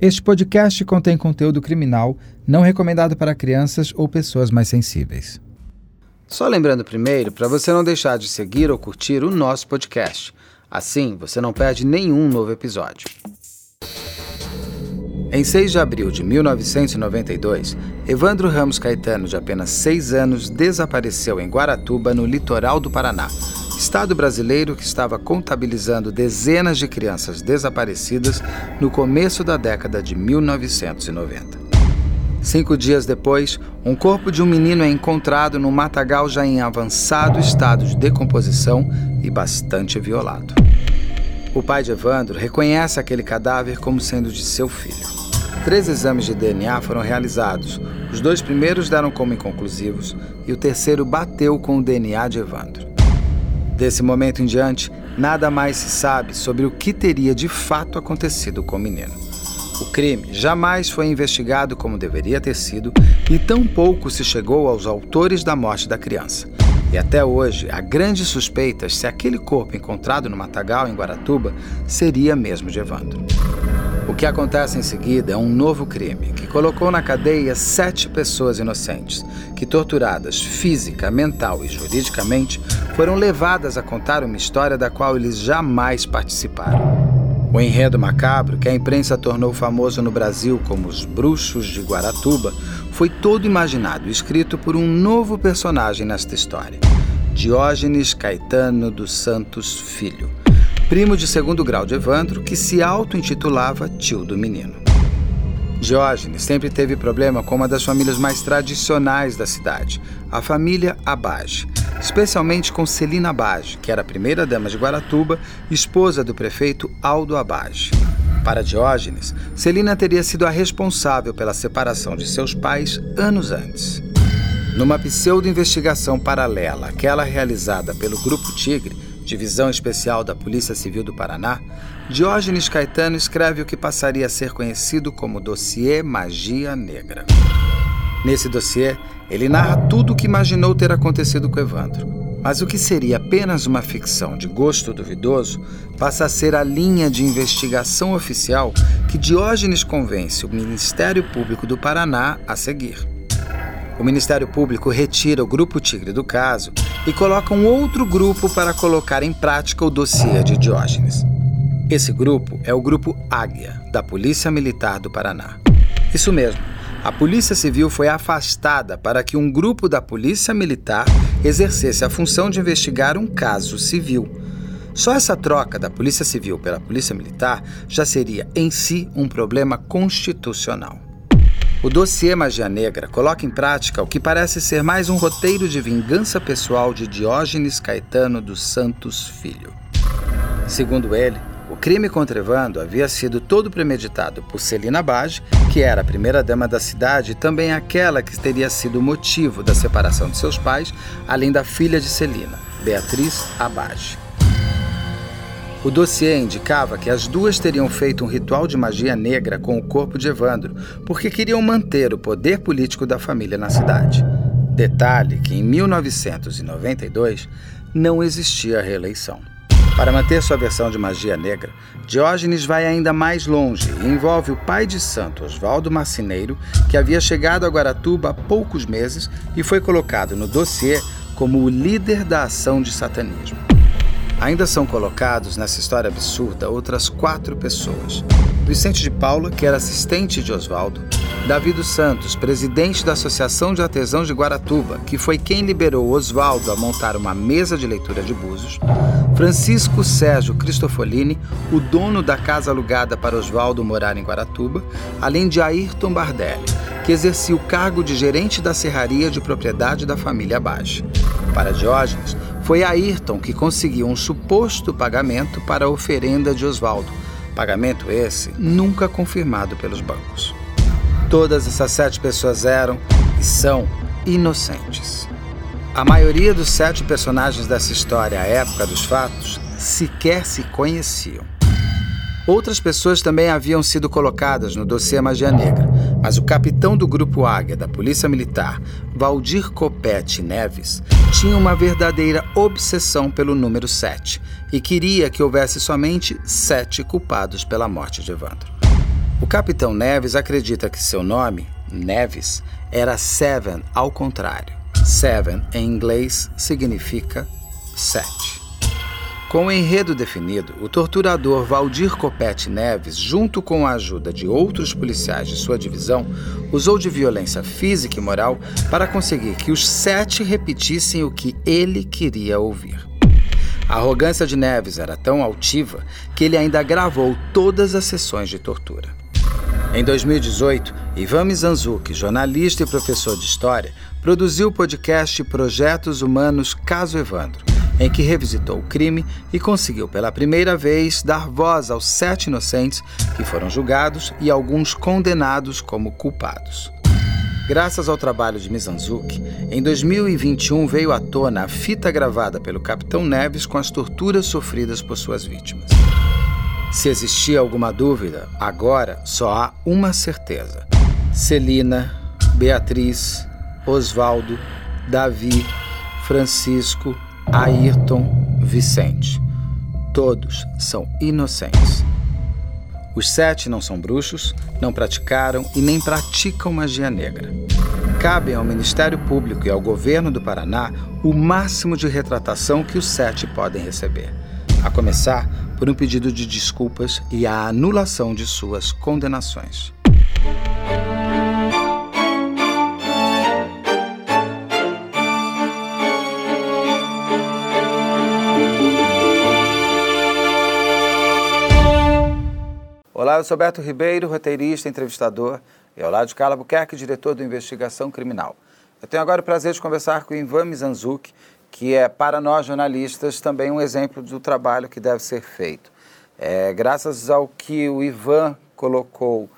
Este podcast contém conteúdo criminal não recomendado para crianças ou pessoas mais sensíveis. Só lembrando primeiro para você não deixar de seguir ou curtir o nosso podcast. Assim, você não perde nenhum novo episódio. Em 6 de abril de 1992, Evandro Ramos Caetano, de apenas 6 anos, desapareceu em Guaratuba, no litoral do Paraná, Estado brasileiro que estava contabilizando dezenas de crianças desaparecidas no começo da década de 1990. Cinco dias depois, um corpo de um menino é encontrado no matagal já em avançado estado de decomposição e bastante violado. O pai de Evandro reconhece aquele cadáver como sendo de seu filho. Três exames de DNA foram realizados. Os dois primeiros deram como inconclusivos e o terceiro bateu com o DNA de Evandro. Desse momento em diante, nada mais se sabe sobre o que teria de fato acontecido com o menino. O crime jamais foi investigado como deveria ter sido e tampouco se chegou aos autores da morte da criança. E até hoje, há grandes suspeitas se aquele corpo encontrado no matagal em Guaratuba seria mesmo de Evandro. O que acontece em seguida é um novo crime que colocou na cadeia sete pessoas inocentes, que, torturadas física, mental e juridicamente, foram levadas a contar uma história da qual eles jamais participaram. O enredo macabro, que a imprensa tornou famoso no Brasil como os Bruxos de Guaratuba, foi todo imaginado e escrito por um novo personagem nesta história: Diógenes Caetano dos Santos Filho primo de segundo grau de Evandro, que se auto-intitulava tio do menino. Diógenes sempre teve problema com uma das famílias mais tradicionais da cidade, a família Abage, especialmente com Celina Abage, que era a primeira dama de Guaratuba, esposa do prefeito Aldo Abage. Para Diógenes, Celina teria sido a responsável pela separação de seus pais anos antes. Numa pseudo-investigação paralela àquela realizada pelo Grupo Tigre, Divisão Especial da Polícia Civil do Paraná, Diógenes Caetano escreve o que passaria a ser conhecido como Dossiê Magia Negra. Nesse dossiê, ele narra tudo o que imaginou ter acontecido com Evandro. Mas o que seria apenas uma ficção de gosto duvidoso passa a ser a linha de investigação oficial que Diógenes convence o Ministério Público do Paraná a seguir. O Ministério Público retira o Grupo Tigre do caso e coloca um outro grupo para colocar em prática o dossiê de Diógenes. Esse grupo é o Grupo Águia, da Polícia Militar do Paraná. Isso mesmo, a Polícia Civil foi afastada para que um grupo da Polícia Militar exercesse a função de investigar um caso civil. Só essa troca da Polícia Civil pela Polícia Militar já seria, em si, um problema constitucional. O dossiê Magia Negra coloca em prática o que parece ser mais um roteiro de vingança pessoal de Diógenes Caetano dos Santos Filho. Segundo ele, o crime contra Evandro havia sido todo premeditado por Celina Bage, que era a primeira-dama da cidade e também aquela que teria sido o motivo da separação de seus pais, além da filha de Celina, Beatriz Abage. O dossiê indicava que as duas teriam feito um ritual de magia negra com o corpo de Evandro, porque queriam manter o poder político da família na cidade. Detalhe que em 1992 não existia reeleição. Para manter sua versão de magia negra, Diógenes vai ainda mais longe e envolve o pai de santo Oswaldo Marcineiro, que havia chegado a Guaratuba há poucos meses e foi colocado no dossiê como o líder da ação de satanismo. Ainda são colocados nessa história absurda outras quatro pessoas. Vicente de Paula, que era assistente de Oswaldo, Davi dos Santos, presidente da Associação de Artesãos de Guaratuba, que foi quem liberou Oswaldo a montar uma mesa de leitura de búzios, Francisco Sérgio Cristofolini, o dono da casa alugada para Oswaldo morar em Guaratuba, além de Ayrton Bardelli, que exercia o cargo de gerente da serraria de propriedade da família Bage. Para Diógenes, foi Ayrton que conseguiu um suposto pagamento para a oferenda de Oswaldo, pagamento esse nunca confirmado pelos bancos. Todas essas sete pessoas eram e são inocentes. A maioria dos sete personagens dessa história à época dos fatos sequer se conheciam. Outras pessoas também haviam sido colocadas no dossiê Magia Negra, mas o capitão do Grupo Águia da Polícia Militar, Valdir Copete Neves, tinha uma verdadeira obsessão pelo número 7 e queria que houvesse somente sete culpados pela morte de Evandro. O capitão Neves acredita que seu nome, Neves, era Seven ao contrário. Seven, em inglês, significa sete. Com o enredo definido, o torturador Valdir Copete Neves, junto com a ajuda de outros policiais de sua divisão, usou de violência física e moral para conseguir que os sete repetissem o que ele queria ouvir. A arrogância de Neves era tão altiva que ele ainda gravou todas as sessões de tortura. Em 2018, Ivan Mizanzuki, jornalista e professor de história, produziu o podcast Projetos Humanos Caso Evandro em que revisitou o crime e conseguiu pela primeira vez dar voz aos sete inocentes que foram julgados e alguns condenados como culpados. Graças ao trabalho de Mizanzuki, em 2021 veio à tona a fita gravada pelo Capitão Neves com as torturas sofridas por suas vítimas. Se existia alguma dúvida, agora só há uma certeza: Celina, Beatriz, Osvaldo, Davi, Francisco, Ayrton Vicente. Todos são inocentes. Os sete não são bruxos, não praticaram e nem praticam magia negra. Cabe ao Ministério Público e ao governo do Paraná o máximo de retratação que os sete podem receber, a começar por um pedido de desculpas e a anulação de suas condenações. Olá, eu sou Beto Ribeiro, roteirista, entrevistador, e ao lado de Carla Buquerque, diretor do Investigação Criminal. Eu tenho agora o prazer de conversar com Ivan Mizanzuki, que é, para nós jornalistas, também um exemplo do trabalho que deve ser feito. É, graças ao que o Ivan colocou,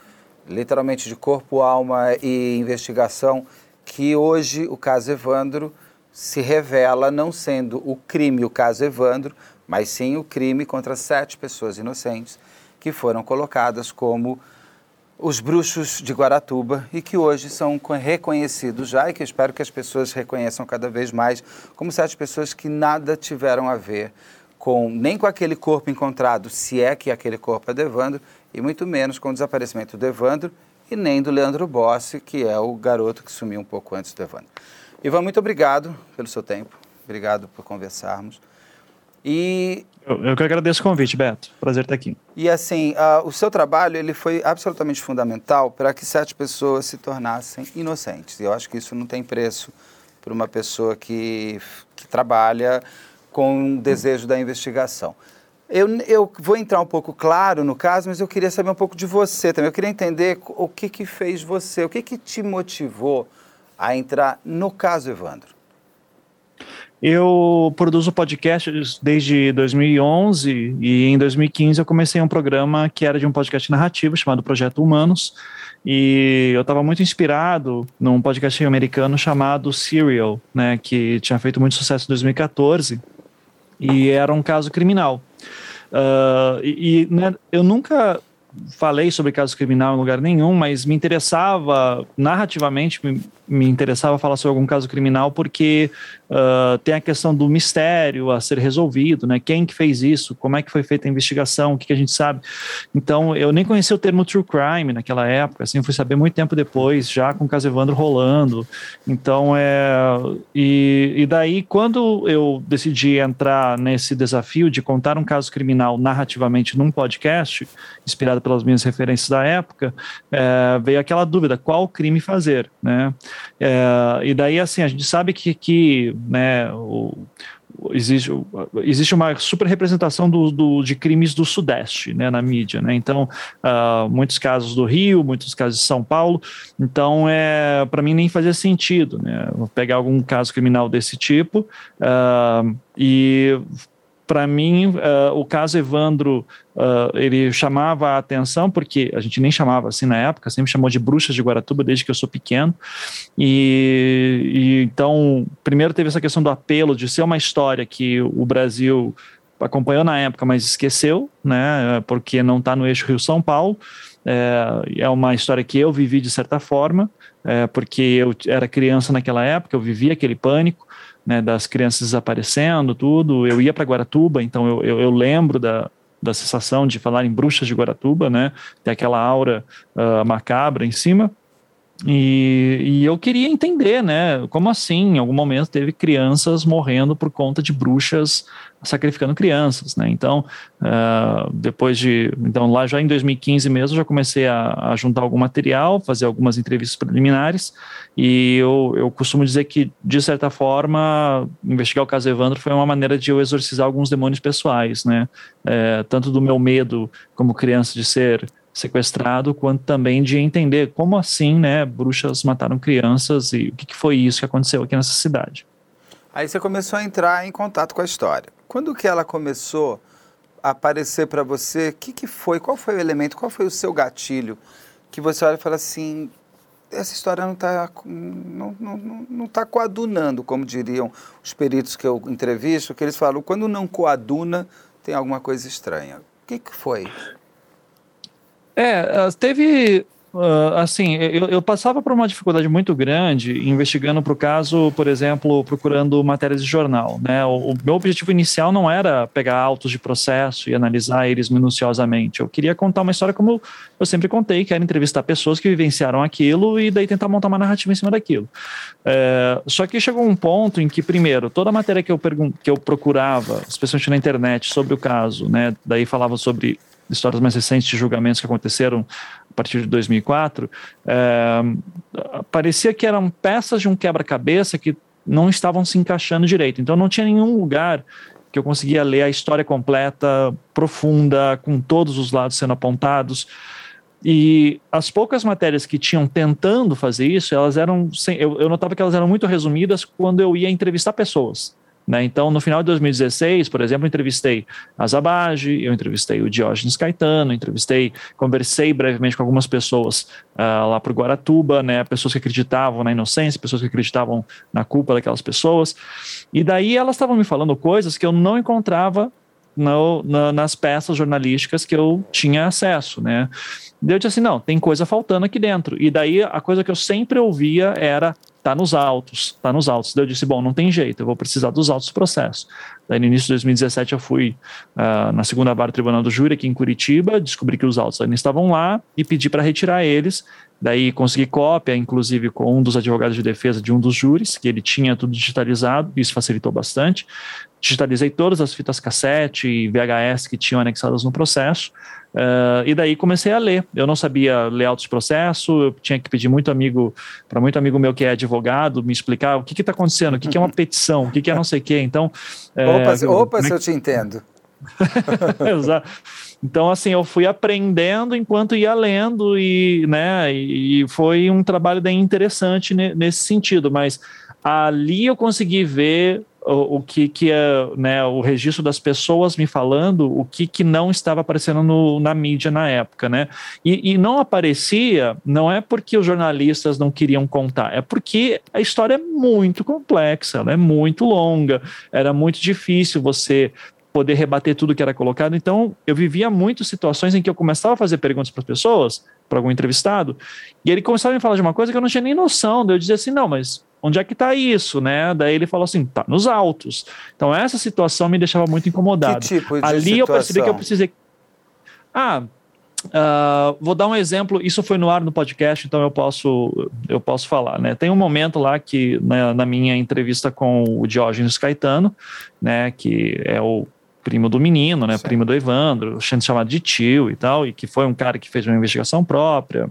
literalmente de corpo, alma e investigação, que hoje o caso Evandro se revela não sendo o crime o caso Evandro, mas sim o crime contra sete pessoas inocentes que foram colocadas como os bruxos de Guaratuba e que hoje são reconhecidos já e que eu espero que as pessoas reconheçam cada vez mais como sete pessoas que nada tiveram a ver com nem com aquele corpo encontrado, se é que aquele corpo é do Evandro, e muito menos com o desaparecimento do Evandro e nem do Leandro Bossi, que é o garoto que sumiu um pouco antes do Evandro. Ivan, muito obrigado pelo seu tempo, obrigado por conversarmos. E eu, eu que agradeço o convite, Beto. Prazer estar aqui. E assim, uh, o seu trabalho ele foi absolutamente fundamental para que sete pessoas se tornassem inocentes. E eu acho que isso não tem preço para uma pessoa que, que trabalha com o desejo da investigação. Eu, eu vou entrar um pouco claro no caso, mas eu queria saber um pouco de você também. Eu queria entender o que, que fez você, o que, que te motivou a entrar no caso Evandro. Eu produzo podcasts desde 2011 e em 2015 eu comecei um programa que era de um podcast narrativo chamado Projeto Humanos. E eu estava muito inspirado num podcast americano chamado Serial, né, que tinha feito muito sucesso em 2014 e era um caso criminal. Uh, e, e né, eu nunca falei sobre caso criminal em lugar nenhum, mas me interessava, narrativamente, me, me interessava falar sobre algum caso criminal porque uh, tem a questão do mistério a ser resolvido, né? Quem que fez isso? Como é que foi feita a investigação? O que, que a gente sabe? Então, eu nem conhecia o termo true crime naquela época, assim, eu fui saber muito tempo depois, já com o caso Evandro rolando. Então, é... E, e daí, quando eu decidi entrar nesse desafio de contar um caso criminal narrativamente num podcast, inspirado pelas minhas referências da época, é, veio aquela dúvida, qual crime fazer, né? É, e daí, assim, a gente sabe que, que né, o, existe, existe uma super representação do, do, de crimes do Sudeste né, na mídia. Né? Então, uh, muitos casos do Rio, muitos casos de São Paulo. Então, é, para mim, nem fazia sentido né, pegar algum caso criminal desse tipo uh, e para mim, uh, o caso Evandro, uh, ele chamava a atenção, porque a gente nem chamava assim na época, sempre chamou de bruxas de Guaratuba desde que eu sou pequeno. E, e então, primeiro teve essa questão do apelo de ser uma história que o Brasil acompanhou na época, mas esqueceu, né, porque não está no eixo Rio-São Paulo. É, é uma história que eu vivi de certa forma, é, porque eu era criança naquela época, eu vivia aquele pânico né, das crianças desaparecendo, tudo. Eu ia para Guaratuba, então eu, eu, eu, lembro da, da sensação de falar em bruxas de Guaratuba, né? Tem aquela aura uh, macabra em cima. E, e, eu queria entender, né? Como assim, em algum momento, teve crianças morrendo por conta de bruxas sacrificando crianças, né? Então, uh, depois de. Então, lá já em 2015 mesmo, já comecei a, a, juntar algum material, fazer algumas entrevistas preliminares. E eu, eu costumo dizer que, de certa forma, investigar o caso Evandro foi uma maneira de eu exorcizar alguns demônios pessoais, né? É, tanto do meu medo como criança de ser sequestrado, quanto também de entender como assim, né, bruxas mataram crianças e o que, que foi isso que aconteceu aqui nessa cidade. Aí você começou a entrar em contato com a história. Quando que ela começou a aparecer para você? O que, que foi? Qual foi o elemento? Qual foi o seu gatilho? Que você olha e fala assim, essa história não está não, não, não tá coadunando, como diriam os peritos que eu entrevisto, que eles falam, quando não coaduna, tem alguma coisa estranha. O que, que foi? É, teve Uh, assim, eu, eu, passava por uma dificuldade muito grande investigando para o caso, por exemplo, procurando matérias de jornal. Né? O, o, meu objetivo inicial não era pegar autos de processo e analisar eles minuciosamente. Eu queria contar uma história como eu sempre contei, que era entrevistar pessoas que vivenciaram aquilo e daí tentar montar uma narrativa em cima daquilo. É, só que chegou um ponto em que, primeiro, toda a matéria que eu, que eu procurava, especialmente na internet, sobre o caso, né, daí falava sobre histórias mais recentes de julgamentos que aconteceram a partir de 2004, é, parecia que eram peças de um quebra-cabeça que não estavam se encaixando direito. Então não tinha nenhum lugar que eu conseguia ler a história completa, profunda, com todos os lados sendo apontados. E as poucas matérias que tinham tentando fazer isso, elas eram. Eu, eu notava que elas eram muito resumidas quando eu ia entrevistar pessoas. Né? Então, no final de 2016, por exemplo, entrevistei a Zabage, eu entrevistei o Diógenes Caetano, entrevistei, conversei brevemente com algumas pessoas uh, lá para o Guaratuba, né? pessoas que acreditavam na inocência, pessoas que acreditavam na culpa daquelas pessoas. E daí elas estavam me falando coisas que eu não encontrava no, na, nas peças jornalísticas que eu tinha acesso, né? Daí eu disse assim, não, tem coisa faltando aqui dentro. E daí a coisa que eu sempre ouvia era tá nos autos, tá nos autos. Daí eu disse, bom, não tem jeito, eu vou precisar dos autos do processo. Daí no início de 2017 eu fui uh, na segunda vara do Tribunal do Júri aqui em Curitiba, descobri que os autos ainda estavam lá e pedi para retirar eles. Daí consegui cópia, inclusive com um dos advogados de defesa de um dos júris, que ele tinha tudo digitalizado, isso facilitou bastante. Digitalizei todas as fitas cassete e VHS que tinham anexadas no processo. Uh, e daí comecei a ler. Eu não sabia ler autos de processo, eu tinha que pedir muito amigo, para muito amigo meu que é advogado, me explicar o que está acontecendo, o que, que, é uma petição, o que, que é não sei o quê. Então. Opa, é, opa se eu te entendo. Exato. Então, assim, eu fui aprendendo enquanto ia lendo e, né, e foi um trabalho bem interessante nesse sentido, mas ali eu consegui ver o, o que, que é né, o registro das pessoas me falando o que, que não estava aparecendo no, na mídia na época, né? E, e não aparecia, não é porque os jornalistas não queriam contar, é porque a história é muito complexa, ela é muito longa, era muito difícil você poder rebater tudo que era colocado. Então, eu vivia muitas situações em que eu começava a fazer perguntas para as pessoas, para algum entrevistado, e ele começava a me falar de uma coisa que eu não tinha nem noção. Eu dizia assim: não, mas onde é que está isso, né? Daí ele falou assim, tá nos autos. Então essa situação me deixava muito incomodado. Que tipo de Ali situação? eu percebi que eu precisei. Ah, uh, vou dar um exemplo. Isso foi no ar no podcast, então eu posso eu posso falar, né? Tem um momento lá que né, na minha entrevista com o Diógenes Caetano, né? Que é o primo do menino, né, primo do Evandro, sendo chamado de tio e tal, e que foi um cara que fez uma investigação própria.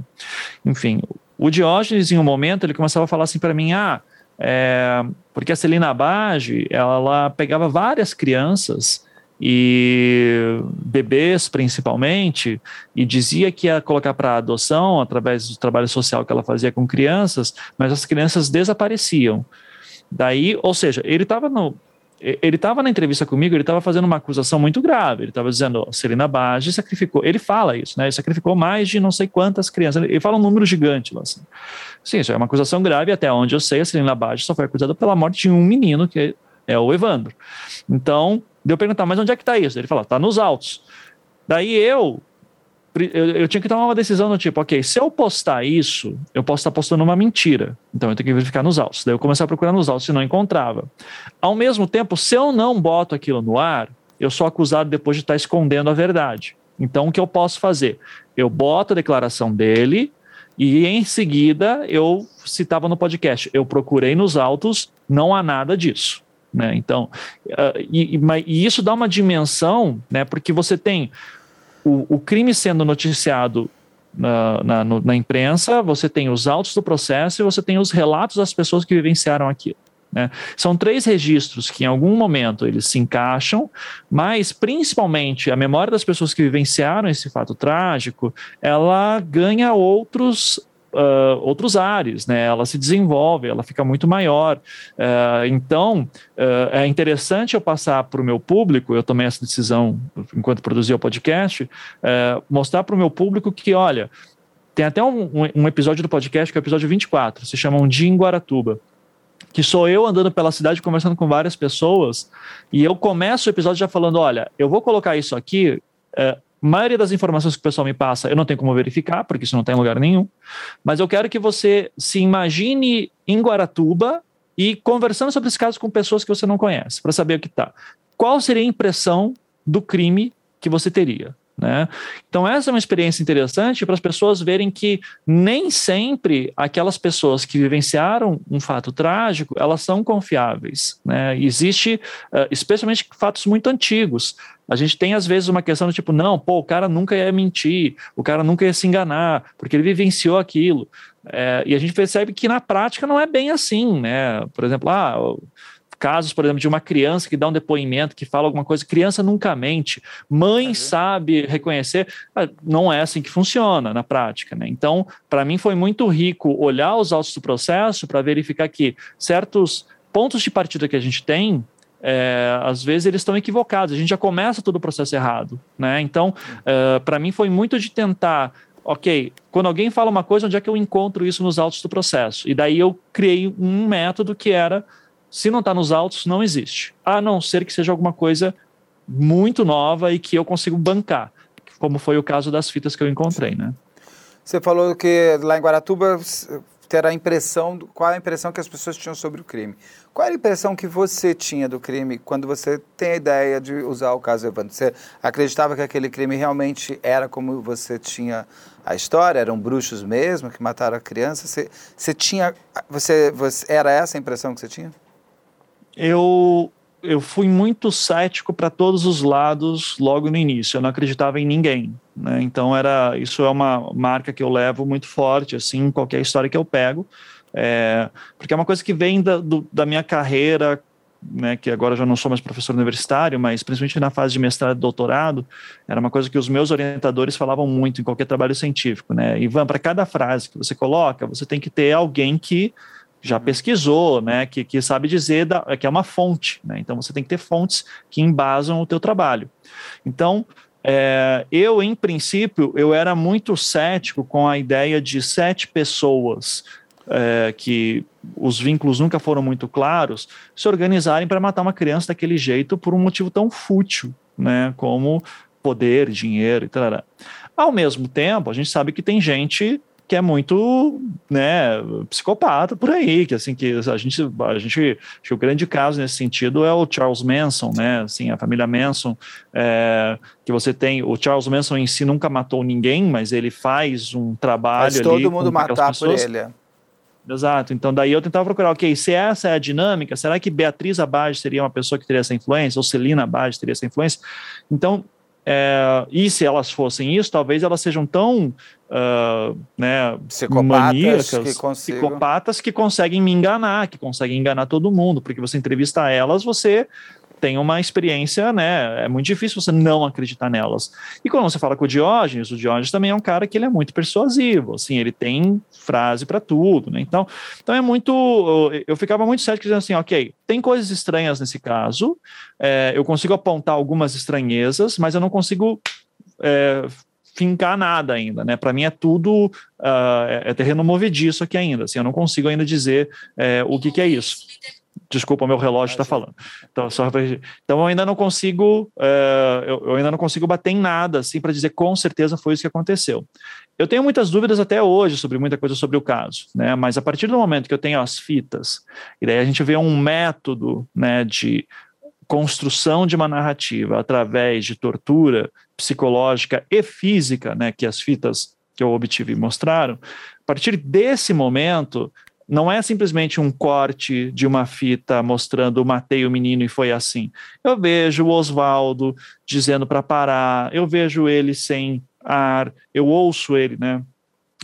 Enfim, o Diógenes, em um momento, ele começava a falar assim para mim: ah, é, porque a Celina Bage, ela pegava várias crianças e bebês principalmente, e dizia que ia colocar para adoção através do trabalho social que ela fazia com crianças, mas as crianças desapareciam. Daí, ou seja, ele estava no, ele estava na entrevista comigo, ele estava fazendo uma acusação muito grave. Ele estava dizendo, Celina Bage sacrificou. Ele fala isso, né? Ele sacrificou mais de não sei quantas crianças. Ele fala um número gigante lá, assim. Sim, isso é uma acusação grave. Até onde eu sei, a Celina Bage só foi acusada pela morte de um menino, que é o Evandro. Então, deu perguntar, mas onde é que está isso? Ele fala, está nos autos. Daí eu eu, eu, tinha que tomar uma decisão do tipo, ok, se eu postar isso, eu posso estar postando uma mentira. Então eu tenho que verificar nos autos. Daí eu comecei a procurar nos autos e não encontrava. Ao mesmo tempo, se eu não boto aquilo no ar, eu sou acusado depois de estar escondendo a verdade. Então, o que eu posso fazer? Eu boto a declaração dele e em seguida eu citava no podcast. Eu procurei nos autos, não há nada disso. Né? Então, uh, e, e, isso dá uma dimensão, né? Porque você tem o, o crime sendo noticiado na, na, no, na, imprensa, você tem os autos do processo e você tem os relatos das pessoas que vivenciaram aquilo. Né? São três registros que em algum momento eles se encaixam, mas principalmente a memória das pessoas que vivenciaram esse fato trágico, ela ganha outros Uh, outros ares, né? Ela se desenvolve, ela fica muito maior. Uh, então, uh, é interessante eu passar para o meu público, eu tomei essa decisão enquanto produzia o podcast, mostrar para o meu público que, olha, tem até um, um, episódio do podcast, que é o episódio 24, se chama Um Dia em Guaratuba que sou eu andando pela cidade conversando com várias pessoas, e eu começo o episódio já falando: olha, eu vou colocar isso aqui. Maioria das informações que o pessoal me passa, eu não tenho como verificar, porque isso não tem lugar nenhum. Mas eu quero que você se imagine em Guaratuba e conversando sobre esse caso com pessoas que você não conhece, para saber o que está. Qual seria a impressão do crime que você teria? Né? Então, essa é uma experiência interessante para as pessoas verem que nem sempre aquelas pessoas que vivenciaram um fato trágico elas são confiáveis. Né? Existe, uh, especialmente fatos muito antigos. A gente tem, às vezes, uma questão do tipo, não, pô, o cara nunca ia mentir, o cara nunca ia se enganar, porque ele vivenciou aquilo. É, e a gente percebe que na prática não é bem assim, né? Por exemplo, ah, casos, por exemplo, de uma criança que dá um depoimento, que fala alguma coisa, criança nunca mente, mãe uhum. sabe reconhecer, ah, não é assim que funciona na prática, né? Então, para mim foi muito rico olhar os autos do processo para verificar que certos pontos de partida que a gente tem, é, às vezes eles estão equivocados, a gente já começa todo o processo errado, né? Então, é, para mim foi muito de tentar ok, quando alguém fala uma coisa, onde é que eu encontro isso nos autos do processo? E daí eu criei um método que era se não está nos autos, não existe. A não ser que seja alguma coisa muito nova e que eu consigo bancar, como foi o caso das fitas que eu encontrei, né? Você falou que lá em Guaratuba ter a impressão, qual a impressão que as pessoas tinham sobre o crime. Qual era a impressão que você tinha do crime quando você tem a ideia de usar o caso Evandro? Você acreditava que aquele crime realmente era como você tinha a história? Eram bruxos mesmo que mataram a criança? Você, você tinha, você, você era essa a impressão que você tinha? eu eu fui muito cético para todos os lados logo no início. Eu não acreditava em ninguém, né? Então era isso é uma marca que eu levo muito forte assim, qualquer história que eu pego, é, porque é uma coisa que vem da, do, da minha carreira, né? Que agora já não sou mais professor universitário, mas principalmente na fase de mestrado e doutorado, era uma coisa que os meus orientadores falavam muito em qualquer trabalho científico, né? Ivan, para cada frase que você coloca, você tem que ter alguém que já pesquisou, né, que, que sabe dizer da, que é uma fonte, né, então você tem que ter fontes que embasam o teu trabalho. Então, é, eu, em princípio, eu era muito cético com a ideia de sete pessoas é, que os vínculos nunca foram muito claros se organizarem para matar uma criança daquele jeito por um motivo tão fútil, né, como poder, dinheiro e tal. Ao mesmo tempo, a gente sabe que tem gente que é muito, né, psicopata por aí, que assim, que a gente, a gente, que o grande caso nesse sentido é o Charles Manson, né, assim, a família Manson, é, que você tem, o Charles Manson em si nunca matou ninguém, mas ele faz um trabalho Faz todo mundo matar pessoas. por ele. Exato, então daí eu tentava procurar, ok, se essa é a dinâmica, será que Beatriz Abad seria uma pessoa que teria essa influência, ou Celina Abad teria essa influência? Então, é, e se elas fossem isso, talvez elas sejam tão uh, né, psicopatas, maníacas, que psicopatas que conseguem me enganar, que conseguem enganar todo mundo, porque você entrevista elas, você tem uma experiência, né? É muito difícil você não acreditar nelas. E quando você fala com o Diógenes, o Diógenes também é um cara que ele é muito persuasivo, assim, ele tem frase para tudo, né? Então, então é muito. Eu ficava muito cético dizendo assim, ok, tem coisas estranhas nesse caso, é, eu consigo apontar algumas estranhezas, mas eu não consigo é, fincar nada ainda, né? Para mim é tudo uh, é terreno movediço aqui ainda. Assim, eu não consigo ainda dizer é, o que, que é isso. Desculpa, meu relógio está falando. Então, só pra... então eu ainda não consigo, é, eu, eu, ainda não consigo bater em nada assim para dizer com certeza foi isso que aconteceu. Eu tenho muitas dúvidas até hoje sobre muita coisa sobre o caso, né? Mas a partir do momento que eu tenho as fitas e daí a gente vê um método, né, de construção de uma narrativa através de tortura psicológica e física, né, que as fitas que eu obtive mostraram, a partir desse momento, não é simplesmente um corte de uma fita mostrando matei o menino e foi assim. Eu vejo o Oswaldo dizendo para parar, eu vejo ele sem ar, eu ouço ele, né?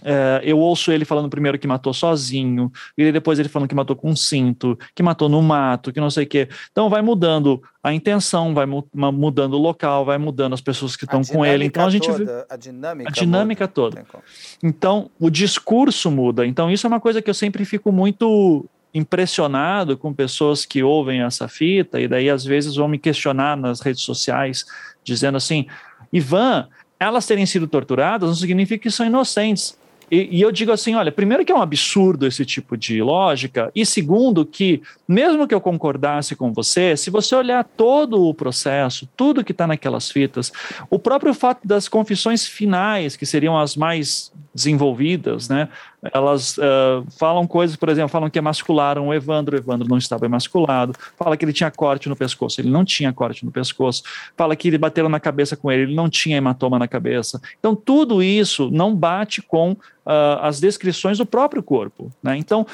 É, eu ouço ele falando primeiro que matou sozinho, e depois ele falando que matou com um cinto, que matou no mato, que não sei o quê. Então vai mudando a intenção, vai mu mudando o local, vai mudando as pessoas que estão com ele. Então a gente toda, vê a dinâmica, a dinâmica muda. toda. Então o discurso muda. Então isso é uma coisa que eu sempre fico muito impressionado com pessoas que ouvem essa fita e daí às vezes vão me questionar nas redes sociais dizendo assim, Ivan, elas terem sido torturadas não significa que são inocentes. E, e, eu digo assim: olha, primeiro, que é um absurdo esse tipo de lógica, e segundo, que mesmo que eu concordasse com você, se você olhar todo o processo, tudo que está naquelas fitas, o próprio fato das confissões finais, que seriam as mais desenvolvidas, né? Elas uh, falam coisas, por exemplo, falam que emascularam o Evandro, o Evandro não estava emasculado, fala que ele tinha corte no pescoço, ele não tinha corte no pescoço, fala que ele bateram na cabeça com ele, ele não tinha hematoma na cabeça. Então, tudo isso não bate com uh, as descrições do próprio corpo, né? Então,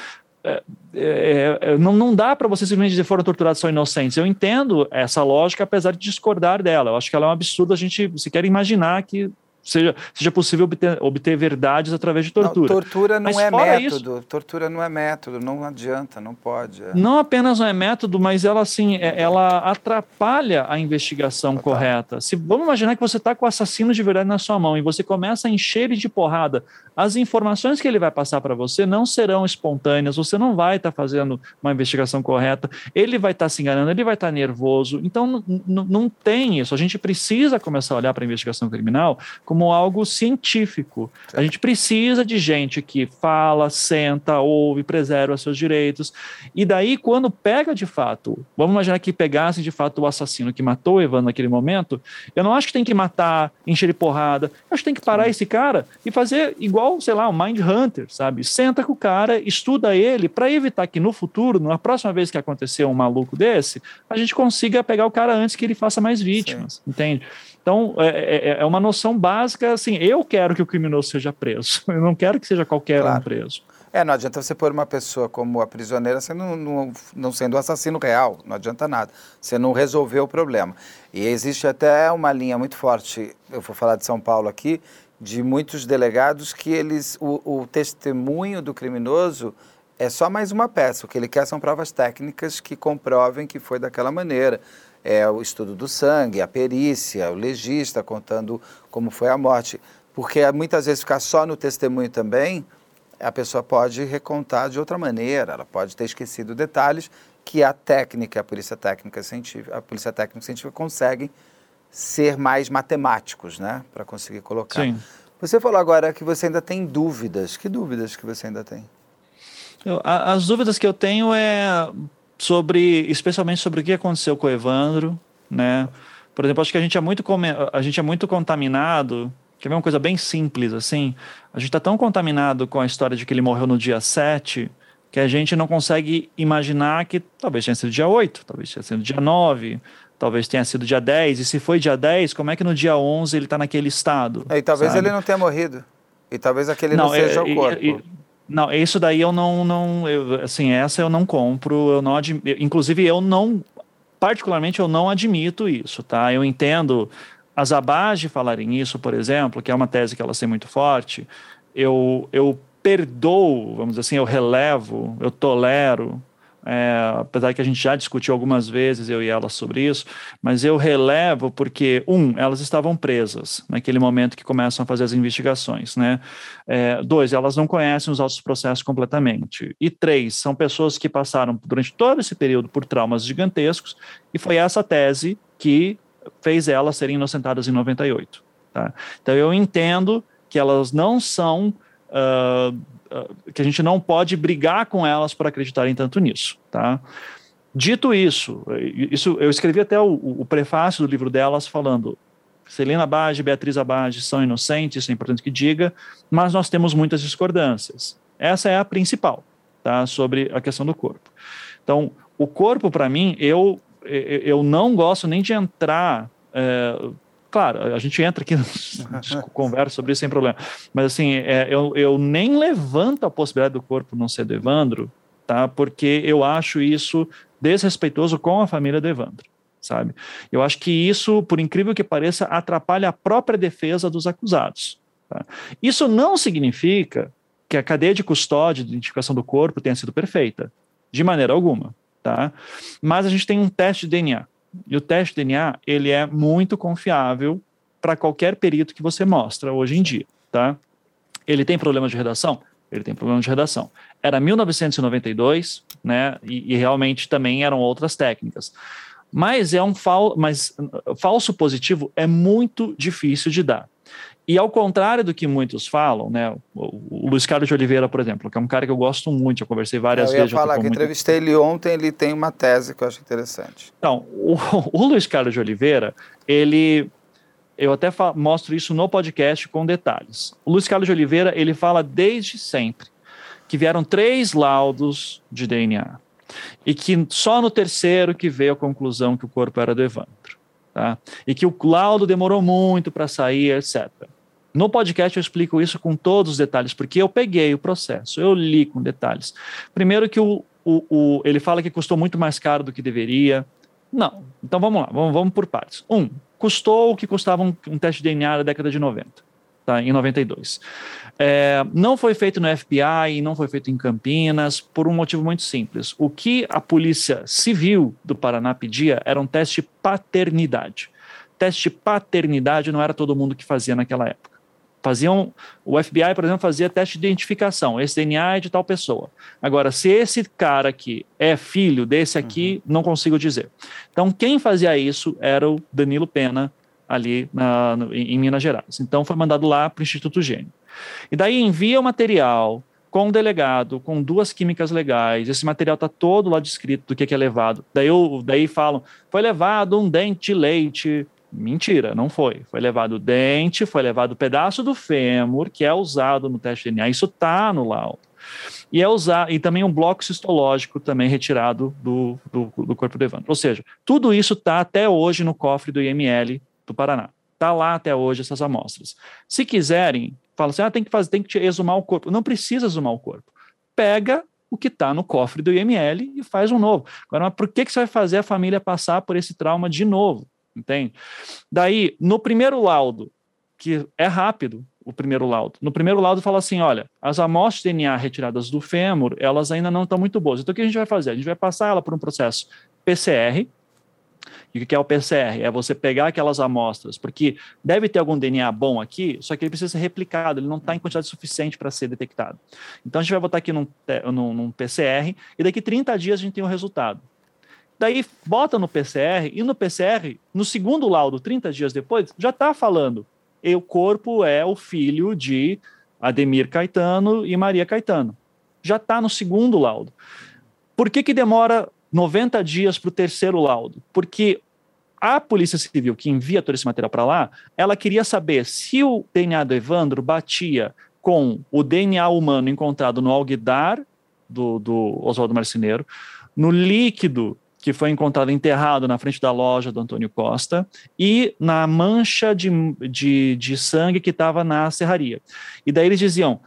é, é, não, não dá para você simplesmente dizer foram torturados são inocentes. Eu entendo essa lógica, apesar de discordar dela. Eu acho que ela é um absurdo a gente sequer imaginar que seja, seja possível obter, obter verdades através de tortura. Não, tortura não mas é método. Isso, tortura não é método, não adianta, não pode. É. Não apenas não é método, mas ela assim, é, ela atrapalha a investigação Total. correta. Se vamos imaginar que você está com o assassino de verdade na sua mão e você começa a encher ele de porrada, as informações que ele vai passar para você não serão espontâneas. Você não vai estar tá fazendo uma investigação correta. Ele vai estar tá se enganando, ele vai estar tá nervoso. Então não tem isso. A gente precisa começar a olhar para a investigação criminal como algo científico. A gente precisa de gente que fala, senta, ouve, preserva seus direitos. E daí, quando pega de fato, vamos imaginar que pegasse de fato o assassino que matou o Evan naquele momento, eu não acho que tem que matar, encher de porrada. Eu acho que tem que parar esse cara e fazer igual, sei lá, o Mind Hunter, sabe? Senta com o cara, estuda ele, para evitar que no futuro, na próxima vez que acontecer um maluco desse, a gente consiga pegar o cara antes que ele faça mais vítimas, Sim. entende? Então, é, é, é, uma noção básica, assim, eu quero que o criminoso seja preso, eu não quero que seja qualquer claro. um preso. É, não adianta você pôr uma pessoa como a prisioneira sendo, não, não sendo um assassino real, não adianta nada. Você não resolveu o problema. E existe até uma linha muito forte, eu vou falar de São Paulo aqui, de muitos delegados que eles, o, o testemunho do criminoso é só mais uma peça. O que ele quer são provas técnicas que comprovem que foi daquela maneira é o estudo do sangue, a perícia, o legista contando como foi a morte. Porque muitas vezes ficar só no testemunho também, a pessoa pode recontar de outra maneira, ela pode ter esquecido detalhes que a técnica, a polícia técnica científica, a polícia técnica científica consegue ser mais matemáticos, né, para conseguir colocar. Sim. Você falou agora que você ainda tem dúvidas. Que dúvidas que você ainda tem? Eu, as dúvidas que eu tenho é sobre, especialmente sobre o que aconteceu com o Evandro, né? Por exemplo, acho que a gente é muito, a gente é muito contaminado. Quer ver uma coisa bem simples assim? A gente está tão contaminado com a história de que ele morreu no dia 7 que a gente não consegue imaginar que talvez tenha sido dia 8, talvez tenha sido dia 9, talvez tenha sido dia 10. E se foi dia 10, como é que no dia 11 ele está naquele estado? E talvez sabe? ele não tenha morrido. E talvez aquele não, não seja é, o corpo. E, não, isso daí eu não, não eu, assim, essa eu não compro, eu não admi, inclusive eu não, particularmente eu não admito isso, tá? Eu entendo as Abage falarem isso, por exemplo, que é uma tese que elas têm muito forte, eu, eu perdoo, vamos dizer assim, eu relevo, eu tolero é, apesar que a gente já discutiu algumas vezes, eu e ela, sobre isso, mas eu relevo porque, um, elas estavam presas naquele momento que começam a fazer as investigações, né? É, dois, elas não conhecem os autos processos completamente. E três, são pessoas que passaram durante todo esse período por traumas gigantescos, e foi essa tese que fez elas serem inocentadas em 98. Tá? Então eu entendo que elas não são. Uh, que a gente não pode brigar com elas por acreditarem tanto nisso, tá? Dito isso, isso eu escrevi até o, o prefácio do livro delas falando Celina Abage e Beatriz Abage são inocentes, isso é importante que diga, mas nós temos muitas discordâncias. Essa é a principal, tá? Sobre a questão do corpo. Então, o corpo, para mim, eu eu não gosto nem de entrar. É, claro, a gente entra aqui, conversa sobre isso sem problema. Mas assim, é, eu, eu nem levanto a possibilidade do corpo não ser do Evandro, tá? Porque eu acho isso desrespeitoso com a família do Evandro, sabe? Eu acho que isso, por incrível que pareça, atrapalha a própria defesa dos acusados. Tá? Isso não significa que a cadeia de custódia de identificação do corpo tenha sido perfeita, de maneira alguma, tá? Mas a gente tem um teste de DNA. E o teste de DNA, ele é muito confiável para qualquer perito que você mostra hoje em dia, tá? Ele tem problemas de redação? Ele tem problemas de redação. Era 1992, né? E, e realmente também eram outras técnicas. Mas é um fal mas falso positivo é muito difícil de dar. E ao contrário do que muitos falam, né? O, Luiz Carlos de Oliveira, por exemplo, que é um cara que eu gosto muito, eu conversei várias vezes. Eu ia falar que muito... entrevistei ele ontem, ele tem uma tese que eu acho interessante. Então, o, o Luiz Carlos de Oliveira, ele eu até mostro isso no podcast com detalhes. O Luiz Carlos de Oliveira, ele fala desde sempre que vieram três laudos de DNA e que só no terceiro que veio a conclusão que o corpo era do Evandro, tá? E que o laudo demorou muito para sair, etc. No podcast eu explico isso com todos os detalhes, porque eu peguei o processo, eu li com detalhes. Primeiro que o, o, o ele fala que custou muito mais caro do que deveria. Não. Então vamos lá, vamos, vamos por partes. Um, custou o que custava um, um teste de DNA na década de 90, tá? em 92. É, não foi feito no FBI, não foi feito em Campinas, por um motivo muito simples. O que a Polícia Civil do Paraná pedia era um teste de paternidade. Teste de paternidade não era todo mundo que fazia naquela época faziam o FBI, por exemplo, fazia teste de identificação. Esse DNA é de tal pessoa. Agora, se esse cara aqui é filho desse aqui, uhum. não consigo dizer. Então, quem fazia isso era o Danilo Pena ali na, no, em Minas Gerais. Então, foi mandado lá para o Instituto Gênio. E daí envia o material com o delegado, com duas químicas legais. Esse material está todo lá descrito do que, que é levado. Daí, eu, daí falam, foi levado um dente de leite Mentira, não foi. Foi levado o dente, foi levado o pedaço do fêmur, que é usado no teste de DNA. Isso está no laudo. E, é usar, e também um bloco cistológico também retirado do, do, do corpo do Evandro. Ou seja, tudo isso está até hoje no cofre do IML do Paraná. Está lá até hoje essas amostras. Se quiserem, fala assim: ah, tem que fazer, tem que exumar o corpo. Não precisa exumar o corpo. Pega o que está no cofre do IML e faz um novo. Agora, mas por que, que você vai fazer a família passar por esse trauma de novo? Entende? Daí, no primeiro laudo, que é rápido, o primeiro laudo. No primeiro laudo fala assim, olha, as amostras de DNA retiradas do fêmur, elas ainda não estão muito boas. Então o que a gente vai fazer? A gente vai passar ela por um processo PCR. E o que é o PCR? É você pegar aquelas amostras, porque deve ter algum DNA bom aqui, só que ele precisa ser replicado, ele não está em quantidade suficiente para ser detectado. Então a gente vai botar aqui num, num, num PCR, e daqui 30 dias a gente tem o resultado. Daí bota no PCR, e no PCR, no segundo laudo, 30 dias depois, já está falando. E o corpo é o filho de Ademir Caetano e Maria Caetano. Já está no segundo laudo. Por que, que demora 90 dias para o terceiro laudo? Porque a Polícia Civil, que envia todo esse material para lá, ela queria saber se o DNA do Evandro batia com o DNA humano encontrado no alguidar do, do Oswaldo Marceneiro, no líquido que foi encontrado enterrado na frente da loja do Antônio Costa, e na mancha de, de, de sangue que estava na serraria. E daí eles diziam: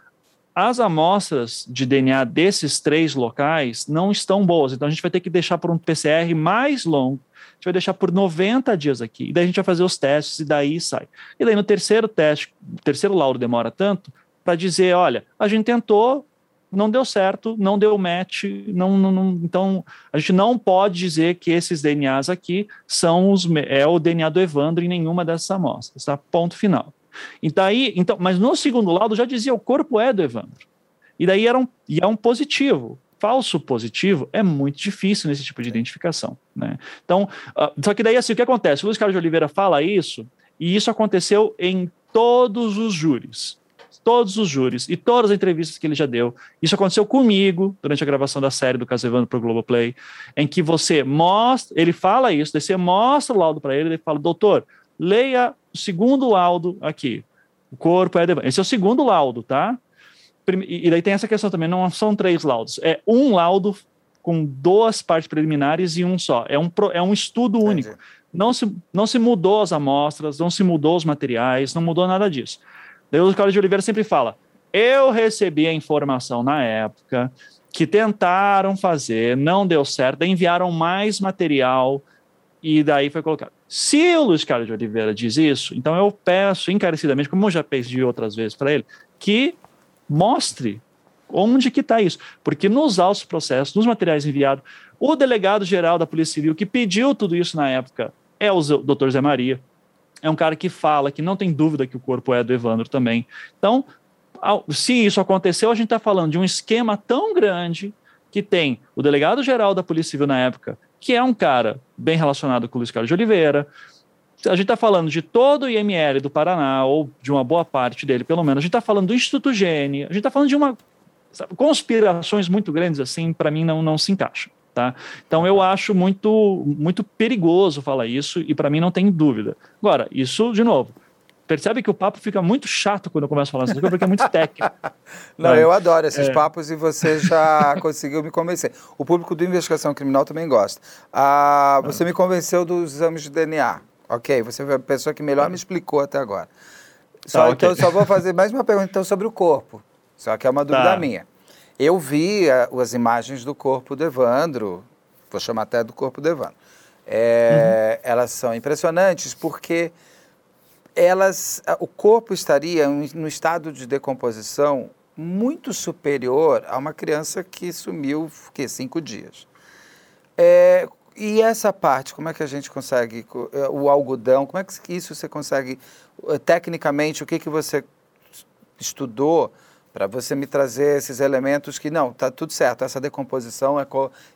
as amostras de DNA desses três locais não estão boas, então a gente vai ter que deixar por um PCR mais longo, a gente vai deixar por 90 dias aqui, e daí a gente vai fazer os testes e daí sai. E daí no terceiro teste, terceiro laudo demora tanto para dizer, olha, a gente tentou, não deu certo, não deu match, não, não, não, então a gente não pode dizer que esses DNAs aqui são os é o DNA do Evandro em nenhuma dessas amostras, tá? Ponto final. E daí, então, mas no segundo lado já dizia o corpo é do Evandro. E daí era um, e é um positivo. Falso positivo é muito difícil nesse tipo de identificação, né? Então, uh, só que daí assim, o que acontece? O Luiz Carlos de Oliveira fala isso, e isso aconteceu em todos os júris todos os júris e todas as entrevistas que ele já deu. Isso aconteceu comigo durante a gravação da série do Caso Evandro para o Globoplay, em que você mostra, ele fala isso, daí você mostra o laudo para ele, ele fala, doutor, leia o segundo laudo aqui. O corpo é. Esse é o segundo laudo, tá? E daí tem essa questão também, não são três laudos, é um laudo com duas partes preliminares e um só. É um, é um estudo único. Não se, não se mudou as amostras, não se mudou os materiais, não mudou nada disso. O Carlos de Oliveira sempre fala: eu recebi a informação na época que tentaram fazer, não deu certo, enviaram mais material e daí foi colocado. Se o Luiz Carlos de Oliveira diz isso, então eu peço encarecidamente, como eu já pedi outras vezes para ele, que mostre onde que está isso. Porque nos autos processos, nos materiais enviados, o delegado-geral da Polícia Civil que pediu tudo isso na época é o doutor Zé Maria. É um cara que fala que não tem dúvida que o corpo é do Evandro também. Então, se isso aconteceu, a gente está falando de um esquema tão grande que tem o delegado-geral da Polícia Civil na época, que é um cara bem relacionado com o Luiz Carlos de Oliveira. A gente está falando de todo o IML do Paraná, ou de uma boa parte dele, pelo menos. A gente está falando do Instituto Gene, a gente está falando de uma. Sabe, conspirações muito grandes, assim, para mim não, não se encaixam. Tá? Então eu acho muito, muito perigoso falar isso e para mim não tem dúvida. Agora, isso, de novo, percebe que o papo fica muito chato quando eu começo a falar essas coisas, porque é muito técnico. Não, né? eu adoro esses é. papos e você já conseguiu me convencer. O público do Investigação Criminal também gosta. Ah, você me convenceu dos exames de DNA. Ok, você foi a pessoa que melhor me explicou até agora. Só, tá, então, só vou fazer mais uma pergunta então, sobre o corpo. Só que é uma dúvida tá. minha. Eu vi uh, as imagens do corpo do Evandro, vou chamar até do corpo do Evandro. É, uhum. Elas são impressionantes porque elas, o corpo estaria no estado de decomposição muito superior a uma criança que sumiu que cinco dias. É, e essa parte, como é que a gente consegue é, o algodão? Como é que isso você consegue tecnicamente? O que que você estudou para você me trazer esses elementos que não está tudo certo? Essa decomposição é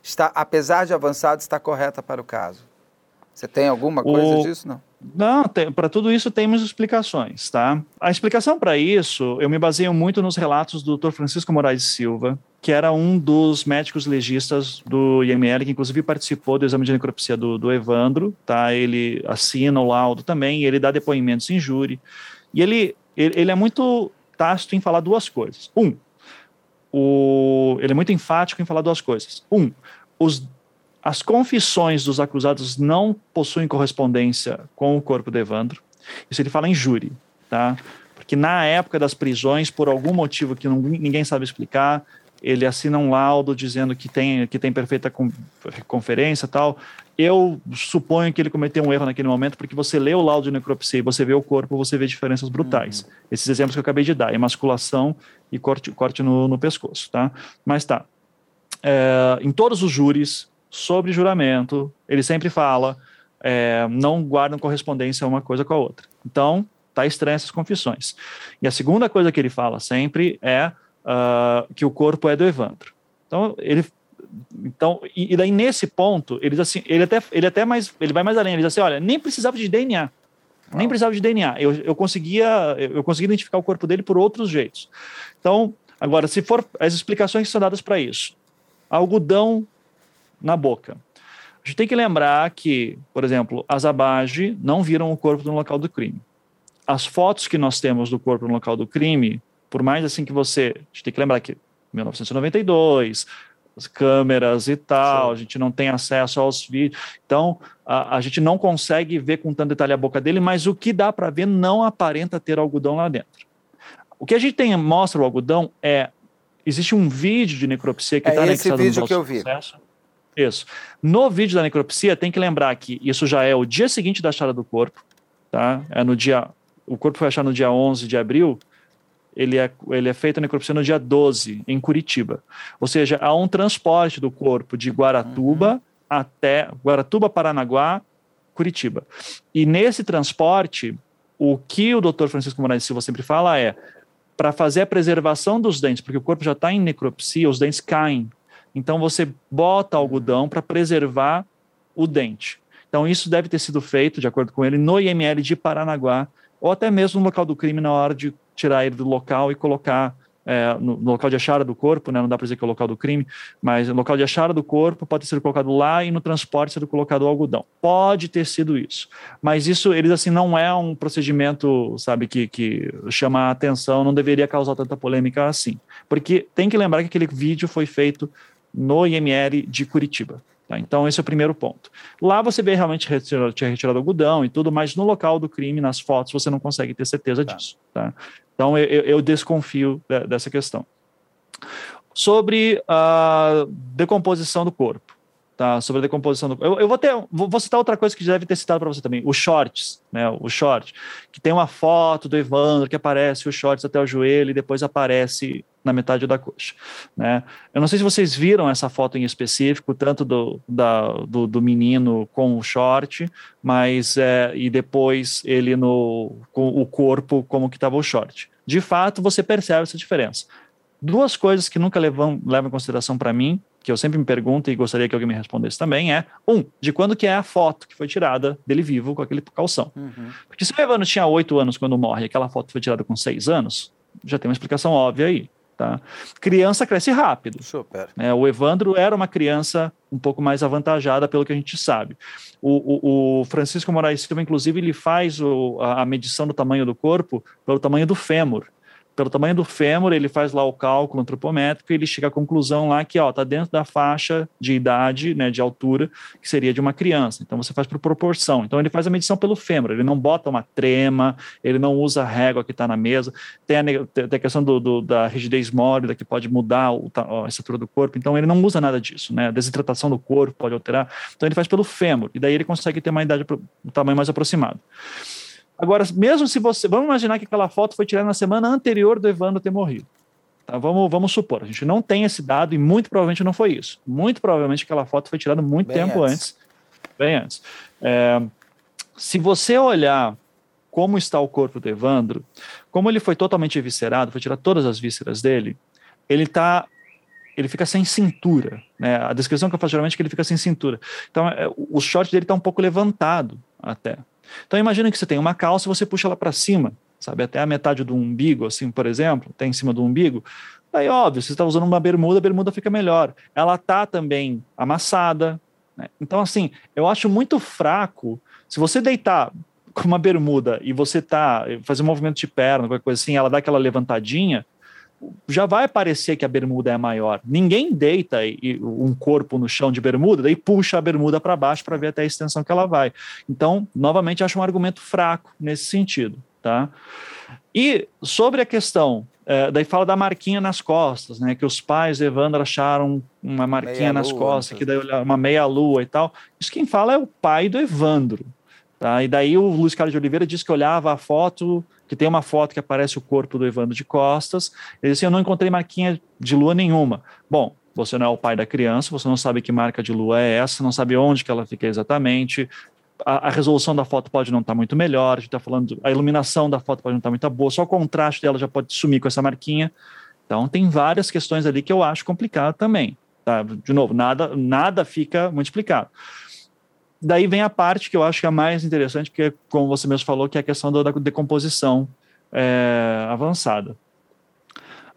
está, apesar de avançado, está correta para o caso. Você tem alguma coisa o... disso? Não. Não, para tudo isso temos explicações, tá? A explicação para isso, eu me baseio muito nos relatos do Dr. Francisco Moraes Silva, que era um dos médicos legistas do IML, que inclusive participou do exame de necropsia do, do Evandro, tá? Ele assina o laudo também, ele dá depoimentos em júri, e ele, ele, ele é muito tácito em falar duas coisas. Um, o, ele é muito enfático em falar duas coisas. Um, os as confissões dos acusados não possuem correspondência com o corpo de Evandro. Isso ele fala em júri, tá? Porque na época das prisões, por algum motivo que não, ninguém sabe explicar, ele assina um laudo dizendo que tem, que tem perfeita com, conferência tal. Eu suponho que ele cometeu um erro naquele momento, porque você lê o laudo de necropsia e você vê o corpo, você vê diferenças brutais. Uhum. Esses exemplos que eu acabei de dar, emasculação e corte, corte no, no pescoço, tá? Mas tá. É, em todos os júris, sobre juramento, ele sempre fala, é, não guardam correspondência uma coisa com a outra. Então, tá estranha essas confissões. E a segunda coisa que ele fala sempre é uh, que o corpo é do Evandro. Então, ele então, e, e, daí nesse ponto, ele diz assim, ele até, ele até mais, ele vai mais além, ele diz assim, olha, nem precisava de DNA, nem precisava de DNA, eu, eu conseguia, eu consegui identificar o corpo dele por outros jeitos. Então, agora, se for as explicações que são dadas para isso, algodão na boca. A gente tem que lembrar que, por exemplo, as Abage não viram o corpo no local do crime. As fotos que nós temos do corpo no local do crime, por mais assim que você. A gente tem que lembrar que 1992, as câmeras e tal, Sim. a gente não tem acesso aos vídeos. Então, a, a, gente não consegue ver com tanto detalhe a boca dele, mas o que dá para ver não aparenta ter algodão lá dentro. O que a gente tem mostra o algodão é existe um vídeo de necropsia que está é esse vídeo no que eu vi. Processo. Isso. No vídeo da necropsia, tem que lembrar que isso já é o dia seguinte da achada do corpo, tá? É no dia. O corpo foi achado no dia 11 de abril, ele é, ele é feito a necropsia no dia 12, em Curitiba. Ou seja, há um transporte do corpo de Guaratuba uhum. até Guaratuba, Paranaguá, Curitiba. E nesse transporte, o que o doutor Francisco Moraes Silva sempre fala é para fazer a preservação dos dentes, porque o corpo já está em necropsia, os dentes caem então você bota algodão para preservar o dente. Então isso deve ter sido feito, de acordo com ele, no IML de Paranaguá, ou até mesmo no local do crime na hora de tirar ele do local e colocar é, no, no, local de achada do corpo, né, não dá para dizer que é o local do crime, mas no local de achada do corpo pode ter sido colocado lá e no transporte ser colocado o algodão. Pode ter sido isso. Mas isso, eles assim, não é um procedimento, sabe, que, que chama a atenção, não deveria causar tanta polêmica assim. Porque tem que lembrar que aquele vídeo foi feito no IML de Curitiba. Tá? Então, esse é o primeiro ponto. Lá você vê realmente retirado, tinha retirado algodão e tudo, mas no local do crime, nas fotos, você não consegue ter certeza tá. disso. Tá? Então, eu, eu desconfio dessa questão. Sobre a decomposição do corpo tá? Sobre a decomposição do. Eu, eu vou ter, vou, vou, citar outra coisa que deve ter citado para você também, os shorts, né? O short, que tem uma foto do Evandro que aparece os shorts até o joelho e depois aparece na metade da coxa, né? Eu não sei se vocês viram essa foto em específico, tanto do, da, do, do menino com o short, mas é, e depois ele no com o corpo como que estava o short. De fato, você percebe essa diferença. Duas coisas que nunca levam, levam em consideração para mim que eu sempre me pergunto e gostaria que alguém me respondesse também é, um, de quando que é a foto que foi tirada dele vivo com aquele calção. Uhum. Porque se o Evandro tinha oito anos quando morre aquela foto foi tirada com seis anos, já tem uma explicação óbvia aí. Tá? Criança cresce rápido. Super. É, o Evandro era uma criança um pouco mais avantajada, pelo que a gente sabe. O, o, o Francisco Moraes Silva, inclusive, ele faz o, a, a medição do tamanho do corpo pelo tamanho do fêmur pelo tamanho do fêmur, ele faz lá o cálculo antropométrico e ele chega à conclusão lá que, ó, tá dentro da faixa de idade, né, de altura, que seria de uma criança. Então você faz por proporção. Então ele faz a medição pelo fêmur, ele não bota uma trema, ele não usa a régua que está na mesa. Tem a, tem a questão do, do, da rigidez mórbida que pode mudar o, a estrutura do corpo. Então ele não usa nada disso, né? A desidratação do corpo pode alterar. Então ele faz pelo fêmur e daí ele consegue ter uma idade, um tamanho mais aproximado. Agora, mesmo se você. Vamos imaginar que aquela foto foi tirada na semana anterior do Evandro ter morrido. Tá? Vamos, vamos supor. A gente não tem esse dado e muito provavelmente não foi isso. Muito provavelmente aquela foto foi tirada muito bem tempo antes. antes. Bem antes. É, se você olhar como está o corpo do Evandro, como ele foi totalmente eviscerado, foi tirar todas as vísceras dele, ele tá ele fica sem cintura, né? A descrição que eu faço geralmente é que ele fica sem cintura. Então, é, o short dele está um pouco levantado até. Então imagina que você tem uma calça e você puxa ela para cima, sabe, até a metade do umbigo, assim, por exemplo, até em cima do umbigo. Aí, óbvio, você está usando uma bermuda, a bermuda fica melhor. Ela tá também amassada. Né? Então, assim, eu acho muito fraco. Se você deitar com uma bermuda e você tá fazer um movimento de perna, qualquer coisa assim, ela dá aquela levantadinha, já vai parecer que a bermuda é maior. Ninguém deita um corpo no chão de bermuda e puxa a bermuda para baixo para ver até a extensão que ela vai. Então, novamente, acho um argumento fraco nesse sentido. Tá? E sobre a questão, é, daí fala da marquinha nas costas, né? Que os pais de Evandro acharam uma marquinha meia nas lua, costas, que daí uma meia-lua e tal. Isso quem fala é o pai do Evandro. Tá? E daí o Luiz Carlos de Oliveira diz que olhava a foto que tem uma foto que aparece o corpo do Evandro de costas. Ele disse: Eu não encontrei marquinha de lua nenhuma. Bom, você não é o pai da criança, você não sabe que marca de lua é essa, não sabe onde que ela fica exatamente. A, a resolução da foto pode não estar tá muito melhor, a gente está falando, a iluminação da foto pode não estar tá muito boa, só o contraste dela já pode sumir com essa marquinha. Então, tem várias questões ali que eu acho complicado também. Tá? De novo, nada, nada fica muito explicado daí vem a parte que eu acho que é mais interessante, porque, como você mesmo falou, que é a questão da decomposição é, avançada.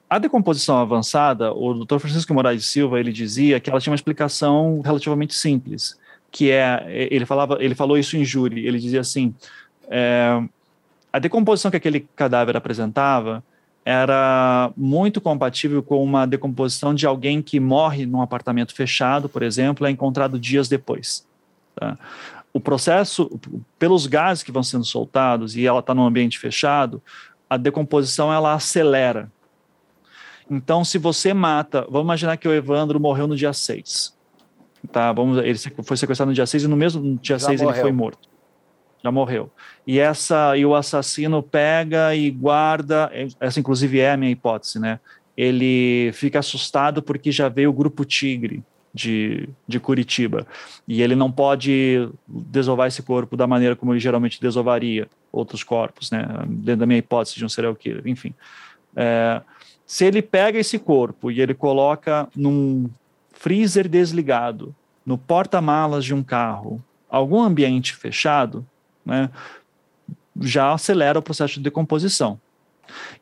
A decomposição avançada, o Dr. Francisco Moraes Silva ele dizia que ela tinha uma explicação relativamente simples, que é ele falava, ele falou isso em júri, ele dizia assim, é, a decomposição que aquele cadáver apresentava era muito compatível com uma decomposição de alguém que morre num apartamento fechado, por exemplo, é encontrado dias depois. Tá? O processo, pelos gases que vão sendo soltados e ela está num ambiente fechado, a decomposição ela acelera. Então, se você mata, vamos imaginar que o Evandro morreu no dia 6. Tá, vamos, ele foi sequestrado no dia 6 e no mesmo dia Já 6 morreu. ele foi morto. Já morreu. E essa e o assassino pega e guarda, essa inclusive é a minha hipótese, né? Ele fica assustado porque já veio o grupo Tigre de, de Curitiba. E ele não pode desovar esse corpo da maneira como ele geralmente desovaria outros corpos, né? Dentro da minha hipótese de um serial killer, enfim. É, se ele pega esse corpo e ele coloca num freezer desligado, no porta-malas de um carro, algum ambiente fechado, né, já acelera o processo de decomposição.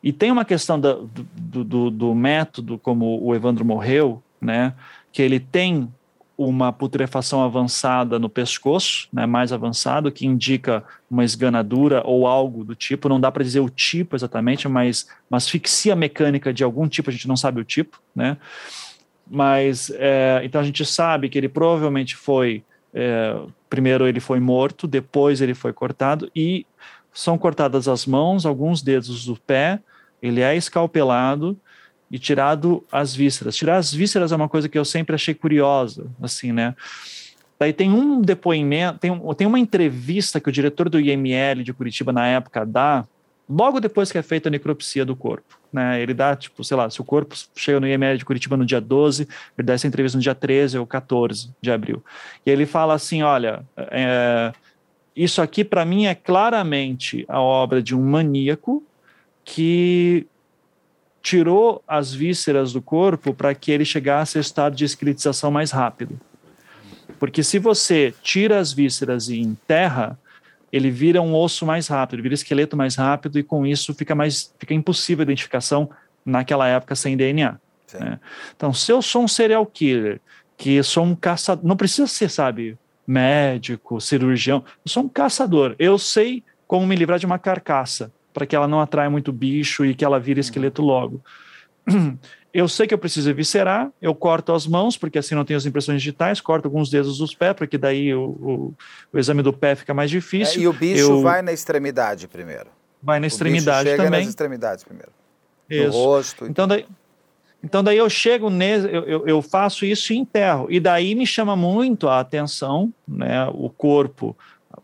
E tem uma questão da, do, do, do, método como o Evandro morreu, né, que ele tem uma putrefação avançada no pescoço, né, mais avançado, que indica uma esganadura ou algo do tipo. Não dá para dizer o tipo exatamente, mas uma asfixia mecânica de algum tipo, a gente não sabe o tipo, né? mas é, então a gente sabe que ele provavelmente foi é, primeiro ele foi morto, depois ele foi cortado e são cortadas as mãos, alguns dedos do pé, ele é escalpelado e tirado as vísceras. Tirar as vísceras é uma coisa que eu sempre achei curiosa, assim, né? Daí tem um depoimento, tem, tem uma entrevista que o diretor do IML de Curitiba na época dá, logo depois que é feita a necropsia do corpo. Né? Ele dá, tipo, sei lá, se o corpo chega no IML de Curitiba no dia 12, ele dá essa entrevista no dia 13 ou 14 de abril. E ele fala assim: olha, é, isso aqui para mim é claramente a obra de um maníaco que tirou as vísceras do corpo para que ele chegasse a estado de esqueletização mais rápido. Porque se você tira as vísceras e enterra, ele vira um osso mais rápido, vira esqueleto mais rápido e com isso fica mais fica impossível a identificação naquela época sem DNA. Né? Então, se eu sou um serial killer, que sou um caçador, não precisa ser, sabe, médico, cirurgião, eu sou um caçador. Eu sei como me livrar de uma carcaça para que ela não atraia muito bicho e que ela vire esqueleto logo. Eu sei que eu preciso eviscerar, eu corto as mãos, porque assim não tenho as impressões digitais, corto alguns dedos dos pés, porque daí o, o, o exame do pé fica mais difícil. É, e o bicho eu... vai na extremidade primeiro. Vai na o extremidade chega também. nas extremidades primeiro. Isso. No rosto. Então daí, então daí eu chego nesse, eu, eu, eu, faço isso e enterro. E daí me chama muito a atenção, né, o corpo,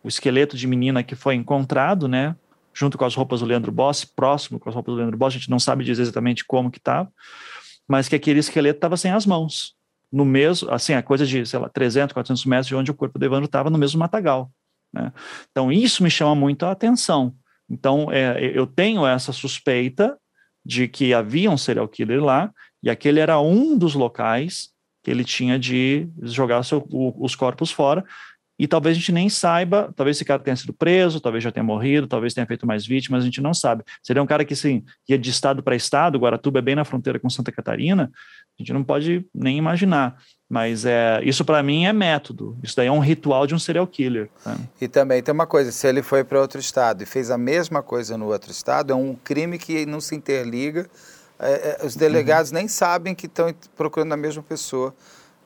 o esqueleto de menina que foi encontrado, né, junto com as roupas do Leandro Bossi, próximo com as roupas do Leandro Bossi, a gente não sabe dizer exatamente como que estava mas que aquele esqueleto estava sem as mãos, no mesmo, assim, a coisa de, sei lá, 300, 400 metros de onde o corpo do Evandro estava, no mesmo matagal. Né? Então, isso me chama muito a atenção. Então, é, eu tenho essa suspeita de que havia um serial killer lá, e aquele era um dos locais que ele tinha de jogar seu, o, os corpos fora, e talvez a gente nem saiba, talvez esse cara tenha sido preso, talvez já tenha morrido, talvez tenha feito mais vítimas, a gente não sabe. Seria um cara que, sim, ia de estado para estado, Guaratuba é bem na fronteira com Santa Catarina, a gente não pode nem imaginar. Mas é, isso para mim é método, isso daí é um ritual de um serial killer. Né? E também tem uma coisa, se ele foi para outro estado e fez a mesma coisa no outro estado, é um crime que não se interliga, é, é, os delegados uhum. nem sabem que estão procurando a mesma pessoa.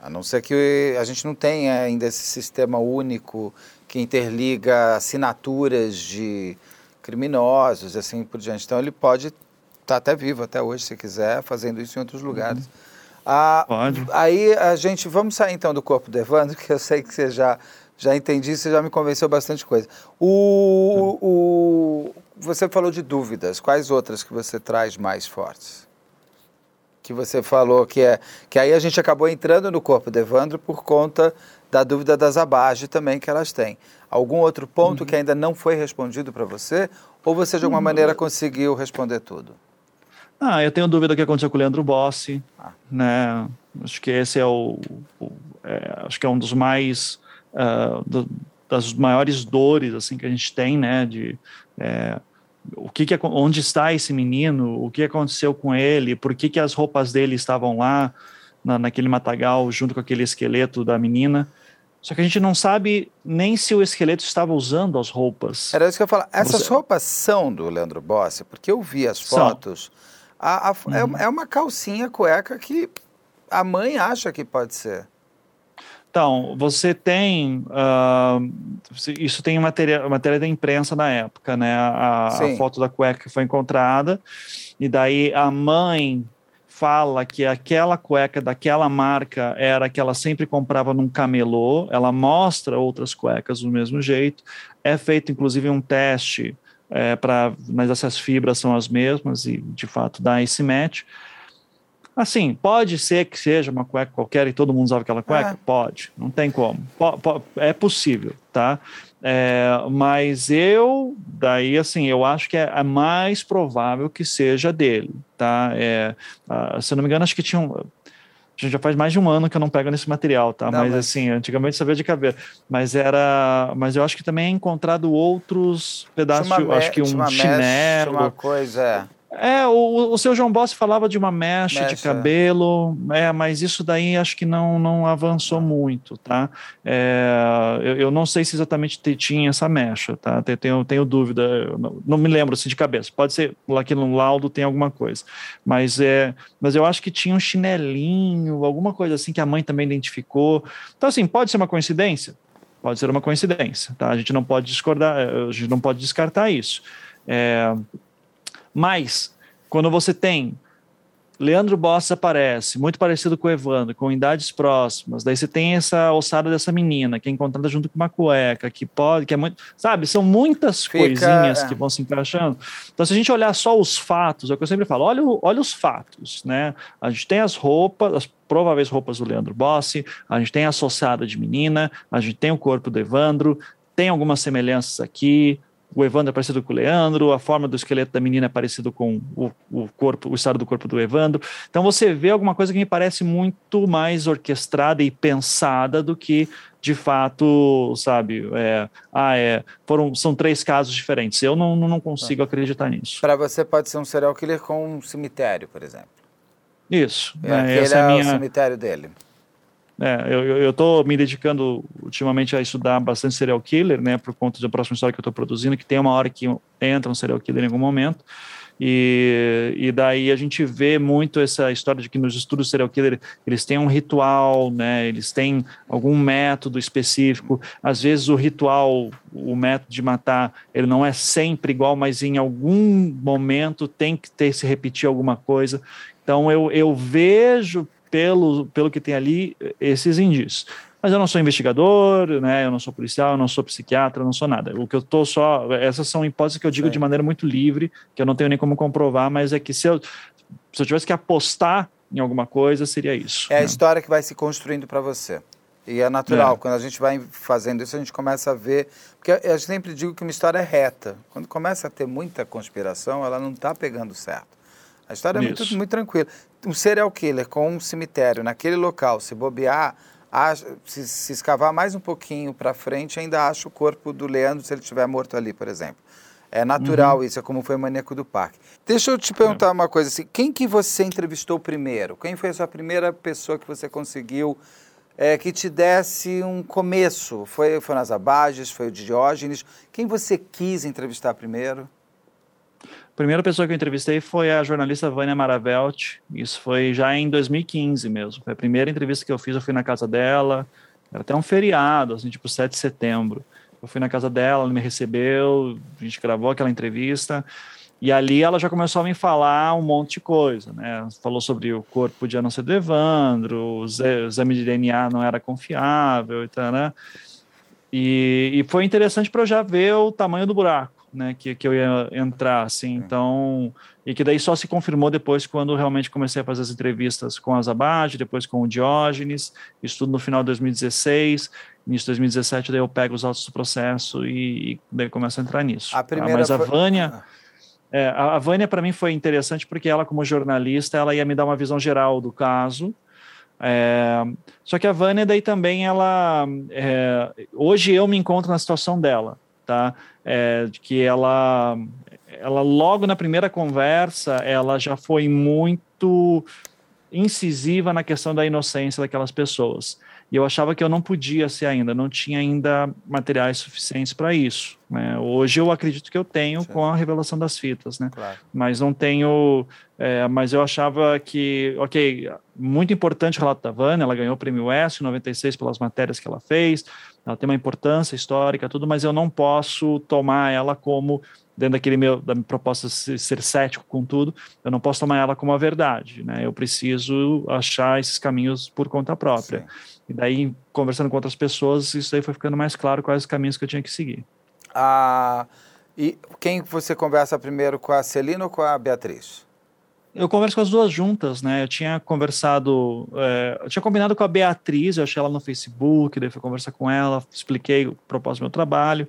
A não ser que a gente não tenha ainda esse sistema único que interliga assinaturas de criminosos e assim por diante. Então ele pode estar tá até vivo até hoje, se quiser, fazendo isso em outros lugares. Uhum. Ah, pode. Aí a gente, vamos sair então do corpo do Evandro, que eu sei que você já, já entendi, você já me convenceu bastante coisa. O, uhum. o, você falou de dúvidas, quais outras que você traz mais fortes? Que você falou, que é que aí a gente acabou entrando no corpo de Evandro por conta da dúvida das abages também que elas têm. Algum outro ponto uhum. que ainda não foi respondido para você? Ou você de alguma uhum. maneira conseguiu responder tudo? Ah, eu tenho dúvida do que aconteceu com o Leandro Bossi, ah. né? Acho que esse é o, o é, acho que é um dos mais uh, do, das maiores dores assim que a gente tem, né? De é, o que, que onde está esse menino, o que aconteceu com ele, por que, que as roupas dele estavam lá na, naquele matagal junto com aquele esqueleto da menina. Só que a gente não sabe nem se o esqueleto estava usando as roupas. Era isso que eu ia falar. Essas Você... roupas são do Leandro Bossi, porque eu vi as fotos. A, a, é uhum. é, é uma calcinha cueca que a mãe acha que pode ser. Então, você tem. Uh, isso tem matéria, matéria da imprensa na época, né? A, a, foto da cueca que foi encontrada. E daí a mãe fala que aquela cueca daquela marca era a que ela sempre comprava num camelô. Ela mostra outras cuecas do mesmo jeito. É feito, inclusive, um teste é, para. Mas essas fibras são as mesmas e, de fato, dá esse match. Assim, pode ser que seja uma cueca qualquer e todo mundo usava aquela cueca? É. Pode, não tem como. é possível, tá? É, mas eu, daí assim, eu acho que é, é mais provável que seja dele, tá? É, uh, se eu não me engano, acho que tinha um, já faz mais de um ano que eu não pego nesse material, tá? Não, mas, mas, assim, antigamente sabia de cabeça. Mas era. Mas eu acho que também é encontrado outros pedaços, de, acho que um chinelo. Uma coisa, é. É, o, o seu João Boss falava de uma mecha, mecha, de cabelo, é, mas isso daí acho que não, não avançou muito, tá? É, eu, eu, não sei se exatamente tinha essa mecha, tá? Tenho, tenho dúvida, não, não, me lembro assim de cabeça. Pode ser aqui no laudo tem alguma coisa, mas é, mas eu acho que tinha um chinelinho, alguma coisa assim que a mãe também identificou. Então assim, pode ser uma coincidência, pode ser uma coincidência, tá? A gente não pode discordar, a gente não pode descartar isso. É, mas, quando você tem Leandro Bossa aparece, muito parecido com o Evandro, com idades próximas. Daí você tem essa ossada dessa menina, que é encontrada junto com uma cueca, que pode, que é muito. Sabe, são muitas Fica, coisinhas é. que vão se encaixando. Então, se a gente olhar só os fatos, é o que eu sempre falo: olha, olha os fatos, né? A gente tem as roupas, as prováveis roupas do Leandro Bossi, a gente tem a associada de menina, a gente tem o corpo do Evandro, tem algumas semelhanças aqui, o Evandro é parecido com o Leandro, a forma do esqueleto da menina é parecido com o, o corpo, o estado do corpo do Evandro. Então você vê alguma coisa que me parece muito mais orquestrada e pensada do que de fato, sabe, é, ah, é, foram, são três casos diferentes. Eu não, não consigo acreditar nisso. Para você pode ser um serial killer com um cemitério, por exemplo. Isso. É, né, essa é, a minha... o cemitério dele. É, eu estou me dedicando ultimamente a estudar bastante serial killer, né, por conta da próxima história que eu estou produzindo, que tem uma hora que entra um serial killer em algum momento, e, e daí a gente vê muito essa história de que nos estudos serial killer eles têm um ritual, né, eles têm algum método específico, às vezes o ritual, o método de matar, ele não é sempre igual, mas em algum momento tem que ter se repetir alguma coisa, então eu, eu vejo pelo, pelo que tem ali, esses indícios. Mas eu não sou investigador, né? Eu não sou policial, eu não sou psiquiatra, eu não sou nada. O que eu tô só, essas são hipóteses que eu digo Sim. de maneira muito livre, que eu não tenho nem como comprovar, mas é que se eu, se eu tivesse que apostar em alguma coisa, seria isso. É né? a história que vai se construindo para você. E é natural, é. quando a gente vai fazendo isso, a gente começa a ver. Porque eu sempre digo que uma história é reta. Quando começa a ter muita conspiração, ela não está pegando certo. A história Isso. é muito, muito tranquila. Um serial killer com um cemitério naquele local, se bobear, se, se escavar mais um pouquinho para frente, ainda acha o corpo do Leandro se ele estiver morto ali, por exemplo. É natural uhum. isso, é como foi o Maníaco do Parque. Deixa eu te perguntar é. uma coisa assim, quem que você entrevistou primeiro? Quem foi a sua primeira pessoa que você conseguiu é, que te desse um começo? Foi, foi nas Abages, foi o Diógenes? Quem você quis entrevistar primeiro? Primeira pessoa que eu entrevistei foi a jornalista Vânia Maravelt. Isso foi já em 2015 mesmo. Foi a primeira entrevista que eu fiz, eu fui na casa dela. Era até um feriado, assim, tipo 7 de setembro. Eu fui na casa dela, ela me recebeu, a gente gravou aquela entrevista. E ali ela já começou a me falar um monte de coisa, né? Falou sobre o corpo podia não ser do Evandro, o exame de DNA não era confiável e tal, né? E, e foi interessante para eu já ver o tamanho do buraco né, que, que eu ia entrar, assim, então, e que daí só se confirmou depois quando realmente comecei a fazer as entrevistas com a Zabad, depois com o Diógenes, isso tudo no final de 2016, início de 2017, daí eu pego os autos do processo e, e daí começo a entrar nisso. A primeira ah, mas a Vânia... Ah. É, a, a Vânia, para mim, foi interessante porque ela, como jornalista, ela ia me dar uma visão geral do caso, é, só que a Vânia daí também ela é, hoje eu me encontro na situação dela tá? É, que ela, ela logo na primeira conversa, ela já foi muito incisiva na questão da inocência daquelas pessoas. E eu achava que eu não podia ser ainda, não tinha ainda materiais suficientes para isso. Né? Hoje eu acredito que eu tenho Sim. com a revelação das fitas, né? Claro. Mas não tenho. É, mas eu achava que, ok, muito importante o relato da Vânia, ela ganhou o prêmio S em 96 pelas matérias que ela fez, ela tem uma importância histórica, tudo, mas eu não posso tomar ela como dentro daquele meu da minha proposta de ser cético com tudo, eu não posso tomar ela como a verdade, né? Eu preciso achar esses caminhos por conta própria. Sim. E daí, conversando com outras pessoas, isso aí foi ficando mais claro quais os caminhos que eu tinha que seguir. Ah, e quem você conversa primeiro, com a Celina ou com a Beatriz? Eu converso com as duas juntas, né? Eu tinha conversado, é, eu tinha combinado com a Beatriz, eu achei ela no Facebook, daí fui conversar com ela, expliquei o propósito do meu trabalho,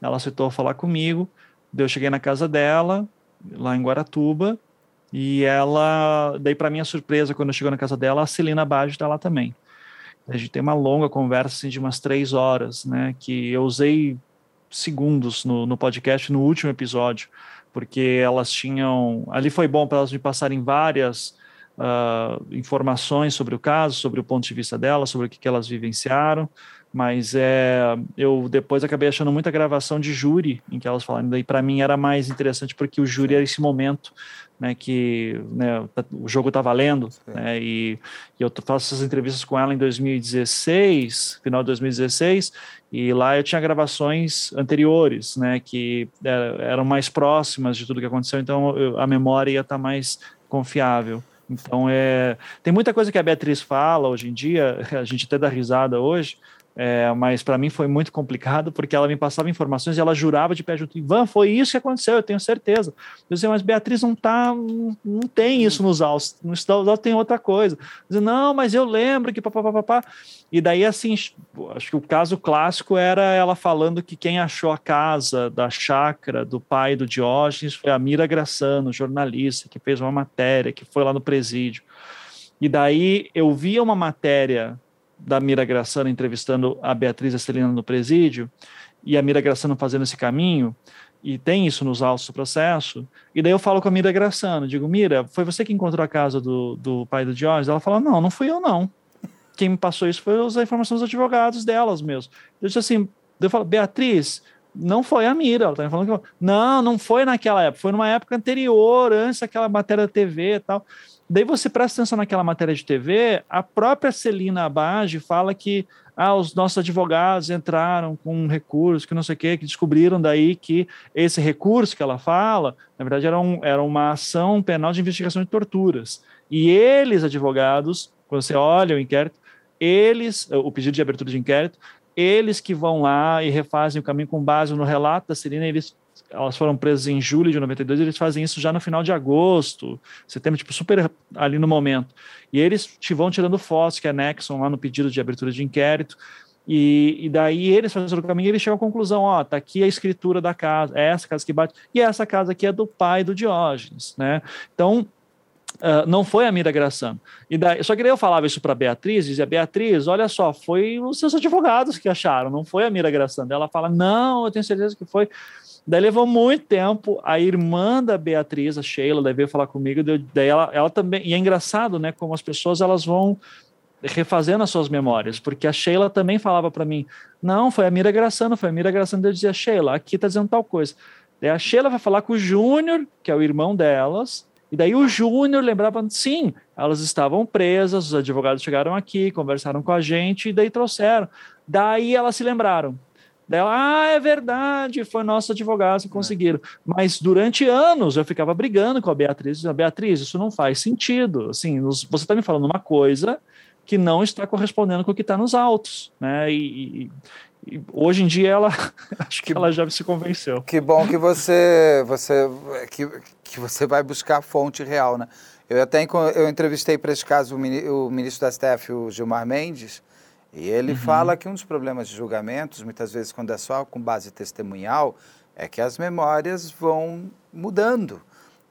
ela aceitou falar comigo, daí eu cheguei na casa dela, lá em Guaratuba, e ela, daí para minha surpresa, quando eu chegou na casa dela, a Celina Baggio está lá também. A gente tem uma longa conversa assim, de umas três horas, né? Que eu usei segundos no, no podcast no último episódio porque elas tinham. Ali foi bom para elas me passarem várias uh, informações sobre o caso, sobre o ponto de vista delas, sobre o que, que elas vivenciaram mas é, eu depois acabei achando muita gravação de júri em que elas falaram, daí para mim era mais interessante porque o júri era esse momento, né, que né, o jogo tá valendo, né, e, e, eu faço essas entrevistas com ela em 2016, final de 2016, e lá eu tinha gravações anteriores, né, que eram mais próximas de tudo que aconteceu, então a memória ia estar tá mais confiável. Então é, tem muita coisa que a Beatriz fala hoje em dia, a gente até dá risada hoje, é, mas para mim foi muito complicado porque ela me passava informações e ela jurava de pé junto. Ivan, foi isso que aconteceu, eu tenho certeza. Eu dizia, mas Beatriz não tá, não, tem isso nos autos, nos autos tem outra coisa. Eu dizia, não, mas eu lembro que papapá. E daí, assim, acho que o caso clássico era ela falando que quem achou a casa da chácara do pai do Diógenes foi a Mira Graçano, jornalista, que fez uma matéria, que foi lá no presídio. E daí eu via uma matéria da Mira Graçano entrevistando a Beatriz Estelina no presídio, e a Mira Graçano fazendo esse caminho, e tem isso nos autos do processo, e daí eu falo com a Mira Graçano, digo, Mira, foi você que encontrou a casa do, do pai do Diógenes? Ela fala, não, não fui eu não. Quem me passou isso foi as informações dos advogados delas mesmo. Eu disse assim, eu falo, Beatriz, não foi a Mira, ela tá falando que não, não foi naquela época, foi numa época anterior, antes daquela matéria da TV e tal. Daí você presta atenção naquela matéria de TV, a própria Celina Abage fala que ah, os nossos advogados entraram com um recurso, que não sei o quê, que descobriram daí que esse recurso que ela fala, na verdade, era, um, era uma ação penal de investigação de torturas. E eles, advogados, quando você olha o inquérito, eles, o pedido de abertura de inquérito, eles que vão lá e refazem o caminho com base no relato da Celina, eles elas foram presas em julho de 92, eles fazem isso já no final de agosto, setembro, tipo, super ali no momento. E eles vão tirando fotos que anexam lá no pedido de abertura de inquérito, e, e daí eles fazendo o caminho, eles chegam à conclusão, ó, tá aqui a escritura da casa, é essa casa que bate, e essa casa aqui é do pai do Diógenes, né? Então, Uh, não foi a Mira Graçano. E daí, só que daí eu falava isso para Beatriz, dizia, Beatriz, olha só, foi os seus advogados que acharam, não foi a Mira Graçano. Ela fala, não, eu tenho certeza que foi. Daí levou muito tempo, a irmã da Beatriz, a Sheila, daí veio falar comigo, daí ela, ela também, e é engraçado, né, como as pessoas, elas vão refazendo as suas memórias, porque a Sheila também falava para mim, não, foi a Mira Graçano, foi a Mira Graçano, eu dizia, Sheila, aqui tá dizendo tal coisa. Daí a Sheila vai falar com o Júnior, que é o irmão delas, e daí o Júnior lembrava, sim, elas estavam presas, os advogados chegaram aqui, conversaram com a gente, e daí trouxeram. Daí elas se lembraram. Dela, ah, é verdade, foi nossos advogados que é. conseguiram. Mas durante anos eu ficava brigando com a Beatriz, dizendo, Beatriz, isso não faz sentido. Assim, você está me falando uma coisa que não está correspondendo com o que está nos autos, né? E, e, e, hoje em dia ela, acho que, que ela já se convenceu. Que bom que você, você, que, que você vai buscar a fonte real, né? Eu até eu entrevistei para esse caso o ministro da STF, o Gilmar Mendes, e ele uhum. fala que um dos problemas de julgamentos, muitas vezes quando é só com base testemunhal, é que as memórias vão mudando.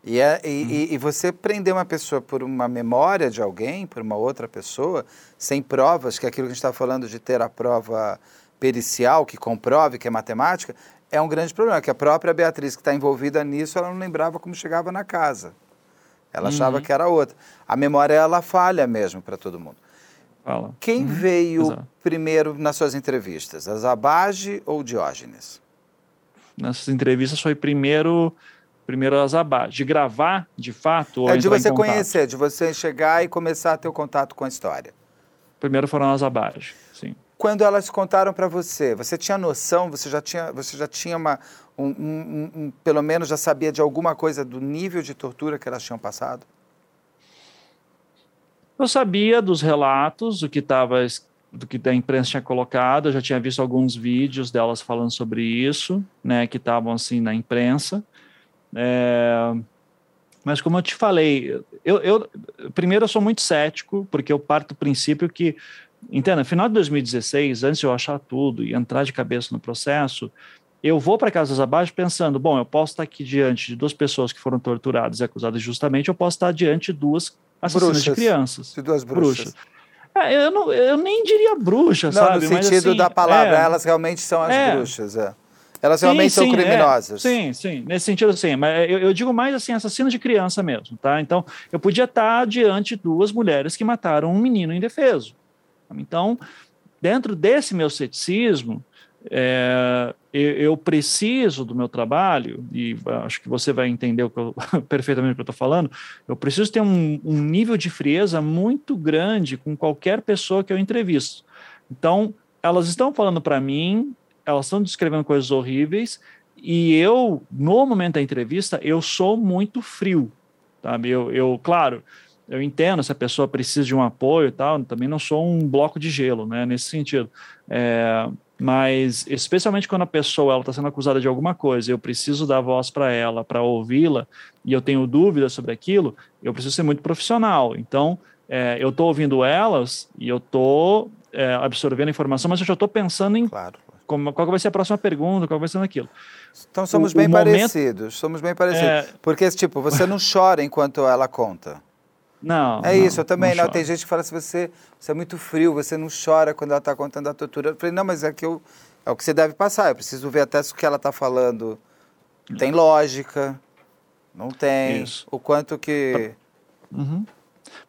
E, é, e, uhum. e, e, você prender uma pessoa por uma memória de alguém, por uma outra pessoa, sem provas, que é aquilo que a gente está falando de ter a prova pericial que comprove que é matemática, é um grande problema, que a própria Beatriz que está envolvida nisso, ela não lembrava como chegava na casa. Ela uhum. achava que era outra. A memória, ela falha mesmo para todo mundo. Fala. Quem uhum. veio Exato. primeiro nas suas entrevistas, Azabage ou Diógenes? Nessas entrevistas foi primeiro primeiro Azabage. De gravar, de fato, É de você conhecer, de você chegar e começar a ter o contato com a história. Primeiro foram Azabage, sim. Quando elas contaram para você, você tinha noção, você já tinha, você já tinha uma, um, um, um, pelo menos já sabia de alguma coisa do nível de tortura que elas tinham passado? Eu sabia dos relatos, do que estava do que a imprensa tinha colocado, eu já tinha visto alguns vídeos delas falando sobre isso, né, que estavam assim na imprensa. É, mas como eu te falei, eu, eu primeiro eu sou muito cético, porque eu parto do princípio que, entenda, final de 2016, antes de eu achar tudo e entrar de cabeça no processo, eu vou para Casas Abaixo pensando, bom, eu posso estar aqui diante de duas pessoas que foram torturadas e acusadas justamente, eu posso estar diante de duas assassinas bruxas. de crianças. De duas bruxas. bruxas. É, eu, não, eu nem diria bruxa, não, sabe? No sentido Mas, assim, da palavra, é, elas realmente são as é, bruxas. É. Elas realmente sim, são é. criminosas. É. Sim, sim, nesse sentido sim. Mas eu, eu, digo mais assim, assassino de criança mesmo, tá? Então, eu podia estar diante de duas mulheres que mataram um menino indefeso. Então, dentro desse meu ceticismo, é, eu, preciso do meu trabalho, e acho que você vai entender o que eu, perfeitamente o que eu estou falando, eu preciso ter um, um nível de frieza muito grande com qualquer pessoa que eu entrevisto. Então, elas estão falando para mim, elas estão descrevendo coisas horríveis, e eu, no momento da entrevista, eu sou muito frio, sabe? Eu, eu claro, eu entendo se a pessoa precisa de um apoio e tal, também não sou um bloco de gelo, né, nesse sentido. É, mas, especialmente quando a pessoa está sendo acusada de alguma coisa, eu preciso dar voz para ela, para ouvi-la, e eu tenho dúvidas sobre aquilo, eu preciso ser muito profissional. Então, é, eu estou ouvindo elas e eu estou é, absorvendo a informação, mas eu já estou pensando em claro. como, qual vai ser a próxima pergunta, qual vai ser aquilo. Então somos o, bem o parecidos, momento, somos bem parecidos. É... Porque, tipo, você não chora enquanto ela conta. Não. É não, isso, eu também. Não, não tem gente que fala assim, você, você é muito frio, você não chora quando ela está contando a tortura. Eu falei, não, mas é que eu, é o que você deve passar. Eu preciso ver até se o que ela está falando tem lógica, não tem. Isso. O quanto que. Uhum.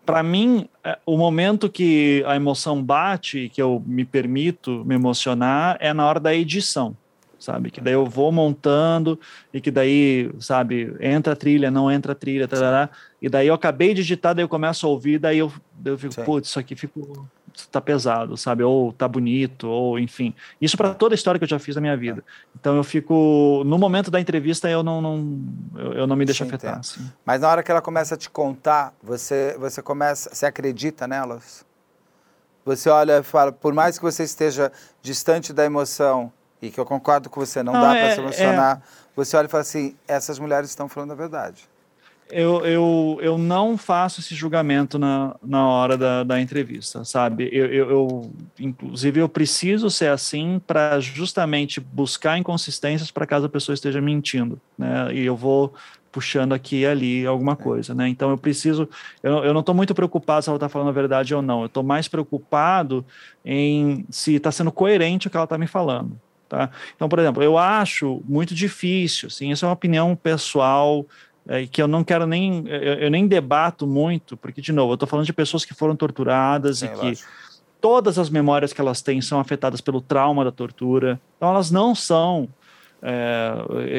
Para mim, é, o momento que a emoção bate, que eu me permito me emocionar, é na hora da edição sabe? Que daí eu vou montando e que daí, sabe, entra a trilha, não entra a trilha, tarará, e daí eu acabei de digitar, daí eu começo a ouvir, daí eu, eu fico, putz, isso aqui ficou tá pesado, sabe? Ou tá bonito, ou enfim. Isso para toda a história que eu já fiz na minha vida. Então eu fico no momento da entrevista eu não, não eu, eu não me deixo Sim, afetar. Assim. Mas na hora que ela começa a te contar, você você começa, você acredita nelas? Você olha e fala, por mais que você esteja distante da emoção, e que eu concordo com você, não, não dá é, para se emocionar. É... Você olha e fala assim: essas mulheres estão falando a verdade. Eu, eu, eu não faço esse julgamento na, na hora da, da entrevista, sabe? Eu, eu, eu inclusive, eu preciso ser assim para justamente buscar inconsistências para caso a pessoa esteja mentindo, né? E eu vou puxando aqui e ali alguma é. coisa, né? Então eu preciso, eu, eu não estou muito preocupado se ela está falando a verdade ou não. Eu estou mais preocupado em se está sendo coerente o que ela está me falando, Tá? Então, por exemplo, eu acho muito difícil, assim, isso é uma opinião pessoal é, que eu não quero nem, eu, eu, nem debato muito, porque, de novo, eu estou falando de pessoas que foram torturadas e que todas as memórias que elas têm são afetadas pelo trauma da tortura, então elas não são, é,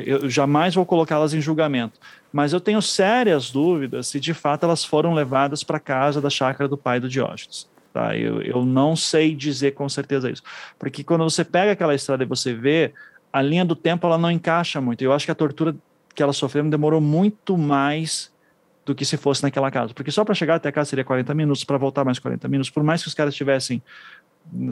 eu jamais vou colocá-las em julgamento, mas eu tenho sérias dúvidas se de fato elas foram levadas para casa da chácara do pai do Diógenes. Tá? Eu, eu não sei dizer com certeza isso. Porque quando você pega aquela estrada e você vê, a linha do tempo ela não encaixa muito. Eu acho que a tortura que ela sofreu demorou muito mais do que se fosse naquela casa. Porque só para chegar até a casa seria 40 minutos, para voltar mais 40 minutos. Por mais que os caras tivessem,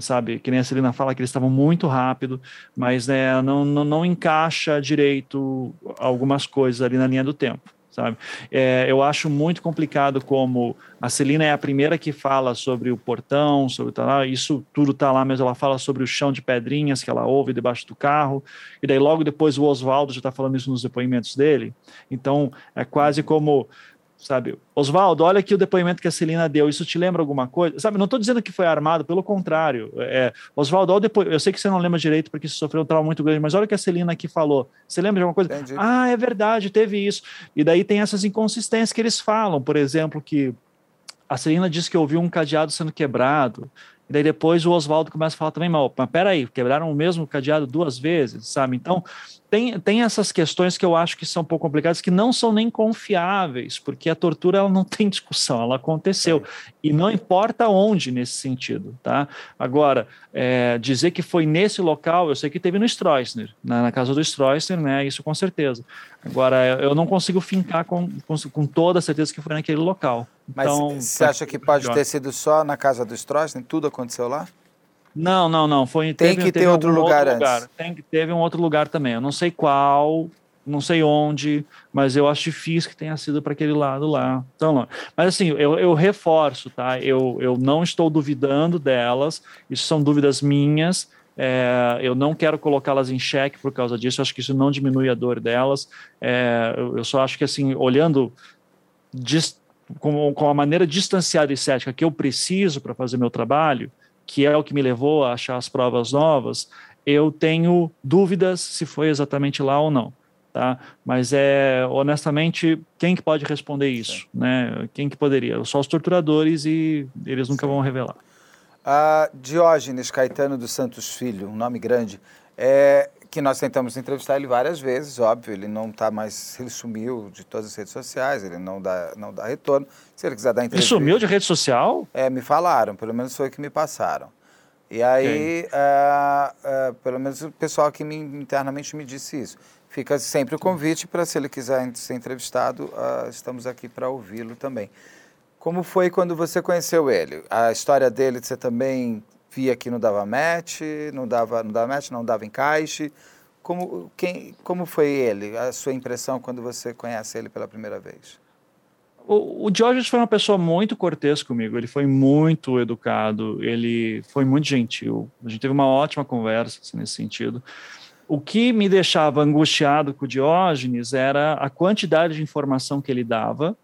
sabe, que nem a Celina fala, que eles estavam muito rápido, mas né, não, não, não encaixa direito algumas coisas ali na linha do tempo sabe? É, eu acho muito complicado como a Celina é a primeira que fala sobre o portão, sobre tal, isso tudo tá lá, mas ela fala sobre o chão de pedrinhas que ela ouve debaixo do carro, e daí logo depois o Oswaldo já está falando isso nos depoimentos dele. Então é quase como sabe? Oswaldo, olha aqui o depoimento que a Celina deu, isso te lembra alguma coisa? Sabe, não estou dizendo que foi armado, pelo contrário. É, Oswaldo, olha depois, eu sei que você não lembra direito porque você sofreu um trauma muito grande, mas olha o que a Celina aqui falou. Você lembra de alguma coisa? Entendi. Ah, é verdade, teve isso. E daí tem essas inconsistências que eles falam, por exemplo, que a Celina disse que ouviu um cadeado sendo quebrado, e daí depois o Oswaldo começa a falar também, mas, mas peraí, quebraram o mesmo cadeado duas vezes, sabe? Então, tem, tem essas questões que eu acho que são um pouco complicadas, que não são nem confiáveis, porque a tortura ela não tem discussão, ela aconteceu. E não importa onde nesse sentido, tá? Agora, é, dizer que foi nesse local, eu sei que teve no Stroessner, na, na casa do Stroessner, né? Isso com certeza. Agora, eu não consigo fincar com, com, com toda a certeza que foi naquele local. Então, Mas você acha que pode ter sido só na casa do Stroessner? Tudo aconteceu lá? Não, não, não. Foi, Tem teve, que ter outro lugar outro antes. Lugar. Tem, teve um outro lugar também. Eu não sei qual, não sei onde, mas eu acho difícil que tenha sido para aquele lado lá. Então, mas assim, eu, eu reforço, tá? Eu, eu não estou duvidando delas, isso são dúvidas minhas. É, eu não quero colocá-las em xeque por causa disso, eu acho que isso não diminui a dor delas. É, eu, eu, só acho que, assim, olhando com, com a maneira distanciada e cética que eu preciso para fazer meu trabalho, que é o que me levou a achar as provas novas, eu tenho dúvidas se foi exatamente lá ou não. Tá? Mas é honestamente quem que pode responder isso, Sim. né? Quem que poderia? Só os torturadores e eles nunca Sim. vão revelar. Uh, Diógenes Caetano dos Santos Filho, um nome grande, é, que nós tentamos entrevistar ele várias vezes, óbvio, ele não está mais, ele sumiu de todas as redes sociais, ele não dá, não dá retorno. Se ele quiser dar entrevista. Ele sumiu de rede social? É, me falaram, pelo menos foi o que me passaram. E aí, pelo menos o pessoal aqui me, internamente me disse isso. Fica sempre o convite para, se ele quiser ser entrevistado, estamos aqui para ouvi-lo também. Como foi quando você conheceu ele? A história dele você também via que não dava match, não dava, não dava match, não dava encaixe. Como, quem, como foi ele, a sua impressão quando você conhece ele pela primeira vez? O, o George foi uma pessoa muito cortês comigo, ele foi muito educado, ele foi muito gentil. A gente teve uma ótima conversa assim, nesse sentido. O que me deixava angustiado com o Diógenes era a quantidade de informação que ele dava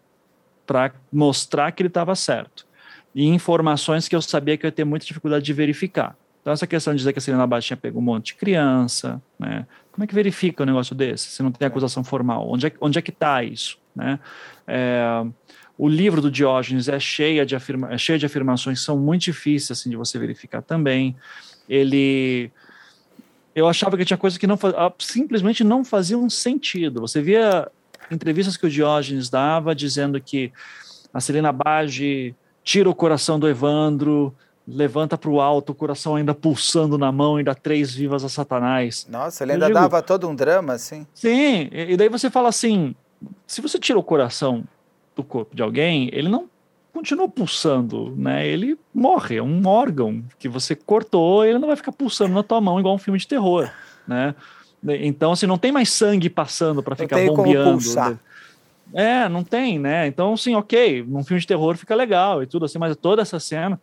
para mostrar que ele estava certo. E informações que eu sabia que eu ia ter muita dificuldade de verificar. Então, essa questão de dizer que a Celina Bate tinha pego um monte de criança, né? Como é que verifica um negócio desse, se não tem acusação formal? Onde é, onde é que está isso, né? É, o livro do Diógenes é cheio de, afirma, é cheio de afirmações que são muito difíceis assim, de você verificar também. Ele eu achava que tinha coisas que não ah, simplesmente não faziam sentido. Você via entrevistas que o Diógenes dava dizendo que a Celina Bage tira o coração do Evandro, levanta para o alto, o coração ainda pulsando na mão e dá três vivas a Satanás. Nossa, ele ainda digo, dava todo um drama assim. Sim, e daí você fala assim: se você tira o coração do corpo de alguém, ele não continua pulsando, né? Ele morre, é um órgão que você cortou, ele não vai ficar pulsando na tua mão igual um filme de terror, né? Então, assim, não tem mais sangue passando para ficar tem bombeando. Né? É, não tem, né? Então, assim, ok, num filme de terror fica legal e tudo assim, mas toda essa cena.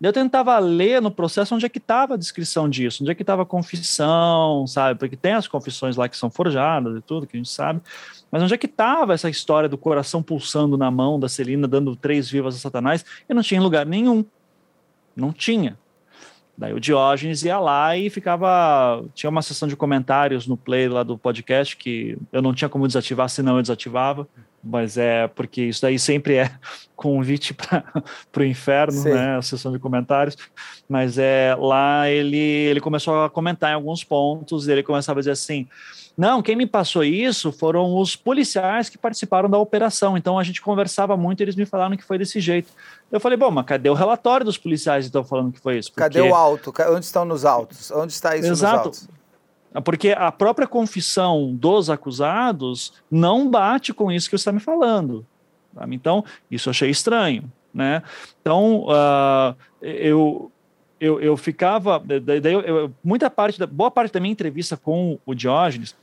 Eu tentava ler no processo onde é que estava a descrição disso, onde é que estava a confissão, sabe? Porque tem as confissões lá que são forjadas e tudo, que a gente sabe. Mas onde é que estava essa história do coração pulsando na mão da Celina, dando três vivas a Satanás? E não tinha lugar nenhum. Não tinha. Daí o Diógenes ia lá e ficava. Tinha uma sessão de comentários no play lá do podcast que eu não tinha como desativar, senão eu desativava. Mas é porque isso daí sempre é convite para o inferno, Sim. né? A sessão de comentários. Mas é lá ele, ele começou a comentar em alguns pontos, e ele começava a dizer assim não, quem me passou isso foram os policiais que participaram da operação. Então a gente conversava muito e eles me falaram que foi desse jeito. Eu falei, bom, mas cadê o relatório dos policiais que estão falando que foi isso? Porque... Cadê o auto? Onde estão nos autos? Onde está isso Exato. nos autos? Porque a própria confissão dos acusados não bate com isso que você está me falando. Então, isso eu achei estranho. Né? Então, uh, eu, eu, eu ficava. Daí eu, muita parte, da, boa parte da minha entrevista com o Diógenes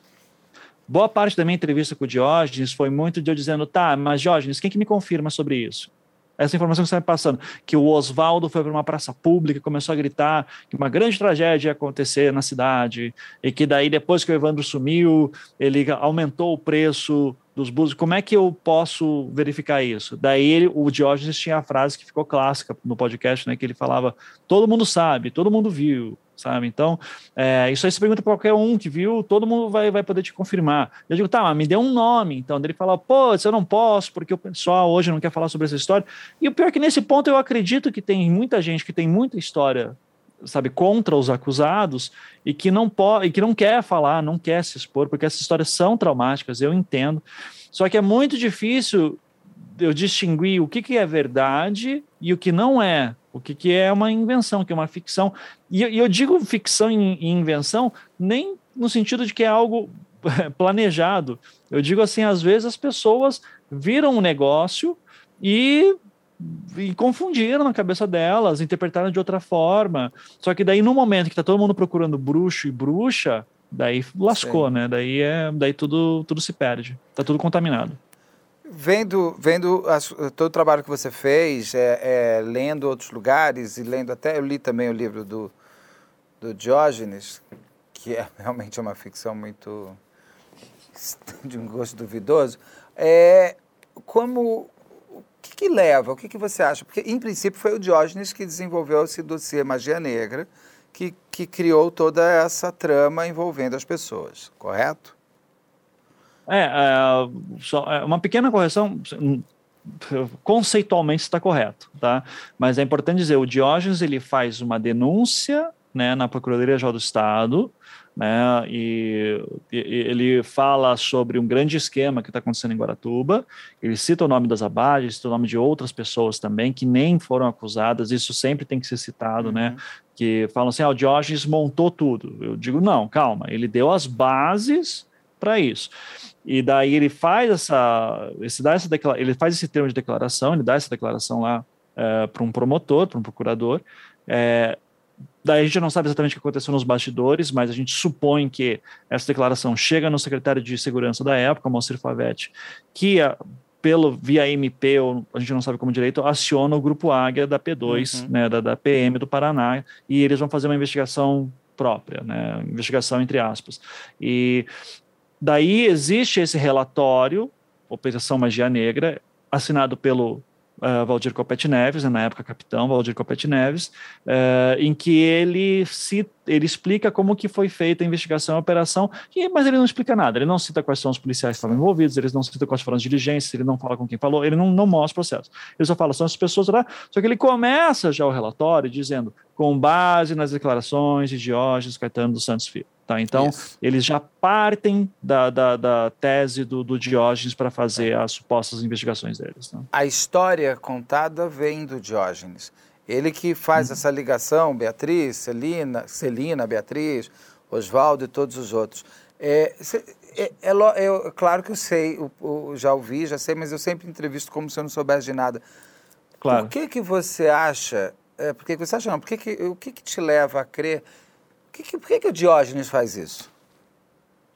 Boa parte da minha entrevista com o Diógenes foi muito de eu dizendo, tá, mas Diógenes, quem que me confirma sobre isso? Essa informação que você está me passando, que o Oswaldo foi para uma praça pública, começou a gritar que uma grande tragédia ia acontecer na cidade, e que daí, depois que o Evandro sumiu, ele aumentou o preço dos búzios. Como é que eu posso verificar isso? Daí ele, o Diógenes tinha a frase que ficou clássica no podcast, né, que ele falava: todo mundo sabe, todo mundo viu, sabe? Então, é, isso aí você pergunta para qualquer um que viu, todo mundo vai, vai poder te confirmar. Eu digo, tá, mas me dê um nome. Então, ele fala, pô, eu não posso, porque o pessoal hoje não quer falar sobre essa história. E o pior é que nesse ponto eu acredito que tem muita gente que tem muita história sabe, contra os acusados e que não pode, e que não quer falar, não quer se expor, porque essas histórias são traumáticas, eu entendo. Só que é muito difícil eu distinguir o que, que é verdade e o que não é, o que, que é uma invenção, que é uma ficção. E, e eu digo ficção e, invenção nem no sentido de que é algo planejado. Eu digo assim, às vezes as pessoas viram um negócio e e confundiram na cabeça delas, interpretaram de outra forma. Só que daí no momento que tá todo mundo procurando bruxo e bruxa, daí lascou, Sim. né? Daí é, daí tudo tudo se perde. Tá tudo contaminado. Vendo, vendo as, todo o trabalho que você fez, é, é, lendo outros lugares e lendo até, eu li também o livro do, do Diógenes, que é realmente uma ficção muito de um gosto duvidoso. É, como que, que leva? O que, que você acha? Porque, em princípio, foi o Diógenes que desenvolveu esse dossiê Magia Negra, que, que criou toda essa trama envolvendo as pessoas, correto? É, é, só, é uma pequena correção, conceitualmente está correto, tá? Mas é importante dizer, o Diógenes ele faz uma denúncia, né, na Procuradoria-Geral do Estado, né, e, e, ele fala sobre um grande esquema que está acontecendo em Guaratuba, ele cita o nome das abages, cita o nome de outras pessoas também que nem foram acusadas, isso sempre tem que ser citado, né, uhum. né, que falam assim, ah, o Diógenes montou tudo, eu digo, não, calma, ele deu as bases para isso. E daí ele faz essa, esse dá essa ele faz esse termo de declaração, ele dá essa declaração lá é, para um promotor, para um procurador. É, daí a gente não sabe exatamente o que aconteceu nos bastidores, mas a gente supõe que essa declaração chega no secretário de segurança da época, Moacir Favete, que pelo via MP, ou a gente não sabe como direito, aciona o grupo Águia da P2, uhum. né, da, da PM do Paraná, e eles vão fazer uma investigação própria, né, investigação entre aspas. E Daí existe esse relatório, Operação Magia Negra, assinado pelo uh, Valdir Copete Neves, né, na época capitão Valdir Copete Neves, uh, em que ele cita ele explica como que foi feita a investigação e a operação, e, mas ele não explica nada, ele não cita quais são os policiais que estavam envolvidos, ele não cita quais foram as diligências, ele não fala com quem falou, ele não, não mostra o processo. Ele só fala, são as pessoas lá, só que ele começa já o relatório dizendo, com base nas declarações de Diógenes Caetano dos Santos Filho. Tá, então, Isso. eles já partem da, da, da tese do, do Diógenes para fazer as supostas investigações deles. Né? A história contada vem do Diógenes. Ele que faz essa ligação, Beatriz, Celina, Celina Beatriz, Oswaldo e todos os outros. É, é, é, é, claro que eu sei, eu, eu já ouvi, já sei, mas eu sempre entrevisto como se eu não soubesse de nada. Claro. Por que, que você acha, é, por que, que você acha não, por que, que, o que, que te leva a crer, que, que, por que, que o Diógenes faz isso?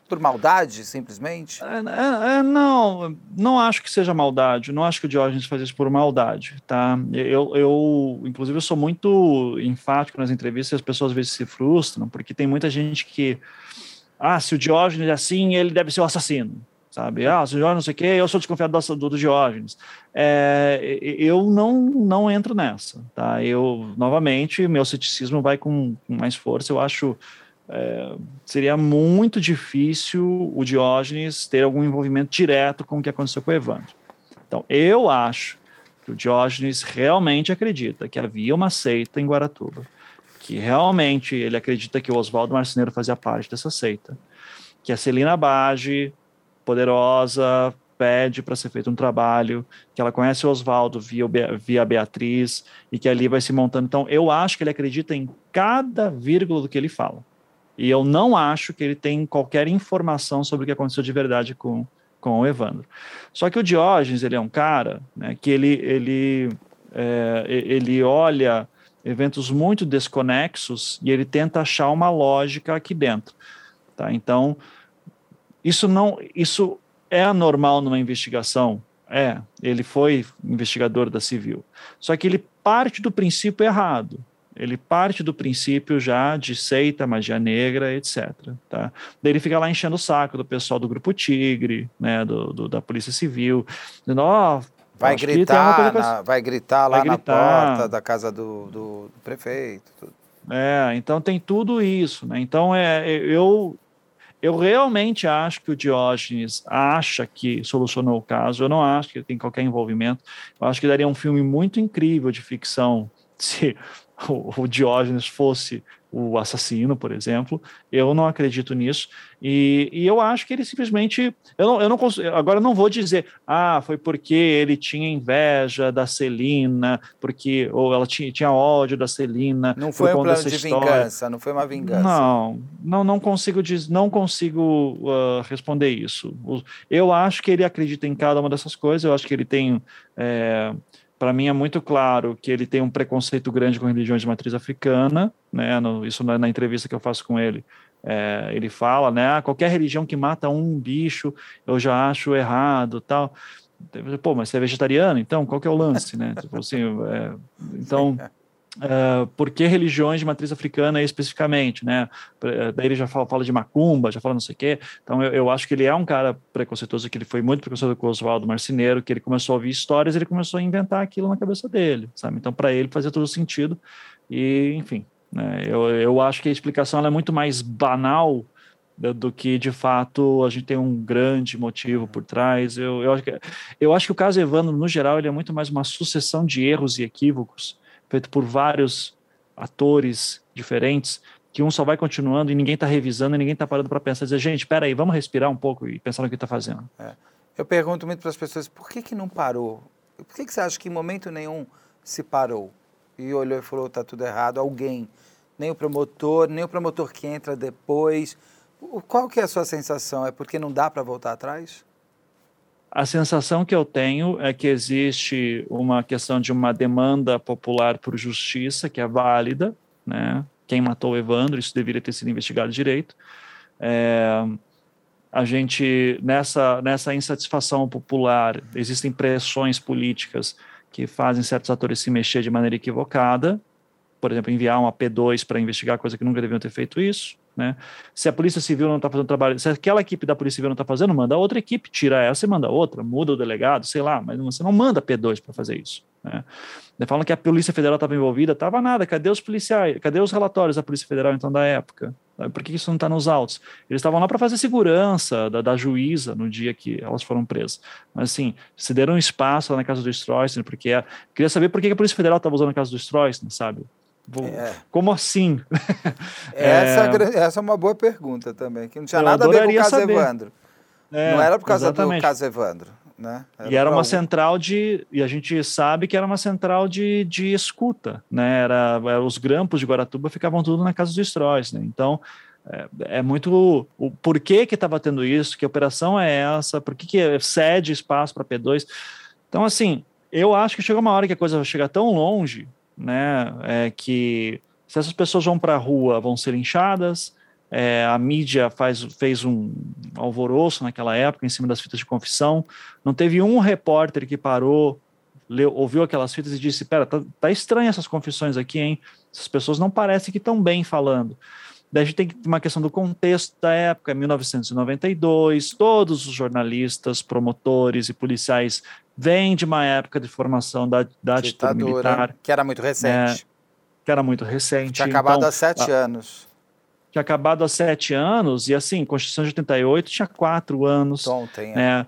Por maldade, simplesmente? É, é, é, não, não acho que seja maldade. Não acho que o Diógenes faz isso por maldade, tá? Eu, eu, inclusive, eu sou muito enfático nas entrevistas as pessoas às vezes se frustram, porque tem muita gente que, ah, se o Diógenes é assim, ele deve ser o assassino, sabe? Ah, o Diógenes não sei o quê, eu sou desconfiado do, do Diógenes. É, eu não, não entro nessa, tá? Eu, novamente, meu ceticismo vai com, com mais força. Eu acho é, seria muito difícil o Diógenes ter algum envolvimento direto com o que aconteceu com o Evandro. Então, eu acho que o Diógenes realmente acredita que havia uma seita em Guaratuba, que realmente ele acredita que o Oswaldo Marceneiro fazia parte dessa seita, que a Celina Bage, poderosa, pede para ser feito um trabalho, que ela conhece o Oswaldo via, via Beatriz e que ali vai se montando. Então, eu acho que ele acredita em cada vírgula do que ele fala. E eu não acho que ele tem qualquer informação sobre o que aconteceu de verdade com, com o Evandro. Só que o Diógenes, ele é um cara né, que ele, ele, é, ele olha eventos muito desconexos e ele tenta achar uma lógica aqui dentro. Tá? Então, isso não, isso é anormal numa investigação? É, ele foi investigador da civil. Só que ele parte do princípio errado ele parte do princípio já de seita, magia negra, etc. Tá? Daí ele fica lá enchendo o saco do pessoal do Grupo Tigre, né, do, do da Polícia Civil, dizendo, ó, oh, Vai gritar, na, vai gritar lá vai gritar. na porta da casa do, do, do prefeito. Tudo. É, então tem tudo isso, né? Então é, eu eu realmente acho que o Diógenes acha que solucionou o caso. Eu não acho que ele tem qualquer envolvimento. Eu acho que daria um filme muito incrível de ficção se o, o Diógenes fosse o assassino, por exemplo. Eu não acredito nisso. E, e eu acho que ele simplesmente. Eu não, eu não agora eu não vou dizer, ah, foi porque ele tinha inveja da Celina, porque. Ou ela tinha, tinha ódio da Celina. Não foi um plano de história. vingança, não foi uma vingança. Não, não, não consigo, diz, não consigo uh, responder isso. Eu acho que ele acredita em cada uma dessas coisas, eu acho que ele tem. É, para mim é muito claro que ele tem um preconceito grande com religiões de matriz africana, né? No, isso na, na, entrevista que eu faço com ele, é, ele fala, né? Ah, qualquer religião que mata um bicho, eu já acho errado, tal. Pô, mas você é vegetariano, então qual que é o lance, né? Tipo assim, é, então Uh, por que religiões de matriz africana especificamente, né? Eh, daí ele já fala, fala, de macumba, já fala não sei o quê. Então eu, eu, acho que ele é um cara preconceituoso, que ele foi muito preconceituoso com o Oswaldo Marceneiro, que ele começou a ouvir histórias, ele começou a inventar aquilo na cabeça dele, sabe? Então para ele fazia todo sentido e, enfim, Né? Eu, eu acho que a explicação é muito mais banal do, que de fato a gente tem um grande motivo por trás. Eu, eu, acho que, eu acho que o caso Evandro, no geral, ele é muito mais uma sucessão de erros e equívocos feito por vários atores diferentes que um só vai continuando e ninguém está revisando e ninguém está parando para pensar, dizer, gente, espera aí, vamos respirar um pouco e pensar no que está fazendo. É. Eu pergunto muito para as pessoas, por que que não parou? Por que, que você acha que em momento nenhum se parou e olhou e falou, está tudo errado? Alguém, nem o promotor, nem o promotor que entra depois. Qual que é a sua sensação? É porque não dá para voltar atrás? A sensação que eu tenho é que existe uma questão de uma demanda popular por justiça que é válida, né? quem matou o Evandro, isso deveria ter sido investigado direito. É, a gente, nessa, nessa insatisfação popular, existem pressões políticas que fazem certos atores se mexer de maneira equivocada, por exemplo, enviar uma P2 para investigar coisa que nunca deviam ter feito isso. Né? Se a Polícia Civil não está fazendo trabalho, se aquela equipe da Polícia Civil não está fazendo, manda outra equipe, tira essa e manda outra, muda o delegado, sei lá, mas você não manda P2 para fazer isso. Né? Falam que a Polícia Federal estava envolvida, estava nada, cadê os policiais, cadê os relatórios da Polícia Federal então da época? Por que isso não está nos autos? Eles estavam lá para fazer segurança da, da, juíza no dia que elas foram presas. Mas assim, se deram espaço lá na casa do Stroessner, porque queria saber por que a Polícia Federal estava usando a casa do Stroessner, sabe? É. Como assim? Essa, é... essa é uma boa pergunta também, que não tinha Eu nada a ver com o caso saber. Evandro. É, não era por causa exatamente. do caso Evandro. Né? Era e era uma central de. E a gente sabe que era uma central de, de escuta. Né? Era, era os grampos de Guaratuba ficavam tudo na casa dos Stróis. Né? Então, é, é, muito. O porquê que estava tendo isso, que operação é essa, por que, que cede espaço para P2. Então, assim, eu acho que chega uma hora que a coisa vai chegar tão longe né? É que se essas pessoas vão para a rua, vão ser linchadas. É, a mídia faz, fez um alvoroço naquela época em cima das fitas de confissão. Não teve um repórter que parou, leu, ouviu aquelas fitas e disse: Pera, tá, tá estranho essas confissões aqui, hein? Essas pessoas não parecem que estão bem falando. Daí a gente tem uma questão do contexto da época, 1992, todos os jornalistas, promotores e policiais vêm de uma época de formação da, da ditadura militar. Que era muito recente. É, que era muito recente. Tinha acabado então, há sete a, anos. Tinha acabado há sete anos, e assim, Constituição de 88 tinha quatro anos. Ontem, é. Né?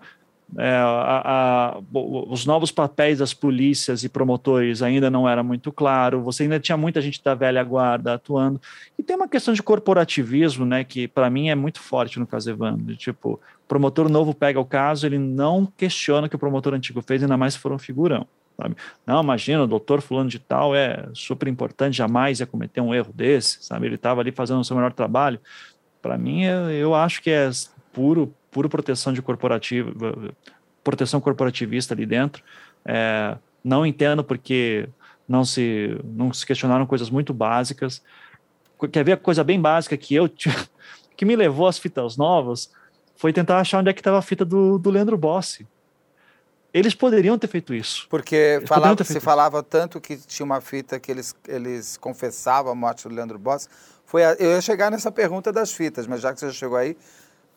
É, a, a, os novos papéis das polícias e promotores ainda não era muito claro, você ainda tinha muita gente da velha guarda atuando, e tem uma questão de corporativismo, né, que para mim é muito forte no caso Evandro, tipo, promotor novo pega o caso, ele não questiona o que o promotor antigo fez, ainda mais se for um figurão, sabe? Não, imagina, o doutor fulano de tal é super importante, jamais ia cometer um erro desse, sabe? Ele estava ali fazendo o seu melhor trabalho, para mim, eu acho que é puro pura proteção de corporativo, proteção corporativista ali dentro. É, não entendo porque não se, não se questionaram coisas muito básicas. Quer ver a coisa bem básica que eu que me levou às fitas novas foi tentar achar onde é que estava a fita do, do Leandro Bossi. Eles poderiam ter feito isso. Porque falava, se falava tanto que tinha uma fita que eles, eles confessavam a morte do Leandro Bossi. Foi a, eu ia chegar nessa pergunta das fitas, mas já que você já chegou aí,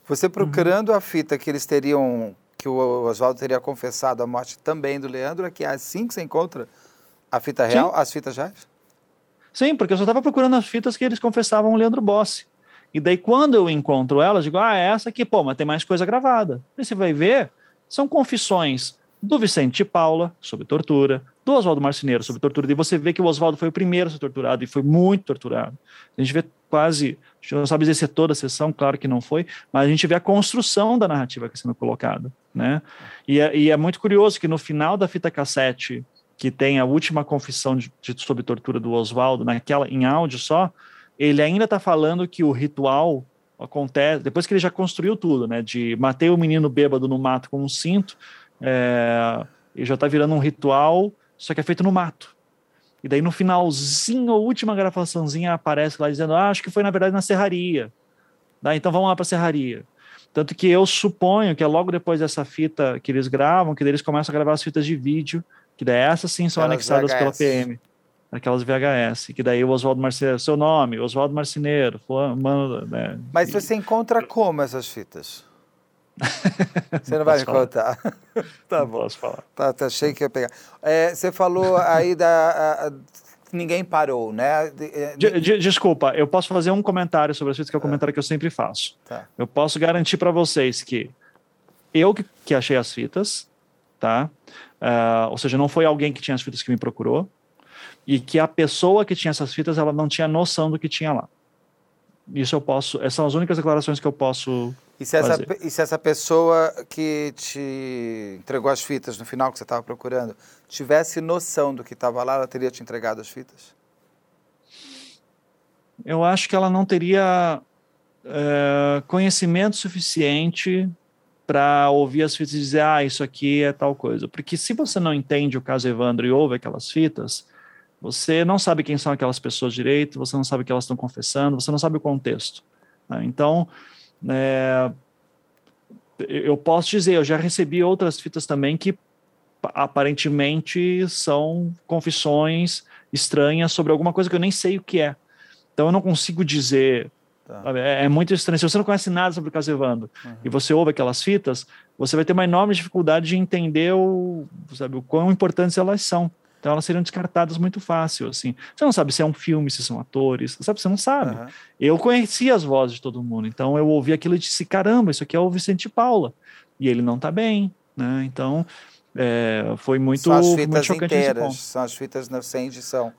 você procurando uhum. a fita que eles teriam, que o Oswaldo teria confessado a morte também do Leandro, é que é assim que você encontra a fita real, Sim. as fitas reais? Sim, porque eu só estava procurando as fitas que eles confessavam o Leandro Bossi. E daí, quando eu encontro elas, digo, ah, é essa aqui, pô, mas tem mais coisa gravada. E você vai ver, são confissões do Vicente Paula sobre tortura, do Oswaldo Marceneiro sobre tortura, e você vê que o Oswaldo foi o primeiro a ser torturado e foi muito torturado. A gente vê quase, a gente não sabe dizer se é toda a sessão, claro que não foi, mas a gente vê a construção da narrativa que está sendo colocada, né? E é, e é, muito curioso que no final da fita cassete, que tem a última confissão de, de, sobre tortura do Oswaldo, naquela em áudio só, ele ainda está falando que o ritual acontece depois que ele já construiu tudo, né? De matei o menino bêbado no mato com um cinto, é, e já está virando um ritual, só que é feito no mato. E daí no finalzinho, a última gravaçãozinha aparece lá dizendo: ah, acho que foi na verdade na serraria. Tá, então vamos lá para a serraria. Tanto que eu suponho que é logo depois dessa fita que eles gravam, que eles começam a gravar as fitas de vídeo, que daí essas sim são anexadas VHS. pela PM. Aquelas VHS, que daí o Oswaldo Marcineiro, seu nome, Oswaldo Marcineiro, mano, né? Mas você encontra como essas fitas? Você não vai me contar. tá bom. Posso falar. Tá, tá, achei que ia pegar. É, você falou aí da. A, ninguém parou, né? De, de, desculpa, eu posso fazer um comentário sobre as fitas, que é o um comentário que eu sempre faço. Tá. Eu posso garantir para vocês que eu que, que, achei as fitas, tá? Uh, ou seja, não foi alguém que tinha as fitas que me procurou, e que a pessoa que tinha essas fitas, ela não tinha noção do que tinha lá. Isso eu posso, essas são as únicas declarações que eu posso e se, essa, e se essa pessoa que te entregou as fitas no final que você estava procurando tivesse noção do que estava lá, ela teria te entregado as fitas? Eu acho que ela não teria é, conhecimento suficiente para ouvir as fitas e dizer, ah, isso aqui é tal coisa. Porque se você não entende o caso Evandro e ouve aquelas fitas, você não sabe quem são aquelas pessoas direito, você não sabe o que elas estão confessando, você não sabe o contexto. Né? Então, é, eu posso dizer, eu já recebi outras fitas também que aparentemente são confissões estranhas sobre alguma coisa que eu nem sei o que é. Então eu não consigo dizer. Tá. É, é, muito estranho. Se você não conhece nada sobre o caso Evandro uhum. e você ouve aquelas fitas, você vai ter uma enorme dificuldade de entender o, sabe, o quão importantes elas são. Então elas seriam descartadas muito fácil, assim. Você não sabe se é um filme, se são atores, sabe? Você não sabe. Uhum. Eu conhecia as vozes de todo mundo, então eu ouvi aquilo e disse, caramba, isso aqui é o Vicente Paula. E ele não tá bem, né? Então é, foi muito, são as fitas muito chocante inteiras, São as fitas sem edição.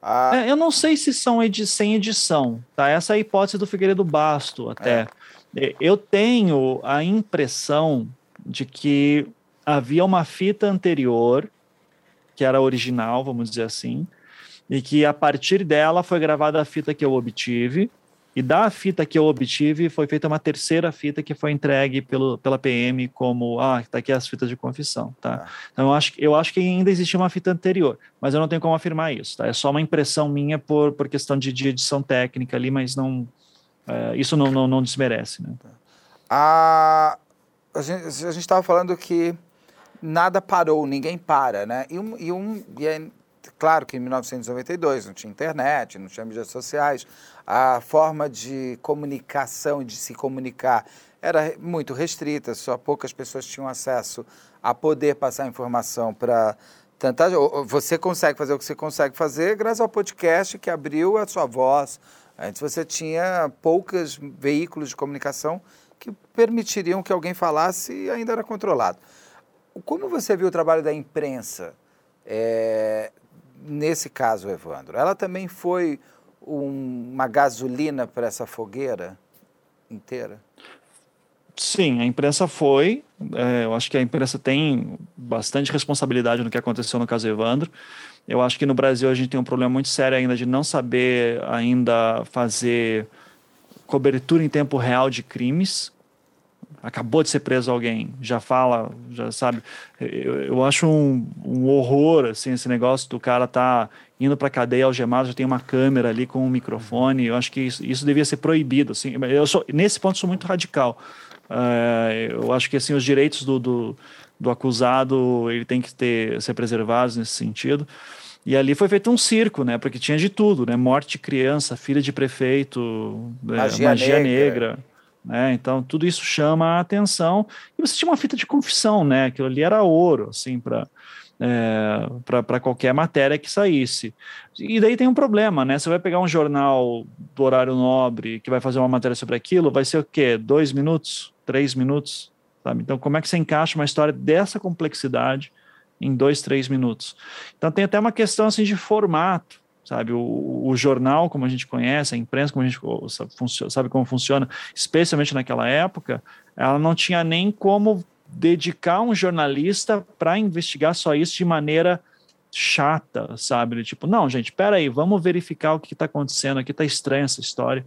Ah. É, eu não sei se são edi sem edição, tá? Essa é a hipótese do Figueiredo Basto, até. É. Eu tenho a impressão de que havia uma fita anterior que era original, vamos dizer assim, e que a partir dela foi gravada a fita que eu obtive, e da fita que eu obtive foi feita uma terceira fita que foi entregue pelo, pela PM como, ah, tá aqui as fitas de confissão, tá? Ah. Então eu acho, eu acho que ainda existia uma fita anterior, mas eu não tenho como afirmar isso, tá? É só uma impressão minha por, por questão de, de edição técnica ali, mas não, é, isso não, não, não desmerece, né? A, a gente estava falando que nada parou, ninguém para, né? E, um, e, um, e é claro que em 1992 não tinha internet, não tinha mídias sociais, a forma de comunicação, de se comunicar era muito restrita, só poucas pessoas tinham acesso a poder passar informação para tanta você consegue fazer o que você consegue fazer graças ao podcast que abriu a sua voz. Antes você tinha poucos veículos de comunicação que permitiriam que alguém falasse e ainda era controlado. Como você viu o trabalho da imprensa é, nesse caso, Evandro? Ela também foi um, uma gasolina para essa fogueira inteira? Sim, a imprensa foi. É, eu acho que a imprensa tem bastante responsabilidade no que aconteceu no caso Evandro. Eu acho que no Brasil a gente tem um problema muito sério ainda de não saber ainda fazer cobertura em tempo real de crimes acabou de ser preso alguém, já fala, já sabe. Eu, eu acho um, um, horror assim esse negócio do cara tá indo para cadeia algemado, já tem uma câmera ali com um microfone. Eu acho que isso, isso devia ser proibido. Assim, eu sou nesse ponto sou muito radical. Uh, eu acho que assim os direitos do, do, do, acusado ele tem que ter ser preservados nesse sentido. E ali foi feito um circo, né? Porque tinha de tudo, né? Morte de criança, filha de prefeito, magia, é, magia negra. negra né? Então tudo isso chama a atenção e você tinha uma fita de confissão, né? Aquilo ali era ouro, assim, para é, para qualquer matéria que saísse. E daí tem um problema, né? Você vai pegar um jornal do horário nobre que vai fazer uma matéria sobre aquilo, vai ser o quê? Dois minutos? Três minutos? Sabe? Então, como é que você encaixa uma história dessa complexidade em dois, três minutos? Então, tem até uma questão assim de formato sabe? O, o, jornal, como a gente conhece, a imprensa, como a gente sabe, como funciona, especialmente naquela época, ela não tinha nem como dedicar um jornalista para investigar só isso de maneira chata, sabe? Tipo, não, gente, peraí, vamos verificar o que está acontecendo aqui, está estranha essa história.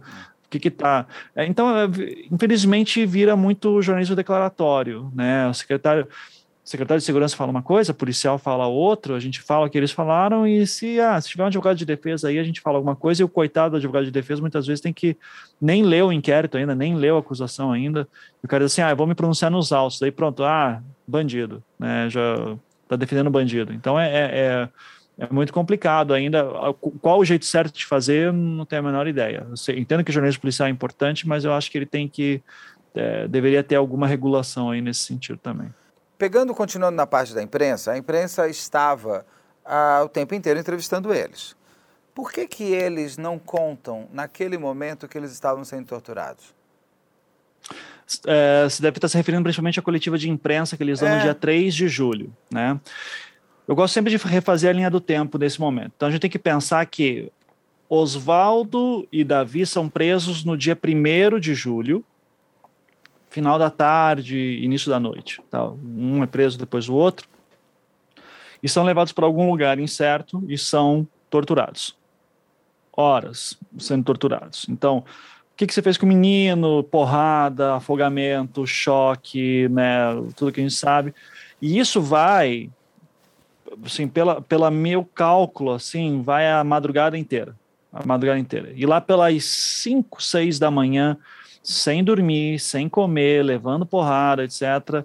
O que está. É, então, é, infelizmente, vira muito jornalismo declaratório, né? O secretário secretário de segurança fala uma coisa, policial fala outra, a gente fala o que eles falaram e se, ah, se tiver um advogado de defesa aí, a gente fala alguma coisa e o coitado do advogado de defesa muitas vezes tem que nem ler o inquérito ainda, nem ler a acusação ainda, e o cara diz assim, ah, eu vou me pronunciar nos autos, daí pronto, ah, bandido, né, já tá defendendo bandido. Então é, é, é, é muito complicado ainda, qual o jeito certo de fazer, não tenho a menor ideia. Eu entendo que o jornalismo policial é importante, mas eu acho que ele tem que, é, deveria ter alguma regulação aí nesse sentido também. Pegando, continuando na parte da imprensa, a imprensa estava ah, o tempo inteiro entrevistando eles. Por que, que eles não contam naquele momento que eles estavam sendo torturados? É, você deve estar se referindo principalmente à coletiva de imprensa que eles dão é. no dia 3 de julho, né? Eu gosto sempre de refazer a linha do tempo nesse momento. Então a gente tem que pensar que Oswaldo e Davi são presos no dia 1 de julho, final da tarde, início da noite. Tá? Um é preso depois do outro. E são levados para algum lugar incerto e são torturados. Horas sendo torturados. Então, o que, que você fez com o menino? Porrada, afogamento, choque, né? Tudo que a gente sabe. E isso vai assim, pela, pela meu cálculo, assim, vai a madrugada inteira. A madrugada inteira. E lá pelas 5, 6 da manhã, sem dormir, sem comer, levando porrada, etc.,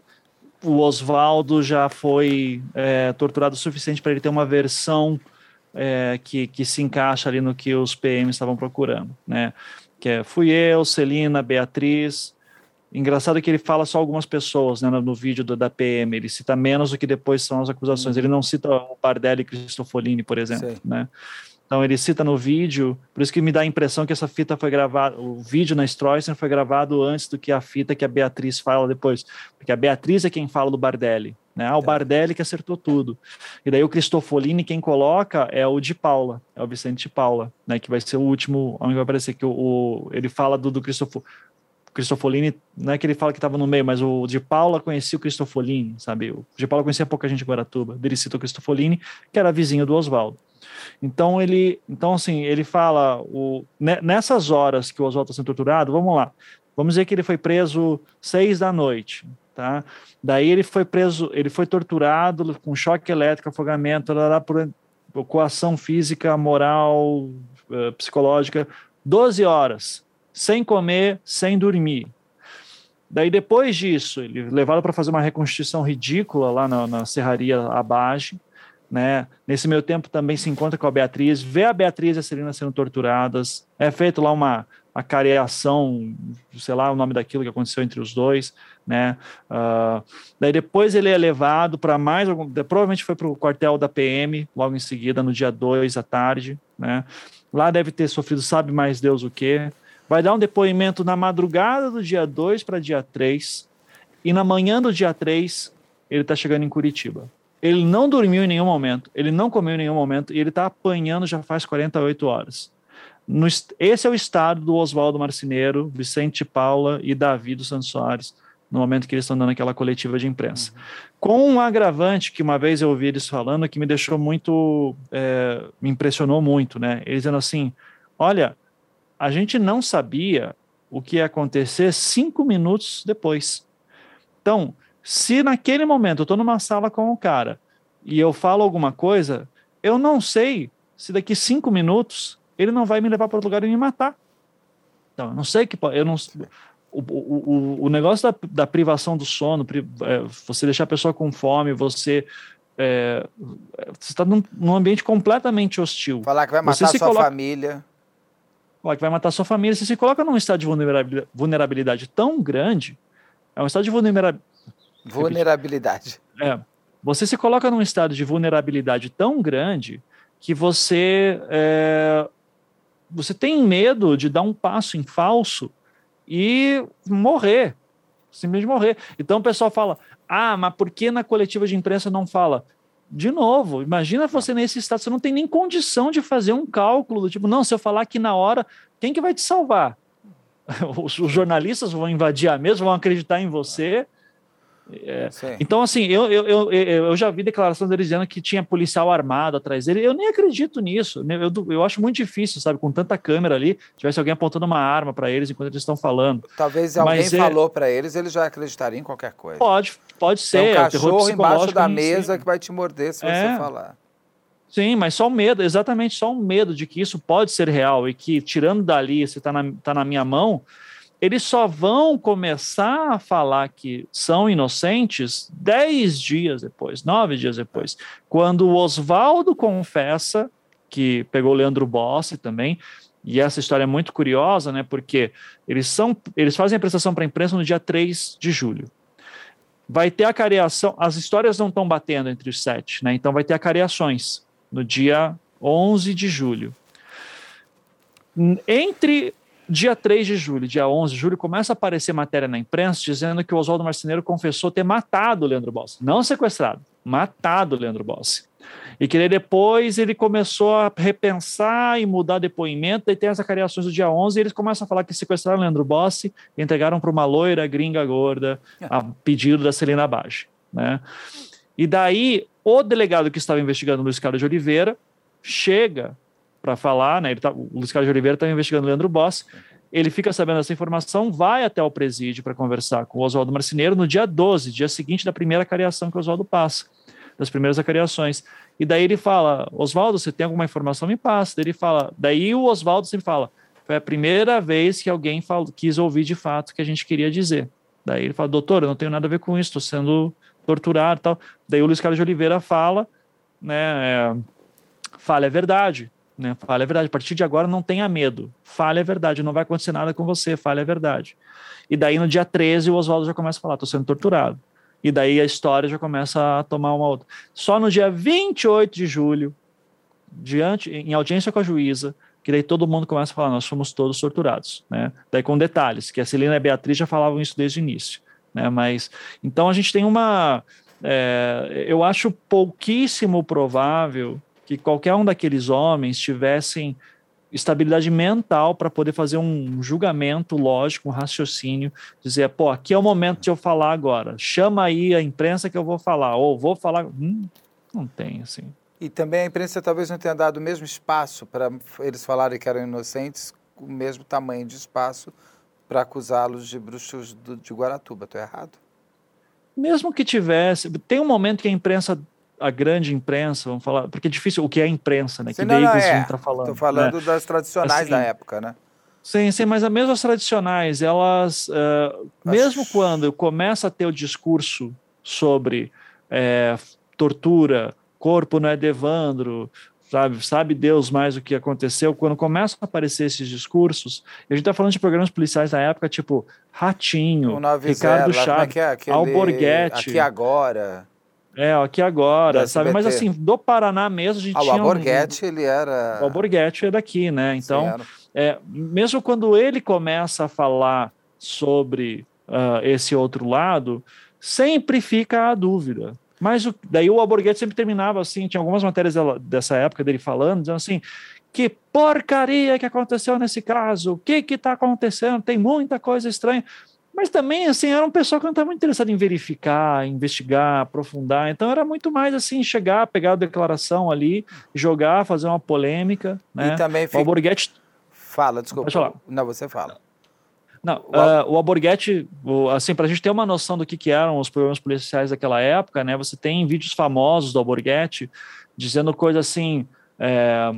o Oswaldo já foi é, torturado o suficiente para ele ter uma versão é, que, que se encaixa ali no que os PMs estavam procurando, né? Que é, fui eu, Celina, Beatriz, Engraçado que ele fala só algumas pessoas né, no, no vídeo do, da PM, ele cita menos do que depois são as acusações. Uhum. Ele não cita o Bardelli e Cristofolini, por exemplo. Né? Então ele cita no vídeo, por isso que me dá a impressão que essa fita foi gravada, o vídeo na Stroessner foi gravado antes do que a fita que a Beatriz fala depois, porque a Beatriz é quem fala do Bardelli, né? Ah, o é. Bardelli que acertou tudo. E daí o Cristofolini quem coloca é o de Paula, é o Vicente de Paula, né? Que vai ser o último, onde vai aparecer que o, o ele fala do, do Cristofolini Cristofolini, não é que ele fala que estava no meio, mas o de Paula conhecia o Cristofolini, sabe? O de Paula conhecia pouca gente em Guaratuba. Ele cita o Cristofolini, que era vizinho do Oswaldo. Então ele, então assim, ele fala o, nessas horas que o Oswaldo está sendo torturado, vamos lá. Vamos dizer que ele foi preso seis da noite, tá? Daí ele foi preso, ele foi torturado com choque elétrico, afogamento, por coação física, moral, eh, psicológica, 12 horas sem comer, sem dormir. Daí, depois disso, ele levado para fazer uma reconstituição ridícula lá na, na Serraria Abage. Né? Nesse meio tempo também se encontra com a Beatriz, vê a Beatriz e a Celina sendo torturadas. É feito lá uma acareação, sei lá o nome daquilo que aconteceu entre os dois, né? Uh, daí depois ele é levado para mais algum, provavelmente foi para o quartel da PM logo em seguida no dia 2 à tarde, né? Lá deve ter sofrido sabe mais Deus o que vai dar um depoimento na madrugada do dia 2 para dia 3, e na manhã do dia 3 ele está chegando em Curitiba. Ele não dormiu em nenhum momento, ele não comeu em nenhum momento, e ele está apanhando já faz 48 horas. No, esse é o estado do Oswaldo Marceneiro, Vicente Paula e Davi dos Santos Soares, no momento que eles estão dando aquela coletiva de imprensa. Uhum. Com um agravante que uma vez eu ouvi eles falando, que me deixou muito, é, me impressionou muito, né? Eles dizendo assim: olha, a gente não sabia o que ia acontecer cinco minutos depois. Então, se naquele momento eu estou numa sala com o cara e eu falo alguma coisa, eu não sei se daqui cinco minutos ele não vai me levar para outro lugar e me matar. Então, eu não sei que eu não o, o, o negócio da, da privação do sono, é, você deixar a pessoa com fome, você é, você está num, num, ambiente completamente hostil. Falar que vai matar a sua coloca... família que vai matar sua família. Você se coloca num estado de vulnerabilidade, vulnerabilidade tão grande, é um estado de vulnerabilidade. É. Você se coloca num estado de vulnerabilidade tão grande que você é, você tem medo de dar um passo em falso e morrer, simplesmente morrer. Então o pessoal fala: ah, mas por que na coletiva de imprensa não fala? de novo, imagina você nesse estado, você não tem nem condição de fazer um cálculo do tipo, não, se eu falar aqui na hora, quem que vai te salvar? Os, os jornalistas vão invadir a mesa, vão acreditar em você. É, então, assim, eu, eu, eu, eu, já vi declarações deles dizendo que tinha policial armado atrás dele. Eu nem acredito nisso. Né? Eu, eu acho muito difícil, sabe? Com tanta câmera ali, tivesse alguém apontando uma arma para eles enquanto eles estão falando. Talvez alguém Mas, é falou é... para eles, eles já acreditariam em qualquer coisa. Pode, pode ser. Tem um cachorro embaixo da mesa que vai te morder se é. você falar. Sim, mas só o medo, exatamente só o medo de que isso pode ser real e que, tirando dali, você está na, tá na minha mão, eles só vão começar a falar que são inocentes dez dias depois, nove dias depois, quando o Oswaldo confessa que pegou o Leandro Bossi também, e essa história é muito curiosa, né, porque eles, são, eles fazem a prestação para a imprensa no dia 3 de julho. Vai ter a careação, as histórias não estão batendo entre os sete, né, então vai ter a careações no dia 11 de julho. Entre dia 3 de julho, dia 11 de julho, começa a aparecer matéria na imprensa dizendo que o Oswaldo Marceneiro confessou ter matado o Leandro Bossi. Não sequestrado, matado o Leandro Bossi. E que depois ele começou a repensar e mudar depoimento, e tem as acariações do dia 11, e eles começam a falar que sequestraram o Leandro Bossi e entregaram para uma loira gringa gorda a pedido da Celina Bage. Né? E daí, o delegado que estava investigando o Luiz Carlos de Oliveira chega para falar, né? Ele tá, o Luiz Carlos de Oliveira estava investigando o Leandro Bossi, ele fica sabendo dessa informação, vai até o presídio para conversar com o Oswaldo Marceneiro no dia 12, dia seguinte da primeira cariação que o Oswaldo passa, das primeiras acariações. E daí ele fala: Oswaldo, você tem alguma informação? Me passa. Daí ele fala, daí o Oswaldo sempre fala: foi a primeira vez que alguém falou, quis ouvir de fato o que a gente queria dizer. Daí ele fala: doutor, eu não tenho nada a ver com isso, estou sendo torturado tal. Daí o Luiz Carlos de Oliveira fala, né? É, fala a verdade. Né? Fale a verdade. A partir de agora, não tenha medo. Fale a verdade. Não vai acontecer nada com você. Fale a verdade. E daí, no dia 13, o Oswaldo já começa a falar: estou sendo torturado. E daí a história já começa a tomar uma outra. Só no dia 28 de julho, diante, em audiência com a juíza, que daí todo mundo começa a falar: nós fomos todos torturados. Né? Daí com detalhes, que a Celina e a Beatriz já falavam isso desde o início. Né? Mas então a gente tem uma. É, eu acho pouquíssimo provável que qualquer um daqueles homens tivessem estabilidade mental para poder fazer um julgamento lógico, um raciocínio, dizer, pô, aqui é o momento de eu falar agora, chama aí a imprensa que eu vou falar, ou vou falar. Hum, não tem, assim. E também a imprensa talvez não tenha dado o mesmo espaço para eles falarem que eram inocentes, o mesmo tamanho de espaço para acusá-los de bruxos do, de Guaratuba. Estou errado? Mesmo que tivesse. Tem um momento que a imprensa a grande imprensa, vamos falar, porque é difícil o que é a imprensa, né? Sim, que não, veículos é. a gente está falando. Estou falando né? das tradicionais assim, da época, né? Sim, sim, mas mesmo as tradicionais, elas, uh, mesmo quando começa a ter o discurso sobre é, tortura, corpo não é devandro, sabe, sabe Deus mais o que aconteceu, quando começam a aparecer esses discursos, a gente está falando de programas policiais da época, tipo Ratinho, Ricardo Chaves, é é? Alborguete. Aqui agora. É, aqui agora, sabe? Mas assim, do Paraná mesmo a gente ah, tinha... o Alborguete, um... ele era... O Alborguete é daqui, né? Então, é, mesmo quando ele começa a falar sobre uh, esse outro lado, sempre fica a dúvida. Mas o, daí o Alborguete sempre terminava assim, tinha algumas matérias dela, dessa época dele falando, dizendo assim, que porcaria que aconteceu nesse caso, o que que está acontecendo, tem muita coisa estranha. Mas também, assim, era um pessoal que não estava muito interessado em verificar, investigar, aprofundar. Então era muito mais assim, chegar, pegar a declaração ali, jogar, fazer uma polêmica. Né? E também fica... O Alborguete... Fala, desculpa. Não, você fala. Não, o, uh, o Alborguete, assim, para a gente ter uma noção do que, que eram os programas policiais daquela época, né? Você tem vídeos famosos do Alborguete dizendo coisas assim. É,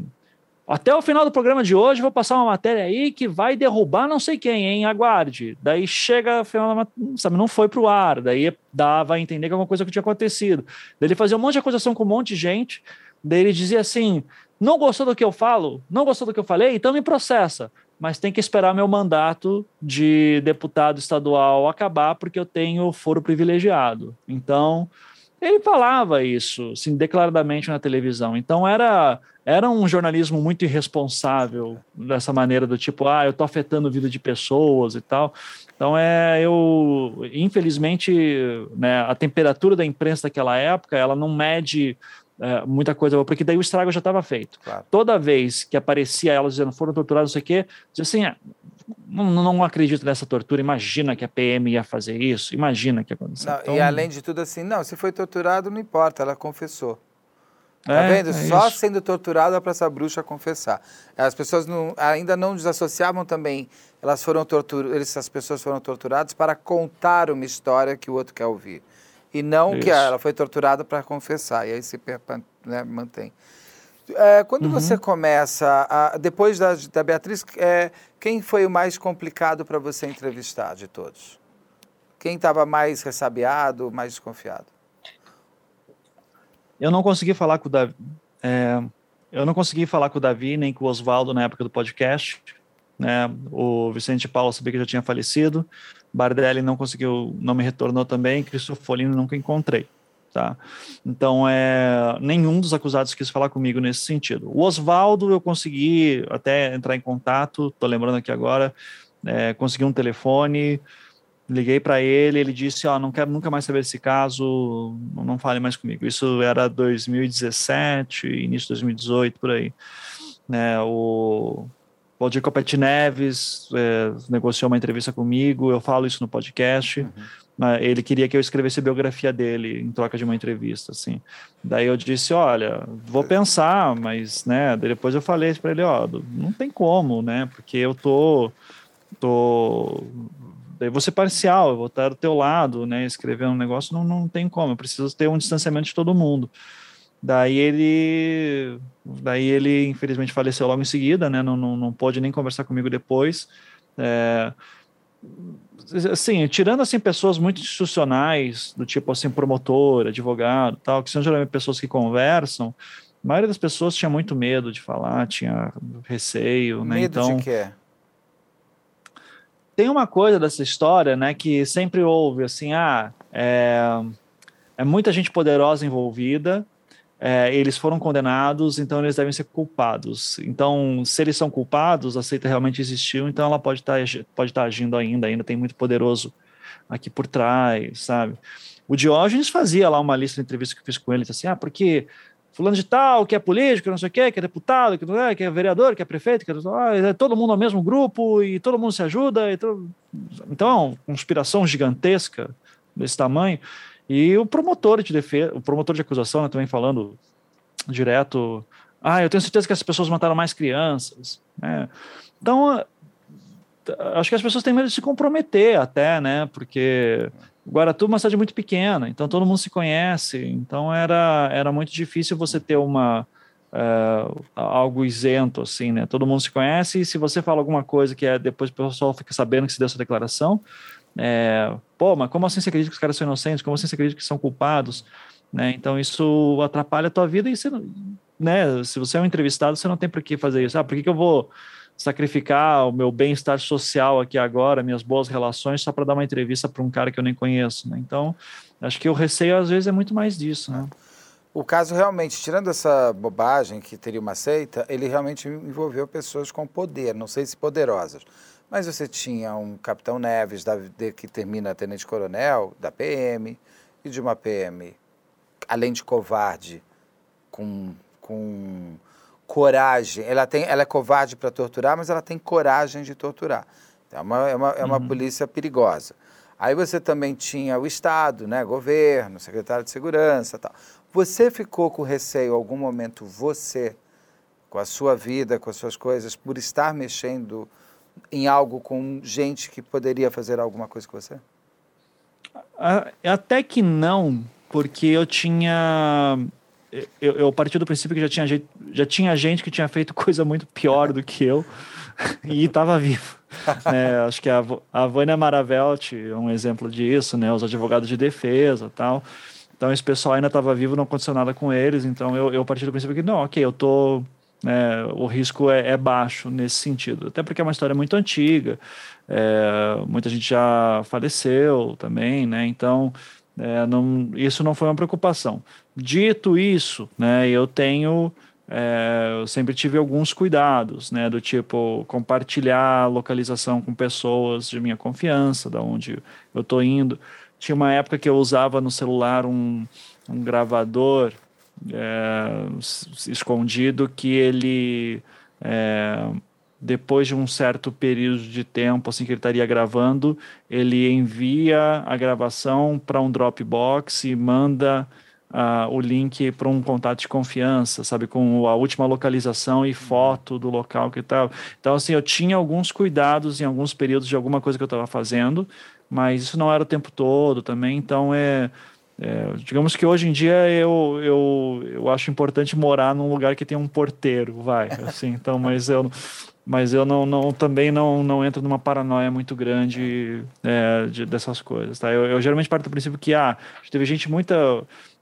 até o final do programa de hoje, vou passar uma matéria aí que vai derrubar não sei quem, hein? Aguarde. Daí chega, final, sabe, não foi para o ar. Daí dava a entender que alguma coisa que tinha acontecido. Daí ele fazia um monte de acusação com um monte de gente. Daí ele dizia assim: não gostou do que eu falo? Não gostou do que eu falei? Então me processa. Mas tem que esperar meu mandato de deputado estadual acabar, porque eu tenho foro privilegiado. Então, ele falava isso, assim, declaradamente na televisão. Então era era um jornalismo muito irresponsável dessa maneira do tipo, ah, eu tô afetando a vida de pessoas e tal. Então é eu, infelizmente, né, a temperatura da imprensa daquela época, ela não mede é, muita coisa, porque daí o estrago já estava feito. Claro. Toda vez que aparecia elas dizendo foram torturados, não sei o quê, dizia assim, ah, não, não acredito nessa tortura, imagina que a PM ia fazer isso, imagina que aconteceu. Então... E além de tudo assim, não, se foi torturado, não importa, ela confessou. Tá é, vendo? É Só isso. sendo torturada para essa bruxa confessar. As pessoas não, ainda não desassociavam também. Elas foram torturadas, essas pessoas foram torturadas para contar uma história que o outro quer ouvir. E não isso. que ela foi torturada para confessar. E aí se né, mantém. É, quando uhum. você começa, a, depois da, da Beatriz, é, quem foi o mais complicado para você entrevistar de todos? Quem estava mais ressabiado, mais desconfiado? Eu não consegui falar com o Davi. É, eu não consegui falar com o Davi nem com o Oswaldo na época do podcast. Né? O Vicente Paulo sabia que já tinha falecido. Bardelli não conseguiu, não me retornou também. Cristofolino nunca encontrei. Tá? Então, é, nenhum dos acusados quis falar comigo nesse sentido. O Oswaldo, eu consegui até entrar em contato, estou lembrando aqui agora, é, consegui um telefone, liguei para ele, ele disse, ó, não quero nunca mais saber desse caso, não fale mais comigo. Isso era 2017, início de 2018, por aí. É, o Valdir Copete Neves é, negociou uma entrevista comigo, eu falo isso no podcast, uhum ele queria que eu escrevesse a biografia dele em troca de uma entrevista, assim. Daí eu disse, olha, vou pensar, mas, né, depois eu falei para ele, ó, não tem como, né, porque eu tô, tô, daí vou ser parcial, eu vou estar do teu lado, né, escrevendo um negócio, não, não tem como, eu preciso ter um distanciamento de todo mundo. Daí ele, daí ele infelizmente faleceu logo em seguida, né, não, não, não pôde nem conversar comigo depois, é, assim, tirando assim pessoas muito institucionais, do tipo assim promotor, advogado, tal, que são geralmente pessoas que conversam, a maioria das pessoas tinha muito medo de falar, tinha receio, né? Medo então, de quê? Tem uma coisa dessa história, né, que sempre houve assim, ah, é, é muita gente poderosa envolvida, é, eles foram condenados, então eles devem ser culpados. Então, se eles são culpados, a seita realmente existiu, então ela pode estar tá, pode tá agindo ainda, ainda tem muito poderoso aqui por trás, sabe? O Diógenes fazia lá uma lista de entrevistas que eu fiz com ele, assim, ah, porque fulano de tal, que é político, não sei o quê, que é deputado, que é, que é vereador, que é prefeito, que é, ah, é todo mundo ao mesmo grupo e todo mundo se ajuda. To... Então, conspiração gigantesca desse tamanho. E o promotor de defesa, o promotor de acusação, né, também falando direto, ah, eu tenho certeza que as pessoas mataram mais crianças, né? Então, acho que as pessoas têm medo de se comprometer até, né? Porque Guaratuba é uma cidade muito pequena, então todo mundo se conhece, então era, era muito difícil você ter uma uh, algo isento, assim, né? Todo mundo se conhece e se você fala alguma coisa que é depois o pessoal fica sabendo que se deu essa declaração, é, pô, mas como assim você acredita que os caras são inocentes? Como assim você acredita que são culpados? Né? Então isso atrapalha a tua vida e você, né? Se você é um entrevistado, você não tem por que fazer isso. Ah, por que, que eu vou sacrificar o meu bem-estar social aqui agora, minhas boas relações, só para dar uma entrevista para um cara que eu nem conheço? Né? Então, acho que o receio às vezes é muito mais disso, né? O caso realmente, tirando essa bobagem que teria uma seita, ele realmente envolveu pessoas com poder, não sei se poderosas. Mas você tinha um capitão Neves, da, de, que termina tenente-coronel, da PM, e de uma PM, além de covarde, com, com coragem. Ela, tem, ela é covarde para torturar, mas ela tem coragem de torturar. É uma, é uma, é uma uhum. polícia perigosa. Aí você também tinha o Estado, né, governo, secretário de segurança tal. Você ficou com receio, algum momento, você, com a sua vida, com as suas coisas, por estar mexendo em algo com gente que poderia fazer alguma coisa com você? Até que não, porque eu tinha. Eu, eu parti do princípio que já tinha, gente, já tinha gente que tinha feito coisa muito pior do que eu e estava vivo. É, acho que a, a Vânia Maravelt é um exemplo disso, né? Os advogados de defesa tal. Então esse pessoal ainda estava vivo, não aconteceu nada com eles. Então eu, eu parti do princípio que, não, ok, eu tô né, o risco é, é, baixo nesse sentido, até porque é uma história muito antiga, é, muita gente já faleceu também, né, então é, não, isso não foi uma preocupação. Dito isso, né, eu tenho, é, eu sempre tive alguns cuidados, né, do tipo compartilhar localização com pessoas de minha confiança, da onde eu estou indo. Tinha uma época que eu usava no celular um, um gravador é, escondido que ele é, depois de um certo período de tempo assim que ele estaria gravando ele envia a gravação para um Dropbox e manda uh, o link para um contato de confiança sabe com a última localização e foto do local que estava então assim eu tinha alguns cuidados em alguns períodos de alguma coisa que eu estava fazendo mas isso não era o tempo todo também então é é, digamos que hoje em dia eu, eu, eu acho importante morar num lugar que tem um porteiro, vai, assim, então, mas eu, mas eu não, não também não, não entro numa paranoia muito grande é, de, dessas coisas, tá? Eu, eu, geralmente parto do princípio que, ah, teve gente muita,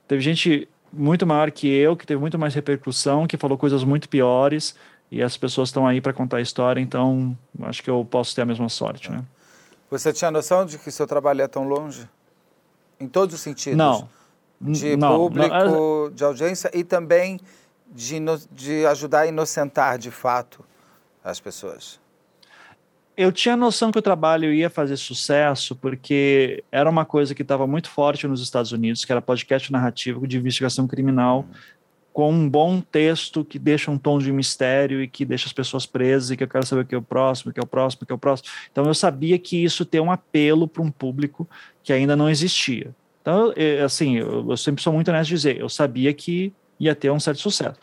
teve gente muito maior que eu, que teve muito mais repercussão, que falou coisas muito piores, e as pessoas estão aí para contar a história, então acho que eu posso ter a mesma sorte, né? Você tinha noção de que seu trabalho é tão longe? Em todos os sentidos? Não. De não, público, não, de audiência e também de, de ajudar a inocentar de fato as pessoas? Eu tinha noção que o trabalho ia fazer sucesso porque era uma coisa que estava muito forte nos Estados Unidos, que era podcast narrativo de investigação criminal, uhum. Com um bom texto que deixa um tom de mistério e que deixa as pessoas presas e que eu quero saber o que é o próximo, o que é o próximo, o que é o próximo. Então eu sabia que isso tem um apelo para um público que ainda não existia. Então, assim, eu, eu sempre sou muito honesto de dizer, eu sabia que ia ter um certo sucesso.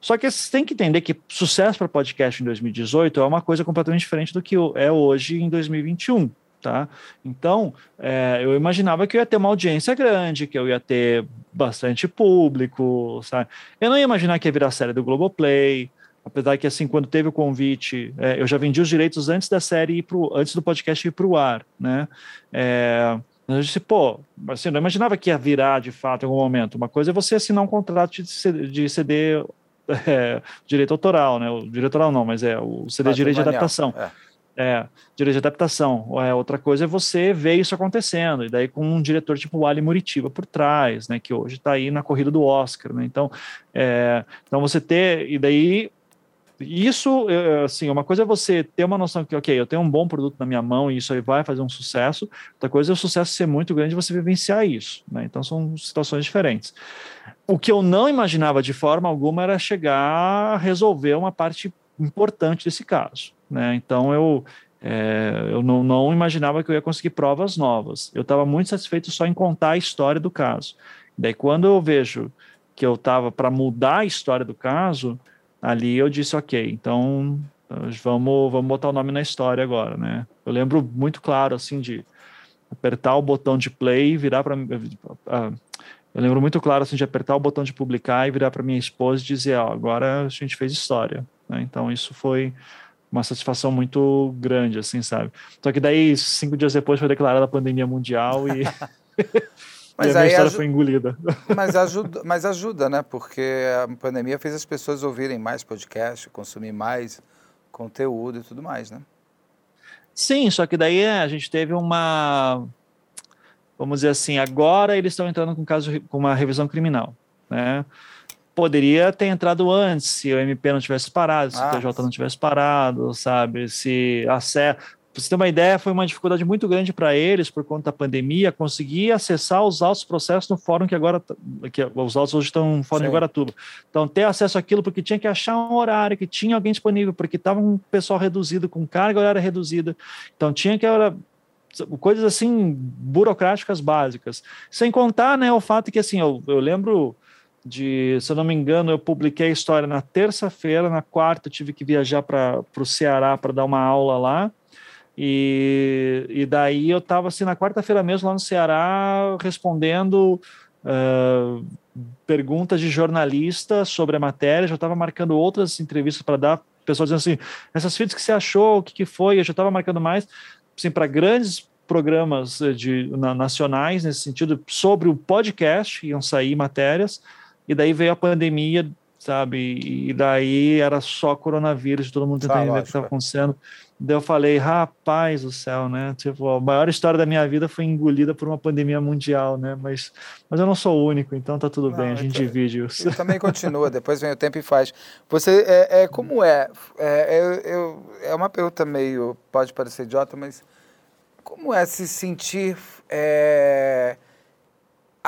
Só que você tem que entender que sucesso para podcast em 2018 é uma coisa completamente diferente do que é hoje em 2021. Tá? Então, é, eu imaginava que eu ia ter uma audiência grande, que eu ia ter bastante público, sabe? Eu não ia imaginar que ia virar série do Globoplay, apesar que, assim, quando teve o convite, é, eu já vendi os direitos antes da série, ir pro, antes do podcast ir para o ar, né? É, eu disse, pô, assim, não imaginava que ia virar de fato em algum momento. Uma coisa é você assinar um contrato de CD, é, direito autoral, né? O direito autoral não, mas é o CD direito de adaptação. É. é. direito de adaptação. É, outra coisa é você ver isso acontecendo, e daí com um diretor tipo o Ali Muritiba por trás, né? Que hoje está aí na corrida do Oscar, né? Então, é, então você ter, e daí isso, assim, uma coisa é você ter uma noção que, ok, eu tenho um bom produto na minha mão e isso aí vai fazer um sucesso. Outra coisa é o sucesso ser muito grande e você vivenciar isso, né? Então são situações diferentes. O que eu não imaginava de forma alguma era chegar a resolver uma parte importante desse caso, né? Então eu é, eu não, não, imaginava que eu ia conseguir provas novas. Eu estava muito satisfeito só em contar a história do caso. Daí, quando eu vejo que eu estava para mudar a história do caso, ali eu disse, ok, então vamos, vamos botar o nome na história agora, né? Eu lembro muito claro, assim, de apertar o botão de play virar para eu lembro muito claro assim de apertar o botão de publicar e virar para minha esposa e dizer, ó, agora a gente fez história, né? Então isso foi uma satisfação muito grande, assim, sabe? Só que daí cinco dias depois foi declarada a pandemia mundial e Mas e a minha história foi engolida. Mas ajuda, mas ajuda, né? Porque a pandemia fez as pessoas ouvirem mais podcast, consumir mais conteúdo e tudo mais, né? Sim, só que daí é, a gente teve uma. Vamos dizer assim, agora eles estão entrando com, caso, com uma revisão criminal, né? Poderia ter entrado antes, se o MP não tivesse parado, se ah, o TJ não tivesse parado, sabe? Se a para você ter uma ideia, foi uma dificuldade muito grande para eles, por conta da pandemia, conseguir acessar os autos processos no fórum que agora, tá, que os autos hoje estão no fórum Sim. de Guaratuba. Então, ter acesso àquilo, porque tinha que achar um horário, que tinha alguém disponível, porque estava um pessoal reduzido, com carga horária reduzida. Então, tinha que coisas assim burocráticas básicas. Sem contar, né, o fato que assim, eu, eu lembro de, se eu não me engano, eu publiquei a história na terça-feira, na quarta tive que viajar para o Ceará para dar uma aula lá. E, e daí eu estava assim na quarta-feira mesmo lá no Ceará respondendo uh, perguntas de jornalista sobre a matéria, já estava marcando outras entrevistas para dar, pessoas dizendo assim, essas fitas que você achou, o que, que foi, eu já estava marcando mais, assim, para grandes programas de, na, nacionais nesse sentido, sobre o podcast, iam sair matérias, e daí veio a pandemia, sabe, e daí era só coronavírus, todo mundo tentando entender o que estava acontecendo. Daí eu falei, rapaz do céu, né? Tipo, a maior história da minha vida foi engolida por uma pandemia mundial, né? Mas, mas eu não sou o único, então tá tudo não, bem, a gente divide isso. também continua, depois vem o tempo e faz. Você, é, é como é? É, eu, eu, é uma pergunta meio, pode parecer idiota, mas como é se sentir é,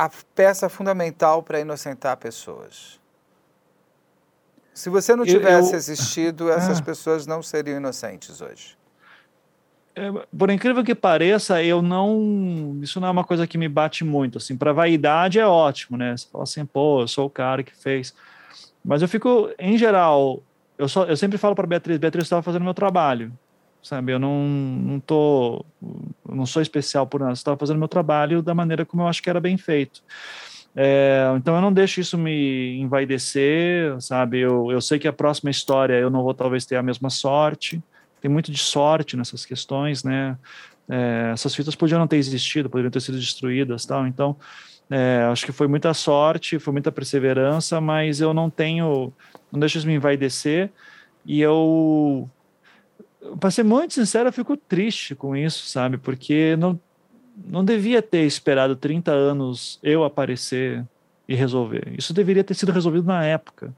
a peça fundamental para inocentar pessoas? Se você não tivesse eu, existido, essas ah, pessoas não seriam inocentes hoje. É, por incrível que pareça, eu não. Isso não é uma coisa que me bate muito. Assim, para vaidade é ótimo, né? Você fala assim, pô, eu sou o cara que fez. Mas eu fico, em geral, eu, só, eu sempre falo para Beatriz, Beatriz estava fazendo meu trabalho, sabe? Eu não, não tô, não sou especial por nada. Estava fazendo meu trabalho da maneira como eu acho que era bem feito. É, então eu não deixo isso me envaidecer, sabe? Eu, eu sei que a próxima história eu não vou talvez ter a mesma sorte. Tem muito de sorte nessas questões, né? É, essas fitas podiam não ter existido, poderiam ter sido destruídas, tal. Então é, acho que foi muita sorte, foi muita perseverança, mas eu não tenho, não deixo isso me envaidecer. E eu, para ser muito sincero, eu fico triste com isso, sabe? Porque não não devia ter esperado 30 anos eu aparecer e resolver. Isso deveria ter sido resolvido na época.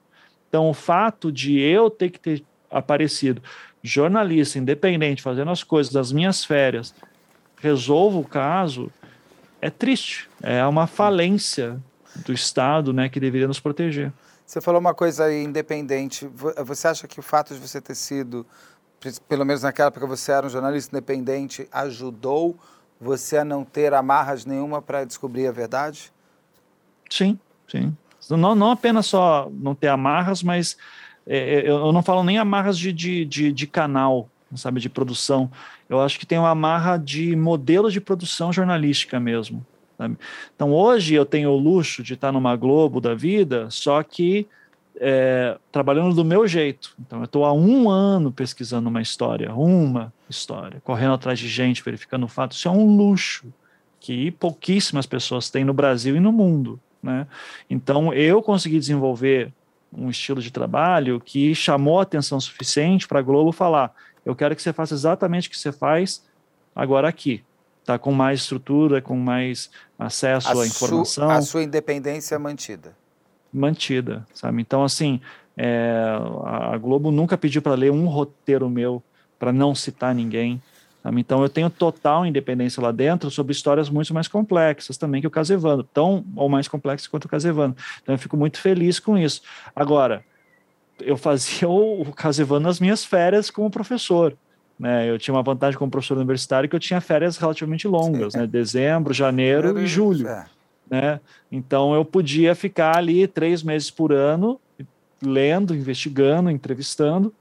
Então, o fato de eu ter que ter aparecido jornalista independente, fazendo as coisas das minhas férias, resolvo o caso, é triste. É uma falência do Estado né, que deveria nos proteger. Você falou uma coisa aí independente. Você acha que o fato de você ter sido, pelo menos naquela época você era um jornalista independente, ajudou você a não ter amarras nenhuma para descobrir a verdade? Sim, sim. Não, não apenas só não ter amarras, mas é, é eu não falo nem amarras de, de, de, de canal, sabe, de produção. Eu acho que tem uma amarra de modelo de produção jornalística mesmo. Sabe? Então hoje eu tenho o luxo de estar numa Globo da vida, só que é, trabalhando do meu jeito. Então eu estou há um ano pesquisando uma história, uma história, correndo atrás de gente, verificando fatos. Isso é um luxo que pouquíssimas pessoas têm no Brasil e no mundo. Né? Então eu consegui desenvolver um estilo de trabalho que chamou a atenção suficiente para a Globo falar: eu quero que você faça exatamente o que você faz agora aqui está com mais estrutura, com mais acesso a à informação. Su, a sua independência é mantida. Mantida, sabe? Então, assim, é, a Globo nunca pediu para ler um roteiro meu para não citar ninguém. Sabe? Então, eu tenho total independência lá dentro sobre histórias muito mais complexas também que o caso Evandro, tão ou mais complexas quanto o caso Evandro. Então, eu fico muito feliz com isso. Agora, eu fazia o, o caso Evandro nas minhas férias como professor. Né? Eu tinha uma vantagem como professor universitário que eu tinha férias relativamente longas, né? dezembro, janeiro e julho. É. Né? Então eu podia ficar ali três meses por ano lendo, investigando, entrevistando.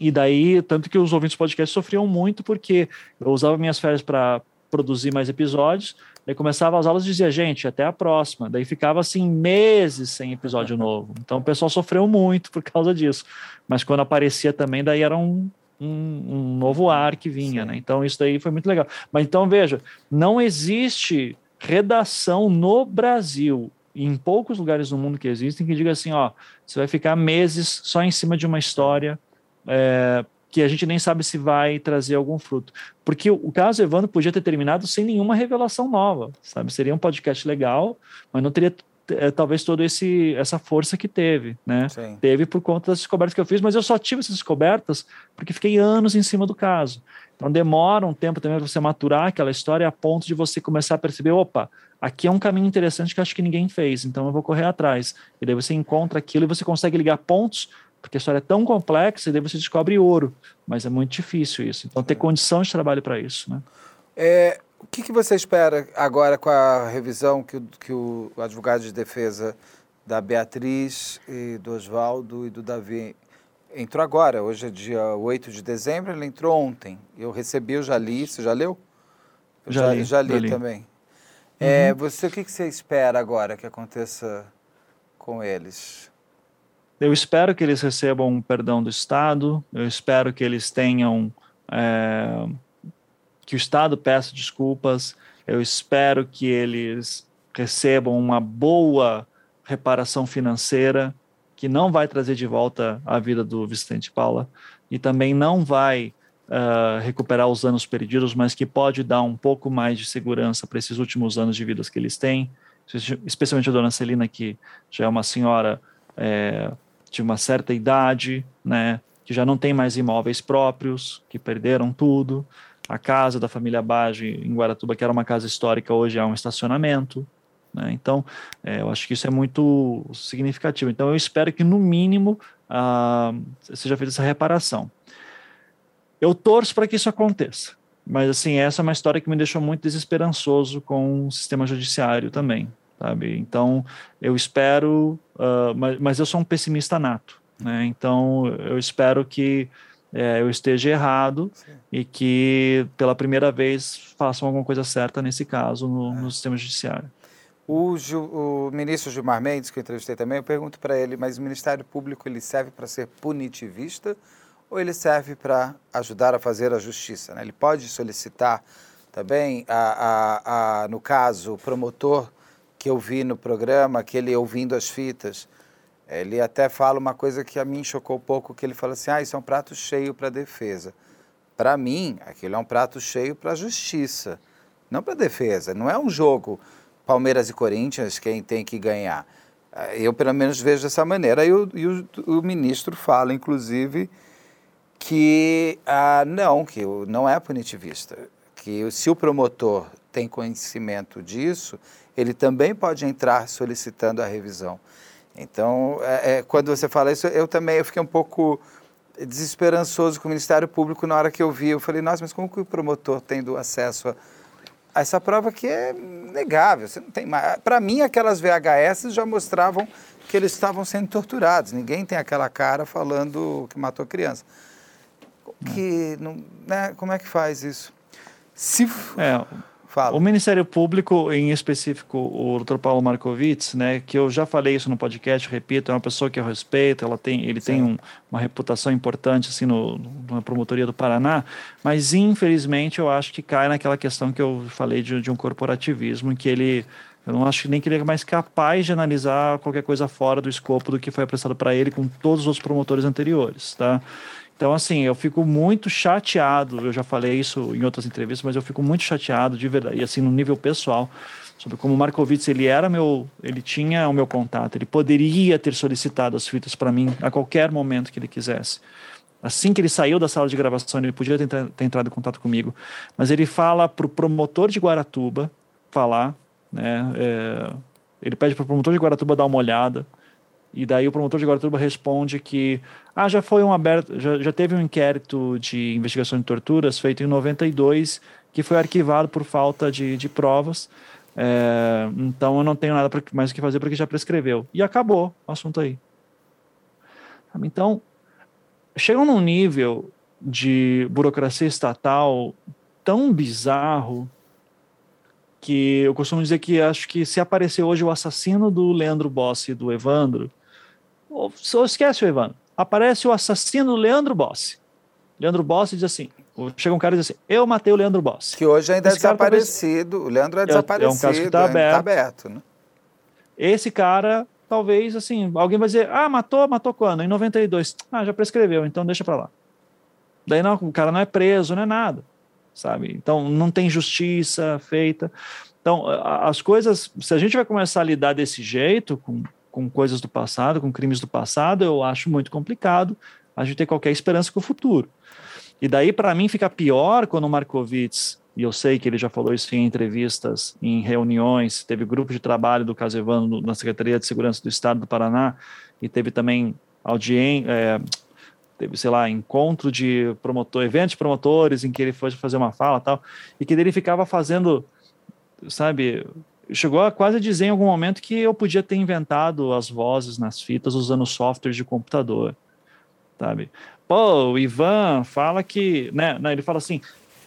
E daí, tanto que os ouvintes do podcast sofriam muito porque eu usava minhas férias para produzir mais episódios, daí começava as aulas e dizia, gente, até a próxima. Daí ficava assim meses sem episódio novo. Então o pessoal sofreu muito por causa disso. Mas quando aparecia também, daí era um, um, um novo ar que vinha, né? Então isso daí foi muito legal. Mas então veja, não existe redação no Brasil em poucos lugares do mundo que existem que diga assim, ó, você vai ficar meses só em cima de uma história é, que a gente nem sabe se vai trazer algum fruto. Porque o, caso Evandro podia ter terminado sem nenhuma revelação nova, sabe? Seria um podcast legal, mas não teria é, talvez toda esse essa força que teve, né? Sim. Teve por conta das descobertas que eu fiz, mas eu só tive essas descobertas porque fiquei anos em cima do caso. Então demora um tempo também para você maturar aquela história a ponto de você começar a perceber, opa, aqui é um caminho interessante que acho que ninguém fez, então eu vou correr atrás. E daí você encontra aquilo e você consegue ligar pontos, porque a história é tão complexa e daí você descobre ouro, mas é muito difícil isso. Então ter condição de trabalho para isso, né? É, o que, que, você espera agora com a revisão que o, que o advogado de defesa da Beatriz e do Oswaldo e do Davi entrou agora? Hoje é dia 8 de dezembro, ele entrou ontem. Eu recebi, eu já li. Você já leu? Eu já, já, li, já li, li. também. Uhum. É, você, o que, que você espera agora que aconteça com eles? Eu espero que eles recebam um perdão do Estado, eu espero que eles tenham é, que o Estado peça desculpas. Eu espero que eles recebam uma boa reparação financeira, que não vai trazer de volta a vida do Vicente Paula e também não vai uh, recuperar os anos perdidos, mas que pode dar um pouco mais de segurança para esses últimos anos de vidas que eles têm, especialmente a dona Celina, que já é uma senhora é, de uma certa idade, né, que já não tem mais imóveis próprios, que perderam tudo a casa da família Bage em Guaratuba, que era uma casa histórica, hoje é um estacionamento. Né? Então, é, eu acho que isso é muito significativo. Então, eu espero que, no mínimo, ah, seja feita essa reparação. Eu torço para que isso aconteça. Mas, assim, essa é uma história que me deixou muito desesperançoso com o sistema judiciário também, sabe? Então, eu espero, uh, mas, mas eu sou um pessimista nato, né? Então, eu espero que é, eu esteja errado Sim. e que pela primeira vez façam alguma coisa certa nesse caso no, é. no sistema judiciário. O, o, ministro Gilmar Mendes, que eu entrevistei também, eu pergunto para ele, mas o Ministério Público ele serve para ser punitivista ou ele serve para ajudar a fazer a justiça? Né? Ele pode solicitar também, a, a, a, no caso, o promotor que eu vi no programa, que ele ouvindo as fitas, ele até fala uma coisa que a mim chocou um pouco, que ele fala assim, ah, isso é um prato cheio para a defesa. Para mim, aquilo é um prato cheio para a justiça. não para defesa. Não é um jogo Palmeiras e Corinthians quem tem que ganhar. Eh, eu, pelo menos, vejo dessa maneira. E o, e o, o ministro fala, inclusive, que ah, não, que não é punitivista. Que se o promotor tem conhecimento disso, ele também pode entrar solicitando a revisão. Então, é, é, quando você fala isso, eu também eu fiquei um pouco desesperançoso com o Ministério Público na hora que eu vi. Eu falei, nossa, mas como que o promotor tendo acesso a, essa prova que é negável? Você não tem mais. Para mim, aquelas VHS já mostravam que eles estavam sendo torturados. Ninguém tem aquela cara falando que matou criança. Que não, né? Como é que faz isso? Se é, Fala. O Ministério Público, em específico, o Dr. Paulo Markovitz, né, que eu já falei isso no podcast, repito, é uma pessoa que eu respeito, ela tem, ele Sim. tem um, uma reputação importante assim no, na promotoria do Paraná, mas infelizmente eu acho que cai naquela questão que eu falei de, de um corporativismo, em que ele eu não acho nem que ele é mais capaz de analisar qualquer coisa fora do escopo do que foi apresentado para ele com todos os promotores anteriores, tá? Então, assim, eu fico muito chateado. Eu já falei isso em outras entrevistas, mas eu fico muito chateado de verdade, e assim, no nível pessoal, sobre como o Markovitz ele era meu, ele tinha o meu contato, ele poderia ter solicitado as fitas para mim a qualquer momento que ele quisesse. Assim que ele saiu da sala de gravação, ele podia ter, ter entrado em contato comigo, mas ele fala para o promotor de Guaratuba falar, né? É, ele pede para o promotor de Guaratuba dar uma olhada. E daí o promotor de Guaratuba responde que ah, já foi um aberto, já, já teve um inquérito de investigação de torturas feito em 92 que foi arquivado por falta de, de provas. É, então eu não tenho nada mais o que fazer porque já prescreveu. E acabou o assunto aí. Então, chegam num nível de burocracia estatal tão bizarro que eu costumo dizer que acho que se aparecer hoje o assassino do Leandro Bossi e do Evandro, só esquece o Evandro. Aparece o assassino Leandro Bossi. Leandro Bossi diz assim: chega um cara e diz assim: Eu matei o Leandro Bossi. Que hoje ainda é Esse é desaparecido. Talvez, o Leandro é desaparecido. É um caso que está aberto. Tá aberto né? Esse cara, talvez, assim, alguém vai dizer: Ah, matou, matou quando? Em 92. Ah, já prescreveu, então deixa para lá. Daí não, o cara não é preso, não é nada, sabe? Então não tem justiça feita. Então, as coisas, se a gente vai começar a lidar desse jeito, com com coisas do passado, com crimes do passado, eu acho muito complicado a gente ter qualquer esperança com o futuro. E daí, para mim, fica pior quando o Markowitz, e eu sei que ele já falou isso em entrevistas, em reuniões, teve grupo de trabalho do Casevano na Secretaria de Segurança do Estado do Paraná, e teve também audiência, é, teve, sei lá, encontro de promotor, evento de promotores em que ele foi fazer uma fala tal, e que ele ficava fazendo, sabe, chegou a quase dizer em algum momento que eu podia ter inventado as vozes nas fitas usando software de computador, sabe? Pô, o Ivan fala que, né, ele fala assim,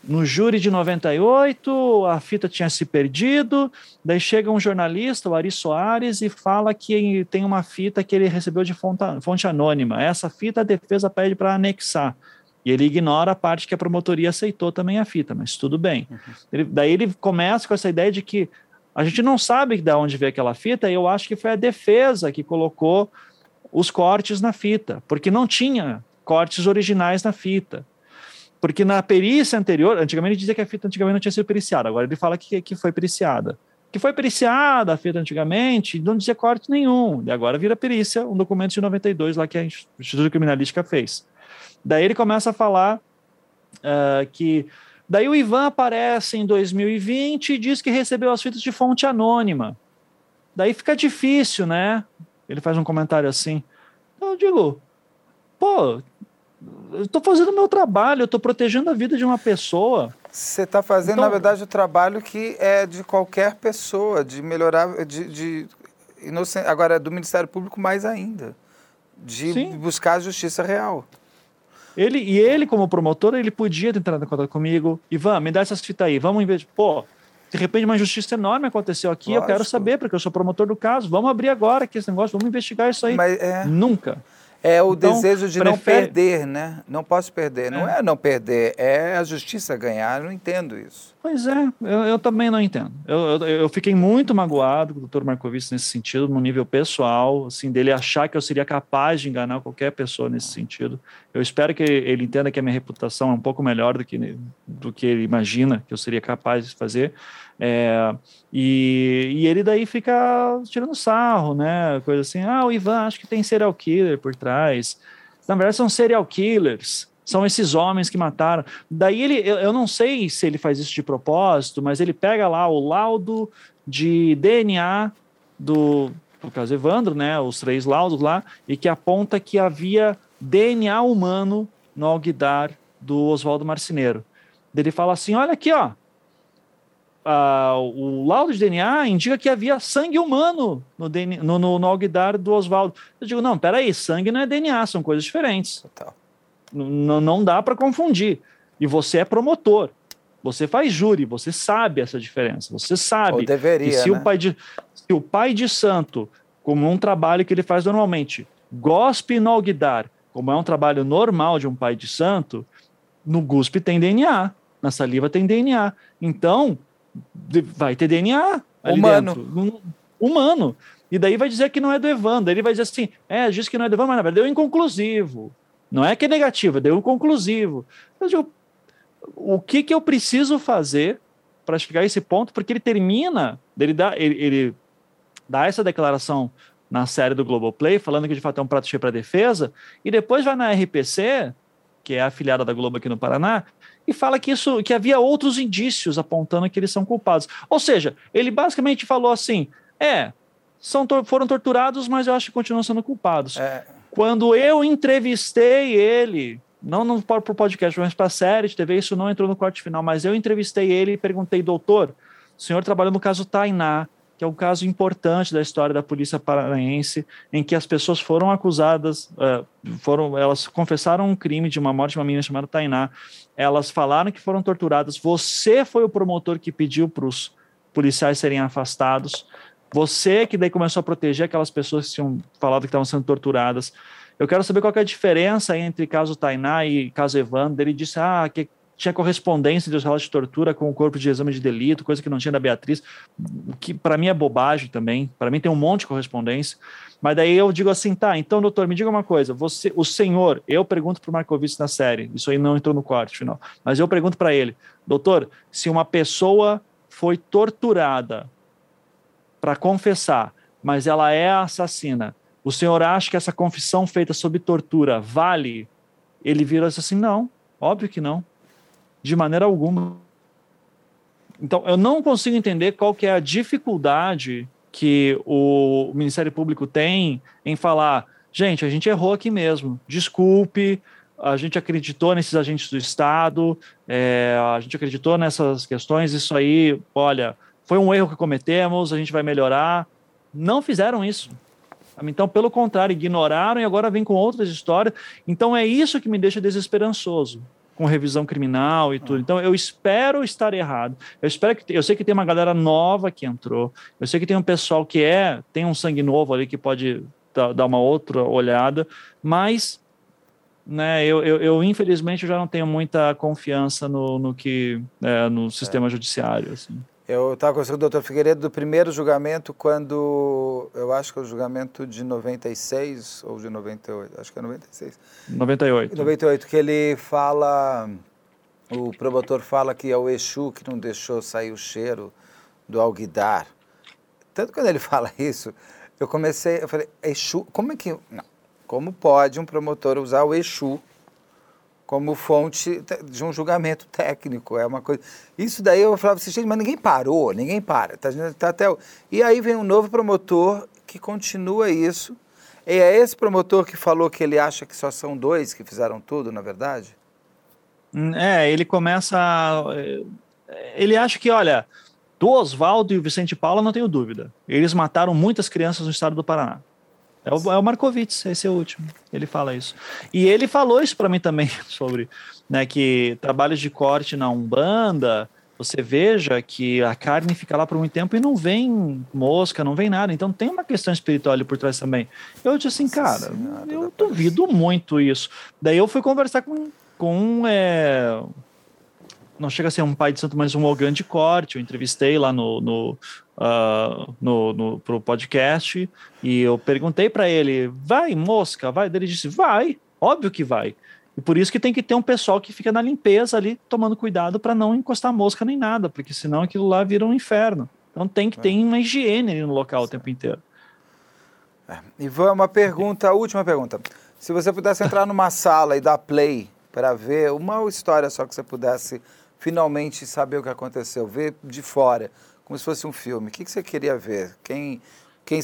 no júri de 98 a fita tinha se perdido, daí chega um jornalista, o Ari Soares, e fala que tem uma fita que ele recebeu de fonte, fonte anônima. Essa fita a defesa pede para anexar. E ele ignora a parte que a promotoria aceitou também a fita, mas tudo bem. Uhum. Ele, daí ele começa com essa ideia de que a gente não sabe de onde veio aquela fita, e eu acho que foi a defesa que colocou os cortes na fita, porque não tinha cortes originais na fita. Porque na perícia anterior, antigamente dizia que a fita antigamente não tinha sido periciada, agora ele fala que, que foi periciada. Que foi periciada a fita antigamente, não dizia corte nenhum, e agora vira perícia, um documento de 92 lá que a Instituto Criminalística fez. Daí ele começa a falar uh, que Daí o Ivan aparece em 2020 e diz que recebeu as fitas de fonte anônima. Daí fica difícil, né? Ele faz um comentário assim. Então eu digo, pô, eu estou fazendo o meu trabalho, eu estou protegendo a vida de uma pessoa. Você está fazendo, então, na verdade, o trabalho que é de qualquer pessoa, de melhorar, de, de inocente, agora do Ministério Público mais ainda, de sim. buscar a justiça real. Ele, e ele, como promotor, ele podia ter entrado em contato comigo. Ivan, me dá essas fitas aí. Vamos, em vez de, pô, de repente uma injustiça enorme aconteceu aqui, Lógico. eu quero saber, porque eu sou promotor do caso. Vamos abrir agora aqui esse negócio, vamos investigar isso aí. Mas, é... Nunca. É o então, desejo de prefere... não perder, né? Não posso perder. Não é. é não perder, é a justiça ganhar. Eu não entendo isso. Pois é, eu, eu também não entendo. Eu, eu, eu, fiquei muito magoado com o Dr. Marcovitz nesse sentido, no nível pessoal, assim, dele achar que eu seria capaz de enganar qualquer pessoa nesse sentido. Eu espero que ele entenda que a minha reputação é um pouco melhor do que do que ele imagina que eu seria capaz de fazer. É, e, e, ele daí fica tirando sarro, né? Coisa assim, ah, o Ivan acho que tem serial killer por trás. Na verdade, são serial killers. São esses homens que mataram. Daí ele, eu, eu não sei se ele faz isso de propósito, mas ele pega lá o laudo de DNA do, no caso Evandro, né? Os três laudos lá, e que aponta que havia DNA humano no alguidar do Oswaldo Marceneiro. Ele fala assim: olha aqui, ó, uh, o laudo de DNA indica que havia sangue humano no, DNA, no, no, no alguidar do Oswaldo. Eu digo, não, peraí, sangue não é DNA, são coisas diferentes. Não, não dá para confundir. E você é promotor. Você faz júri, você sabe essa diferença. Você sabe. Ou deveria. se, né? o pai de, se o pai de santo, como um trabalho que ele faz normalmente, gospe no alguidar, como é um trabalho normal de um pai de santo, no guspe tem DNA, na saliva tem DNA. Então, vai ter DNA humano. Dentro. Humano. E daí vai dizer que não é do Evandro. Ele vai dizer assim: é, diz que não é do Evandro, mas na verdade deu inconclusivo. Não é que é negativo, deu inconclusivo. Eu digo, o que, que eu preciso fazer para chegar a esse ponto? Porque ele termina, ele dá, ele, ele dá essa declaração na série do Globoplay, falando que de fato é um prato cheio para defesa, e depois vai na RPC, que é a afiliada da Globo aqui no Paraná, e fala que isso que havia outros indícios apontando que eles são culpados. Ou seja, ele basicamente falou assim: é, são, foram torturados, mas eu acho que continuam sendo culpados. É. Quando eu entrevistei ele, não para o podcast, mas para a série de TV, isso não entrou no corte final, mas eu entrevistei ele e perguntei, doutor, o senhor trabalhou no caso Tainá, que é um caso importante da história da polícia paranaense, em que as pessoas foram acusadas, uh, foram, elas confessaram um crime de uma morte de uma menina chamada Tainá, elas falaram que foram torturadas, você foi o promotor que pediu para os policiais serem afastados, você que daí começou a proteger aquelas pessoas que tinham falado que estavam sendo torturadas, eu quero saber qual é a diferença entre caso Tainá e caso Evandro. Ele disse ah, que tinha correspondência dos relatos de tortura com o corpo de exame de delito, coisa que não tinha da Beatriz, que para mim é bobagem também. Para mim tem um monte de correspondência. Mas daí eu digo assim, tá, então, doutor, me diga uma coisa. Você, o senhor, eu pergunto para o Marcovitz na série, isso aí não entrou no corte final, mas eu pergunto para ele, doutor, se uma pessoa foi torturada para confessar, mas ela é assassina, o senhor acha que essa confissão feita sob tortura vale? Ele vira assim: não, óbvio que não de maneira alguma. Então, eu não consigo entender qual que é a dificuldade que o Ministério Público tem em falar, gente, a gente errou aqui mesmo, desculpe, a gente acreditou nesses agentes do Estado, é, a gente acreditou nessas questões, isso aí, olha, foi um erro que cometemos, a gente vai melhorar. Não fizeram isso. Então, pelo contrário, ignoraram e agora vem com outras histórias. Então, é isso que me deixa desesperançoso com revisão criminal e tudo. Ah. Então eu espero estar errado. Eu espero que eu sei que tem uma galera nova que entrou. Eu sei que tem um pessoal que é tem um sangue novo ali que pode dar, dar uma outra olhada, mas né, eu, eu, eu, infelizmente eu já não tenho muita confiança no, no que é, no sistema é. judiciário. Assim. Eu estava conversando com o doutor Figueiredo do primeiro julgamento, quando eu acho que é o julgamento de 96 ou de 98, acho que é 96. 98. 98, que ele fala, o promotor fala que é o Exu que não deixou sair o cheiro do alguidar. Tanto quando ele fala isso, eu comecei, eu falei, Exu, como é que. Não, como pode um promotor usar o Exu como fonte de um julgamento técnico. É uma coisa. Isso daí eu falava assim, gente, mas ninguém parou, ninguém para. Tá, tá até... E aí vem um novo promotor que continua isso. E é esse promotor que falou que ele acha que só são dois que fizeram tudo, na verdade? Hum, é, ele começa. Ele acha que, olha, do Oswaldo e o Vicente Paula, não tenho dúvida. Eles mataram muitas crianças no estado do Paraná. É o, é o esse é o último. Ele fala isso. E ele falou isso para mim também, sobre né, que trabalhos de corte na Umbanda, você veja que a carne fica lá por muito tempo e não vem mosca, não vem nada. Então tem uma questão espiritual ali por trás também. Eu disse assim, cara, eu duvido muito isso. Daí eu fui conversar com, com é, não chega a ser um pai de santo, mas um organo de corte. Eu entrevistei lá no, no, uh, no, no pro podcast e eu perguntei para ele: vai, mosca, vai? Ele disse: vai, óbvio que vai. E por isso que tem que ter um pessoal que fica na limpeza ali, tomando cuidado para não encostar mosca nem nada, porque senão aquilo lá vira um inferno. Então tem que é. ter uma higiene no local o tempo inteiro. É. Ivan, uma pergunta, última pergunta. Se você pudesse entrar numa sala e dar play para ver uma história só que você pudesse finalmente saber o que aconteceu, ver de fora, como se fosse um filme, o que, que você queria ver? Quem, quem,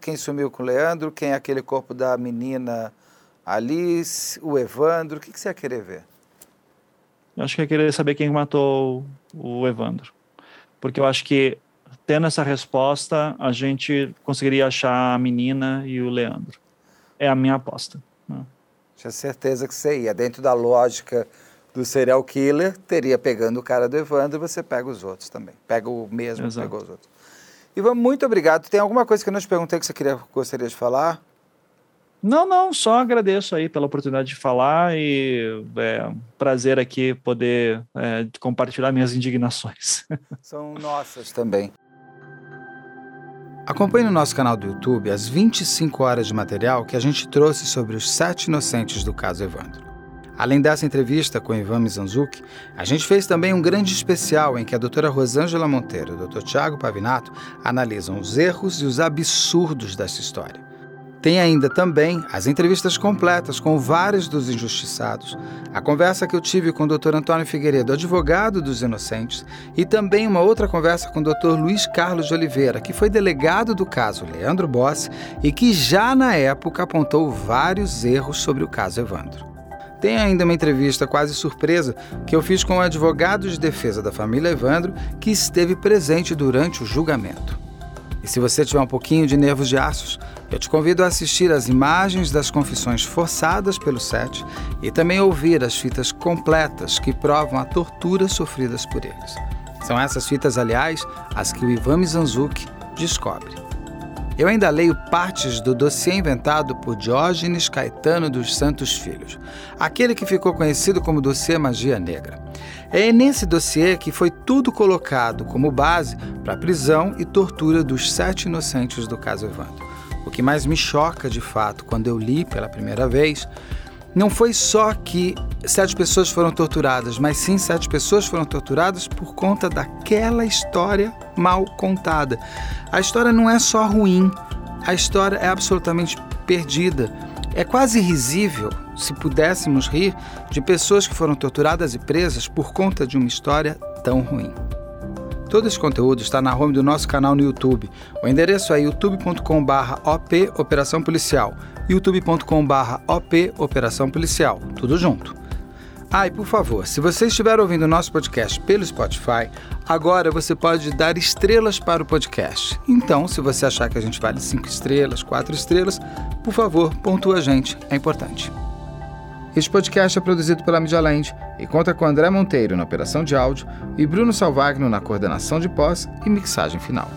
quem sumiu com o Leandro? Quem é aquele corpo da menina Alice? O Evandro? O que, que você ia querer ver? Eu acho que eu ia querer saber quem matou o Evandro. Porque eu acho que, tendo essa resposta, a gente conseguiria achar a menina e o Leandro. É a minha aposta. Né? Tinha certeza que você ia. Dentro da lógica do serial killer, teria pegando o cara do Evandro, você pega os outros também. Pega o mesmo, Exato. pegou os outros. Ivan, muito obrigado. Tem alguma coisa que eu não te perguntei que você queria, gostaria de falar? Não, não, só agradeço aí pela oportunidade de falar e é um prazer aqui poder é, compartilhar minhas indignações. São nossas também. Acompanhe no nosso canal do YouTube as 25 horas de material que a gente trouxe sobre os sete inocentes do caso Evandro. Além dessa entrevista com Ivan Mizanzuki, a gente fez também um grande especial em que a doutora Rosângela Monteiro e o doutor Tiago Pavinato analisam os erros e os absurdos dessa história. Tem ainda também as entrevistas completas com vários dos injustiçados, a conversa que eu tive com o Dr. Antônio Figueiredo, advogado dos inocentes, e também uma outra conversa com o Dr. Luiz Carlos de Oliveira, que foi delegado do caso Leandro Bossi e que já na época apontou vários erros sobre o caso Evandro. Tem ainda uma entrevista quase surpresa que eu fiz com o advogado de defesa da família Evandro, que esteve presente durante o julgamento. E se você tiver um pouquinho de nervos de aços, eu te convido a assistir às imagens das confissões forçadas pelo SET e também ouvir as fitas completas que provam a tortura sofridas por eles. São essas fitas, aliás, as que o Ivan Mizanzuki descobre. Eu ainda leio partes do dossiê inventado por Diógenes Caetano dos Santos Filhos, aquele que ficou conhecido como dossiê Magia Negra. É nesse dossiê que foi tudo colocado como base para a prisão e tortura dos sete inocentes do caso Evandro. O que mais me choca de fato quando eu li pela primeira vez não foi só que sete pessoas foram torturadas, mas sim sete pessoas foram torturadas por conta daquela história mal contada. A história não é só ruim, a história é absolutamente perdida. É quase risível, se pudéssemos rir, de pessoas que foram torturadas e presas por conta de uma história tão ruim. Todo esse conteúdo está na home do nosso canal no YouTube. O endereço é youtube.com/op Operação Policial, youtube.com/op Operação Policial, tudo junto. Ah, e por favor, se você estiver ouvindo o nosso podcast pelo Spotify, agora você pode dar estrelas para o podcast. Então, se você achar que a gente vale 5 estrelas, 4 estrelas, por favor, pontua a gente, é importante. Este podcast é produzido pela Media Land e conta com André Monteiro na operação de áudio e Bruno Salvagno na coordenação de pós e mixagem final.